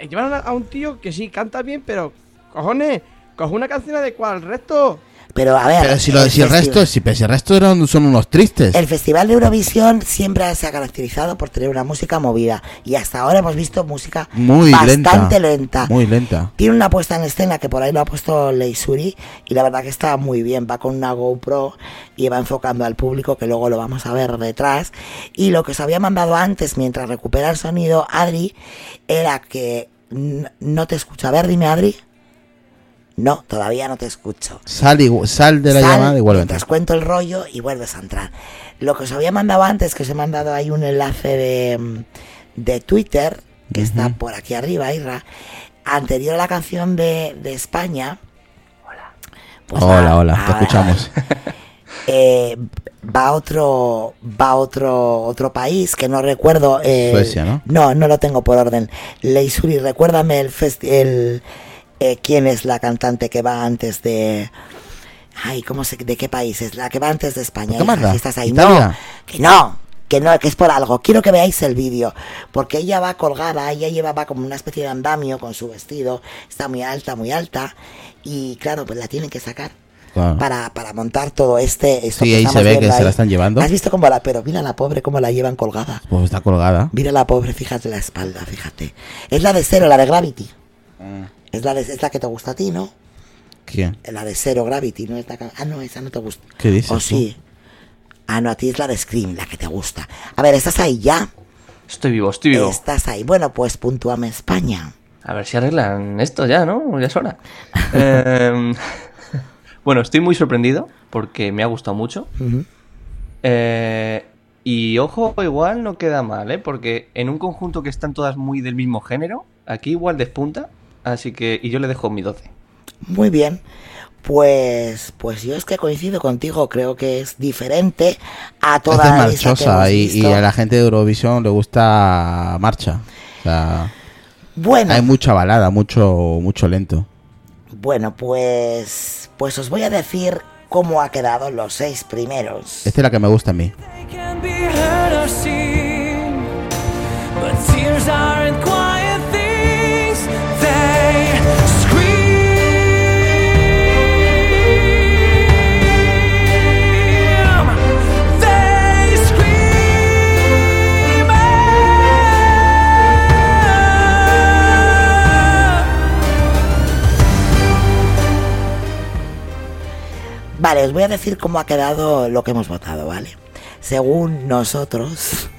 [SPEAKER 3] llevan a, a un tío que sí canta bien, pero cojones, coge una canción adecuada al resto.
[SPEAKER 1] Pero a ver.
[SPEAKER 4] Pero si, lo, si el
[SPEAKER 1] festi-
[SPEAKER 4] resto, si, pero si el resto eran, son unos tristes.
[SPEAKER 1] El Festival de Eurovisión siempre se ha caracterizado por tener una música movida. Y hasta ahora hemos visto música
[SPEAKER 4] Muy
[SPEAKER 1] bastante
[SPEAKER 4] lenta.
[SPEAKER 1] lenta.
[SPEAKER 4] Muy lenta.
[SPEAKER 1] Tiene una puesta en escena que por ahí lo ha puesto Leisuri y la verdad que está muy bien. Va con una GoPro y va enfocando al público que luego lo vamos a ver detrás. Y lo que os había mandado antes mientras recupera el sonido, Adri, era que no te escucho. A ver, dime, Adri. No, todavía no te escucho.
[SPEAKER 4] Sal, y- sal de la
[SPEAKER 1] Sal
[SPEAKER 4] llamada y vuelve a
[SPEAKER 1] mientras
[SPEAKER 4] entrar.
[SPEAKER 1] cuento el rollo y vuelves a entrar. Lo que os había mandado antes, que os he mandado ahí un enlace de, mm, de Twitter, que está por aquí arriba, Irra, anterior a la canción de, de España. pues
[SPEAKER 4] hola, hola, te escuchamos. (laughs)
[SPEAKER 1] eh, va otro va otro otro país que no recuerdo eh,
[SPEAKER 4] Suecia, ¿no?
[SPEAKER 1] no no lo tengo por orden Leisuri recuérdame el festi- el eh, quién es la cantante que va antes de ay cómo se de qué país es la que va antes de España
[SPEAKER 4] ¿Qué
[SPEAKER 1] hija, si estás ahí
[SPEAKER 4] ¿Italia?
[SPEAKER 1] no que no que no, que es por algo. Quiero que veáis el vídeo, porque ella va colgada, ella llevaba como una especie de andamio con su vestido, está muy alta, muy alta, y claro, pues la tienen que sacar
[SPEAKER 4] Claro.
[SPEAKER 1] para, para montar todo este. esto
[SPEAKER 4] Sí,
[SPEAKER 1] que
[SPEAKER 4] ahí se ve que se la están llevando.
[SPEAKER 1] ¿Has visto cómo la, pero mira la pobre cómo la llevan colgada?
[SPEAKER 4] Pues está colgada.
[SPEAKER 1] Mira la pobre, fíjate la espalda, fíjate. Es la de cero, la de Gravity. Es la, de, es la que te gusta a ti, ¿no?
[SPEAKER 4] ¿Quién?
[SPEAKER 1] La de cero Gravity, no es la ca- Ah, no, esa no te gusta.
[SPEAKER 4] ¿Qué dices
[SPEAKER 1] O
[SPEAKER 4] tú?
[SPEAKER 1] sí. Ah, no, a ti es la de Scream, la que te gusta. A ver, ¿estás ahí ya?
[SPEAKER 2] Estoy vivo, estoy vivo.
[SPEAKER 1] Estás ahí. Bueno, pues puntúame España.
[SPEAKER 2] A ver si arreglan esto ya, ¿no? Ya es hora. (laughs) Eh, (laughs) bueno, estoy muy sorprendido porque me ha gustado mucho. Eh, y ojo, igual no queda mal, ¿eh? Porque en un conjunto que están todas muy del mismo género, aquí igual despunta. Así que, y yo le dejo mi 12.
[SPEAKER 1] Muy bien. Pues, pues yo es que coincido contigo, creo que es diferente a toda
[SPEAKER 4] es
[SPEAKER 1] la lista que
[SPEAKER 4] marchosa
[SPEAKER 1] hemos
[SPEAKER 4] y, y
[SPEAKER 1] visto.
[SPEAKER 4] a la gente de Eurovisión le gusta marcha. O sea,
[SPEAKER 1] Bueno,
[SPEAKER 4] hay mucha balada, mucho, mucho lento.
[SPEAKER 1] bueno, pues, pues os voy a decir cómo ha quedado los seis primeros.
[SPEAKER 4] Esta es la que me gusta a mí.
[SPEAKER 1] Vale, os voy a decir cómo ha quedado lo que hemos votado, ¿vale? Según nosotros,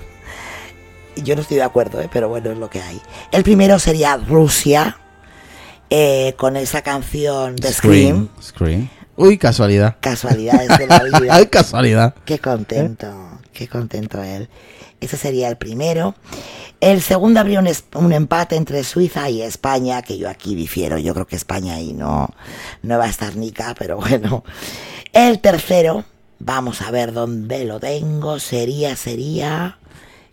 [SPEAKER 1] (laughs) yo no estoy de acuerdo, ¿eh? pero bueno, es lo que hay. El primero sería Rusia, eh, con esa canción de Scream.
[SPEAKER 4] Scream. Uy, casualidad.
[SPEAKER 1] Casualidades de la (laughs) vida.
[SPEAKER 4] Ay, casualidad.
[SPEAKER 1] Qué contento, qué contento él. Ese sería el primero. El segundo habría un, un empate entre Suiza y España, que yo aquí difiero. Yo creo que España ahí no, no va a estar Nica, pero bueno. El tercero, vamos a ver dónde lo tengo. Sería, sería.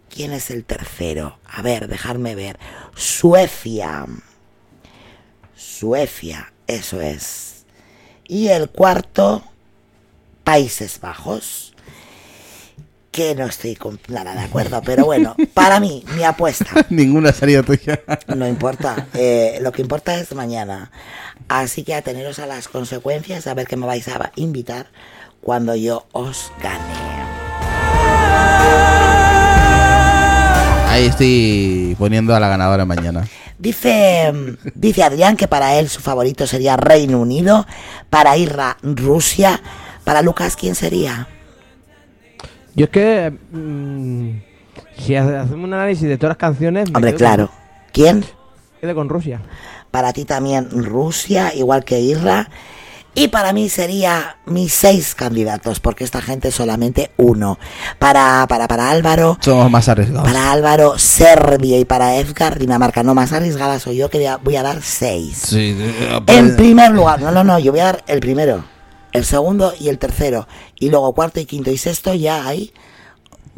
[SPEAKER 1] ¿Quién es el tercero? A ver, dejarme ver. Suecia. Suecia, eso es. Y el cuarto, Países Bajos. Que no estoy con nada de acuerdo, pero bueno, para mí, mi apuesta. (laughs)
[SPEAKER 4] Ninguna salida tuya.
[SPEAKER 1] No importa, eh, lo que importa es mañana. Así que ateneros a las consecuencias, a ver qué me vais a invitar cuando yo os gane.
[SPEAKER 4] Ahí estoy poniendo a la ganadora mañana.
[SPEAKER 1] Dice, dice Adrián que para él su favorito sería Reino Unido, para Irra Rusia, para Lucas ¿quién sería?
[SPEAKER 3] Yo es que. mm, si hace- hacemos un análisis de todas las canciones.
[SPEAKER 1] Hombre, claro.
[SPEAKER 3] con-
[SPEAKER 1] ¿Quién?
[SPEAKER 3] quedo con Rusia.
[SPEAKER 1] Para ti también Rusia, igual que Irra. Y para mí sería mis seis candidatos, porque esta gente solamente uno. Para, para, para Álvaro,
[SPEAKER 4] Somos más arriesgados.
[SPEAKER 1] para Álvaro, Serbia y para Edgar, Dinamarca. No más arriesgada soy yo que voy a- voy a dar seis.
[SPEAKER 4] Sí,
[SPEAKER 1] En primer lugar, no, no, no, yo voy a dar el primero, el segundo y el tercero. Y luego cuarto y quinto y sexto ya ahí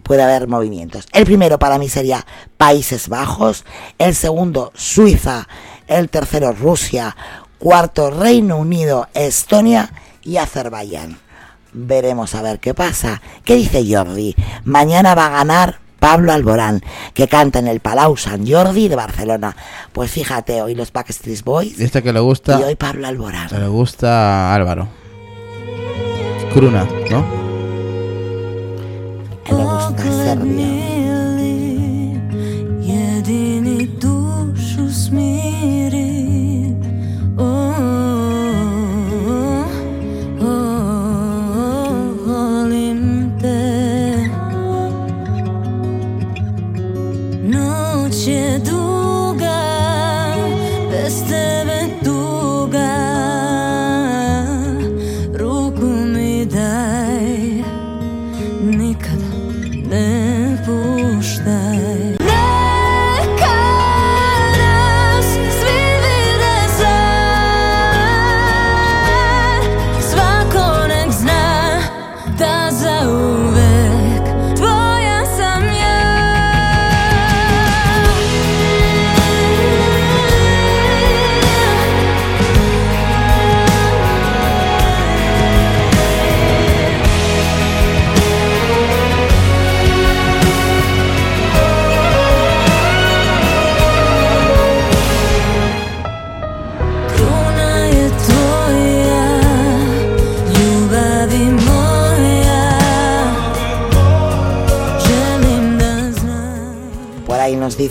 [SPEAKER 1] puede haber movimientos. El primero para mí sería Países Bajos, el segundo Suiza, el tercero Rusia, cuarto Reino Unido, Estonia y Azerbaiyán. Veremos a ver qué pasa. ¿Qué dice Jordi? Mañana va a ganar Pablo Alborán, que canta en el Palau San Jordi de Barcelona. Pues fíjate, hoy los Backstreet Boys
[SPEAKER 4] Y este que le gusta,
[SPEAKER 1] y hoy Pablo Alborán.
[SPEAKER 4] le gusta a Álvaro. Cruna, ¿no?
[SPEAKER 1] A él le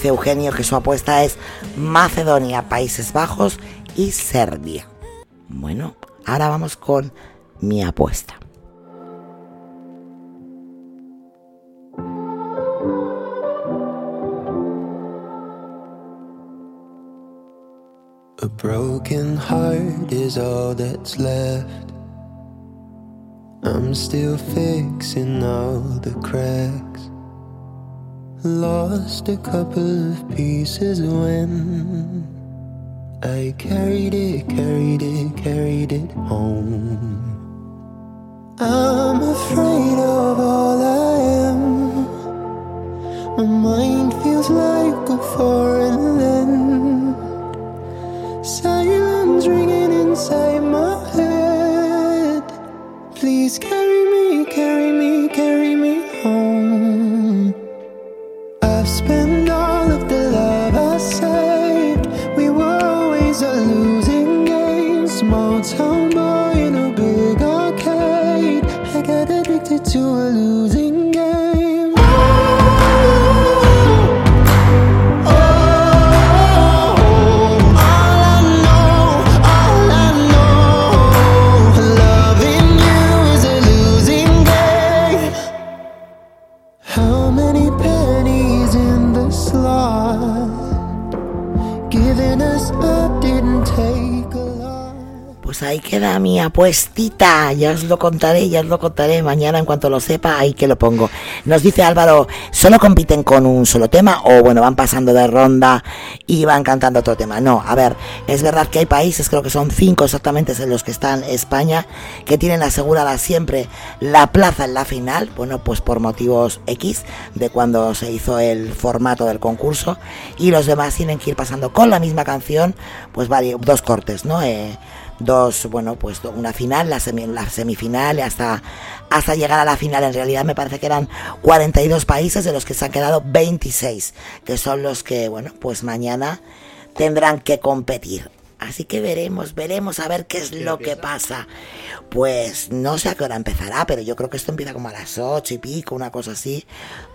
[SPEAKER 1] dice Eugenio que su apuesta es Macedonia, Países Bajos y Serbia. Bueno, ahora vamos con mi apuesta.
[SPEAKER 6] A broken heart is all that's left. I'm still fixing all the cracks. Lost a couple of pieces when I carried it, carried it, carried it home. I'm afraid of all I am. My mind feels like a foreign land. Silence ringing inside my head. Please carry me, carry me, carry
[SPEAKER 1] ahí queda mi apuestita, ya os lo contaré, ya os lo contaré mañana en cuanto lo sepa, ahí que lo pongo. Nos dice Álvaro, ¿solo compiten con un solo tema o bueno, van pasando de ronda y van cantando otro tema? No, a ver, es verdad que hay países, creo que son cinco exactamente en los que están España, que tienen asegurada siempre la plaza en la final, bueno, pues por motivos X de cuando se hizo el formato del concurso y los demás tienen que ir pasando con la misma canción, pues vari- dos cortes, ¿no? Eh, dos, bueno, pues una final, la, semi- la semifinal y hasta, hasta llegar a la final. En realidad me parece que eran 42 países de los que se han quedado 26, que son los que, bueno, pues mañana tendrán que competir. Así que veremos, veremos a ver qué es lo que pasa. Pues no sé a qué hora empezará, pero yo creo que esto empieza como a las 8 y pico, una cosa así,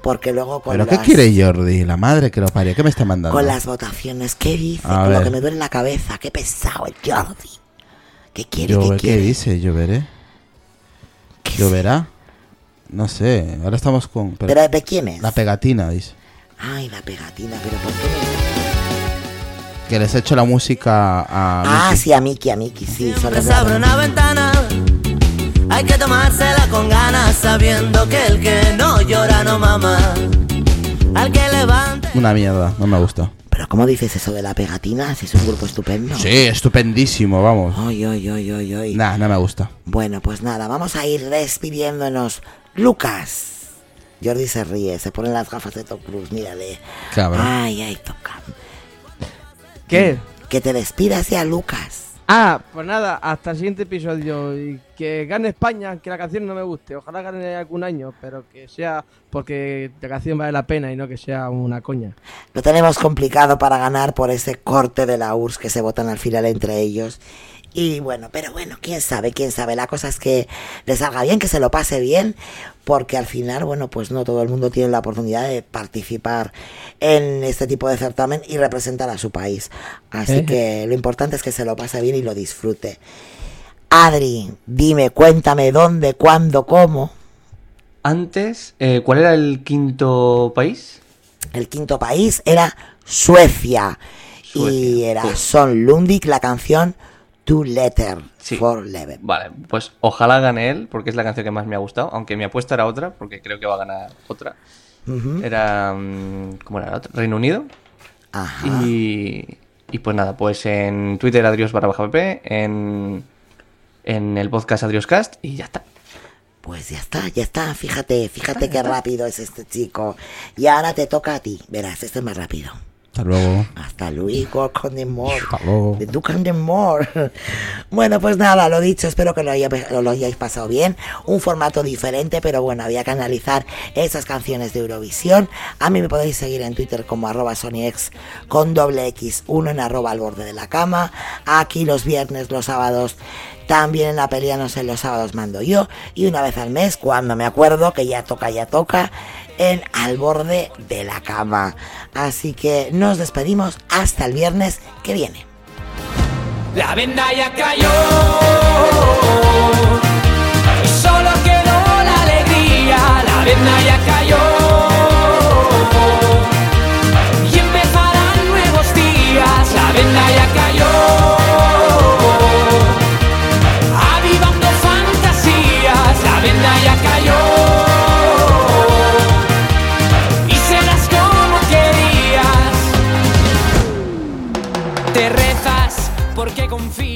[SPEAKER 1] porque luego con
[SPEAKER 4] ¿Pero qué
[SPEAKER 1] las-
[SPEAKER 4] quiere Jordi? La madre que lo parió. ¿Qué me está mandando?
[SPEAKER 1] con las votaciones, ¿qué dice? Con lo que me duele la cabeza, qué pesado el Jordi. ¿Qué quiere?
[SPEAKER 4] Yo-
[SPEAKER 1] ¿Qué
[SPEAKER 4] ¿Qué
[SPEAKER 1] quiere?
[SPEAKER 4] dice? ¿Lloveré? ¿Lloverá? No sé. Ahora estamos con...
[SPEAKER 1] ¿Pero de quién es?
[SPEAKER 4] La pegatina, dice.
[SPEAKER 1] Ay, la pegatina, pero ¿por qué?
[SPEAKER 4] Que les he hecho la música a...
[SPEAKER 1] Ah,
[SPEAKER 4] Miki.
[SPEAKER 1] sí, a Miki, a Miki, sí.
[SPEAKER 18] Siempre se abre una ventana. Hay que tomársela con ganas, sabiendo que el que no llora no mama. Al que levante.
[SPEAKER 4] Una mierda, no me gusta.
[SPEAKER 1] Pero ¿cómo dices eso de la pegatina? Si es un grupo estupendo.
[SPEAKER 4] Sí, estupendísimo, vamos.
[SPEAKER 1] Ay, ay, ay, ay, ay.
[SPEAKER 4] Nah, no me gusta.
[SPEAKER 1] Bueno, pues nada, vamos a ir despidiéndonos. Lucas. Jordi se ríe, se pone las gafas de Tom Cruise, mírale.
[SPEAKER 4] Cabrón.
[SPEAKER 1] Ay, ay, toca.
[SPEAKER 3] ¿Qué?
[SPEAKER 1] Que te despidas ya, Lucas.
[SPEAKER 3] Ah, pues nada, hasta el siguiente episodio. Y que gane España, que la canción no me guste. Ojalá gane algún año, pero que sea porque la canción vale la pena y no que sea una coña.
[SPEAKER 1] Lo tenemos complicado para ganar por ese corte de la URSS que se votan al final entre ellos. Y bueno, pero bueno, quién sabe, quién sabe. La cosa es que le salga bien, que se lo pase bien, porque al final, bueno, pues no todo el mundo tiene la oportunidad de participar en este tipo de certamen y representar a su país. Así
[SPEAKER 2] Eh.
[SPEAKER 1] que lo importante es que se lo pase bien y lo disfrute. Adri, dime, cuéntame dónde, cuándo, cómo.
[SPEAKER 2] Antes, eh, ¿cuál era el quinto país?
[SPEAKER 1] El quinto país era Suecia. Y era Son Lundik la canción Two Letter for Leven.
[SPEAKER 2] Vale, pues ojalá gane él, porque es la canción que más me ha gustado, aunque mi apuesta era otra, porque creo que va a ganar otra. Era... mm, ¿Cómo era la otra? Reino Unido.
[SPEAKER 1] Ajá.
[SPEAKER 2] Y, y pues nada, pues en Twitter Adrios barra baja pp, en, en el podcast Adrioscast y ya está.
[SPEAKER 1] Pues ya está, ya está. Fíjate, fíjate qué rápido es este chico. Y ahora te toca a ti. Verás, este es más rápido.
[SPEAKER 4] Hasta luego.
[SPEAKER 1] Hasta luego, con more.
[SPEAKER 4] Hasta luego.
[SPEAKER 1] The Duke and more. Bueno, pues nada, lo dicho, espero que lo, haya- lo hayáis pasado bien. Un formato diferente, pero bueno, había que analizar esas canciones de Eurovisión. A mí me podéis seguir en Twitter como arroba SonyX con doble X, uno en arroba al borde de la cama. Aquí los viernes, los sábados, también en la pelea, no sé, los sábados mando yo. Y una vez al mes, cuando me acuerdo que ya toca, ya toca, en al borde de la cama. Así que nos despedimos hasta el viernes que viene.
[SPEAKER 11] La venda ya cayó. Solo quedó la alegría. La venda ya cayó. Y empezarán nuevos días. La venda ya cayó. Porque confías.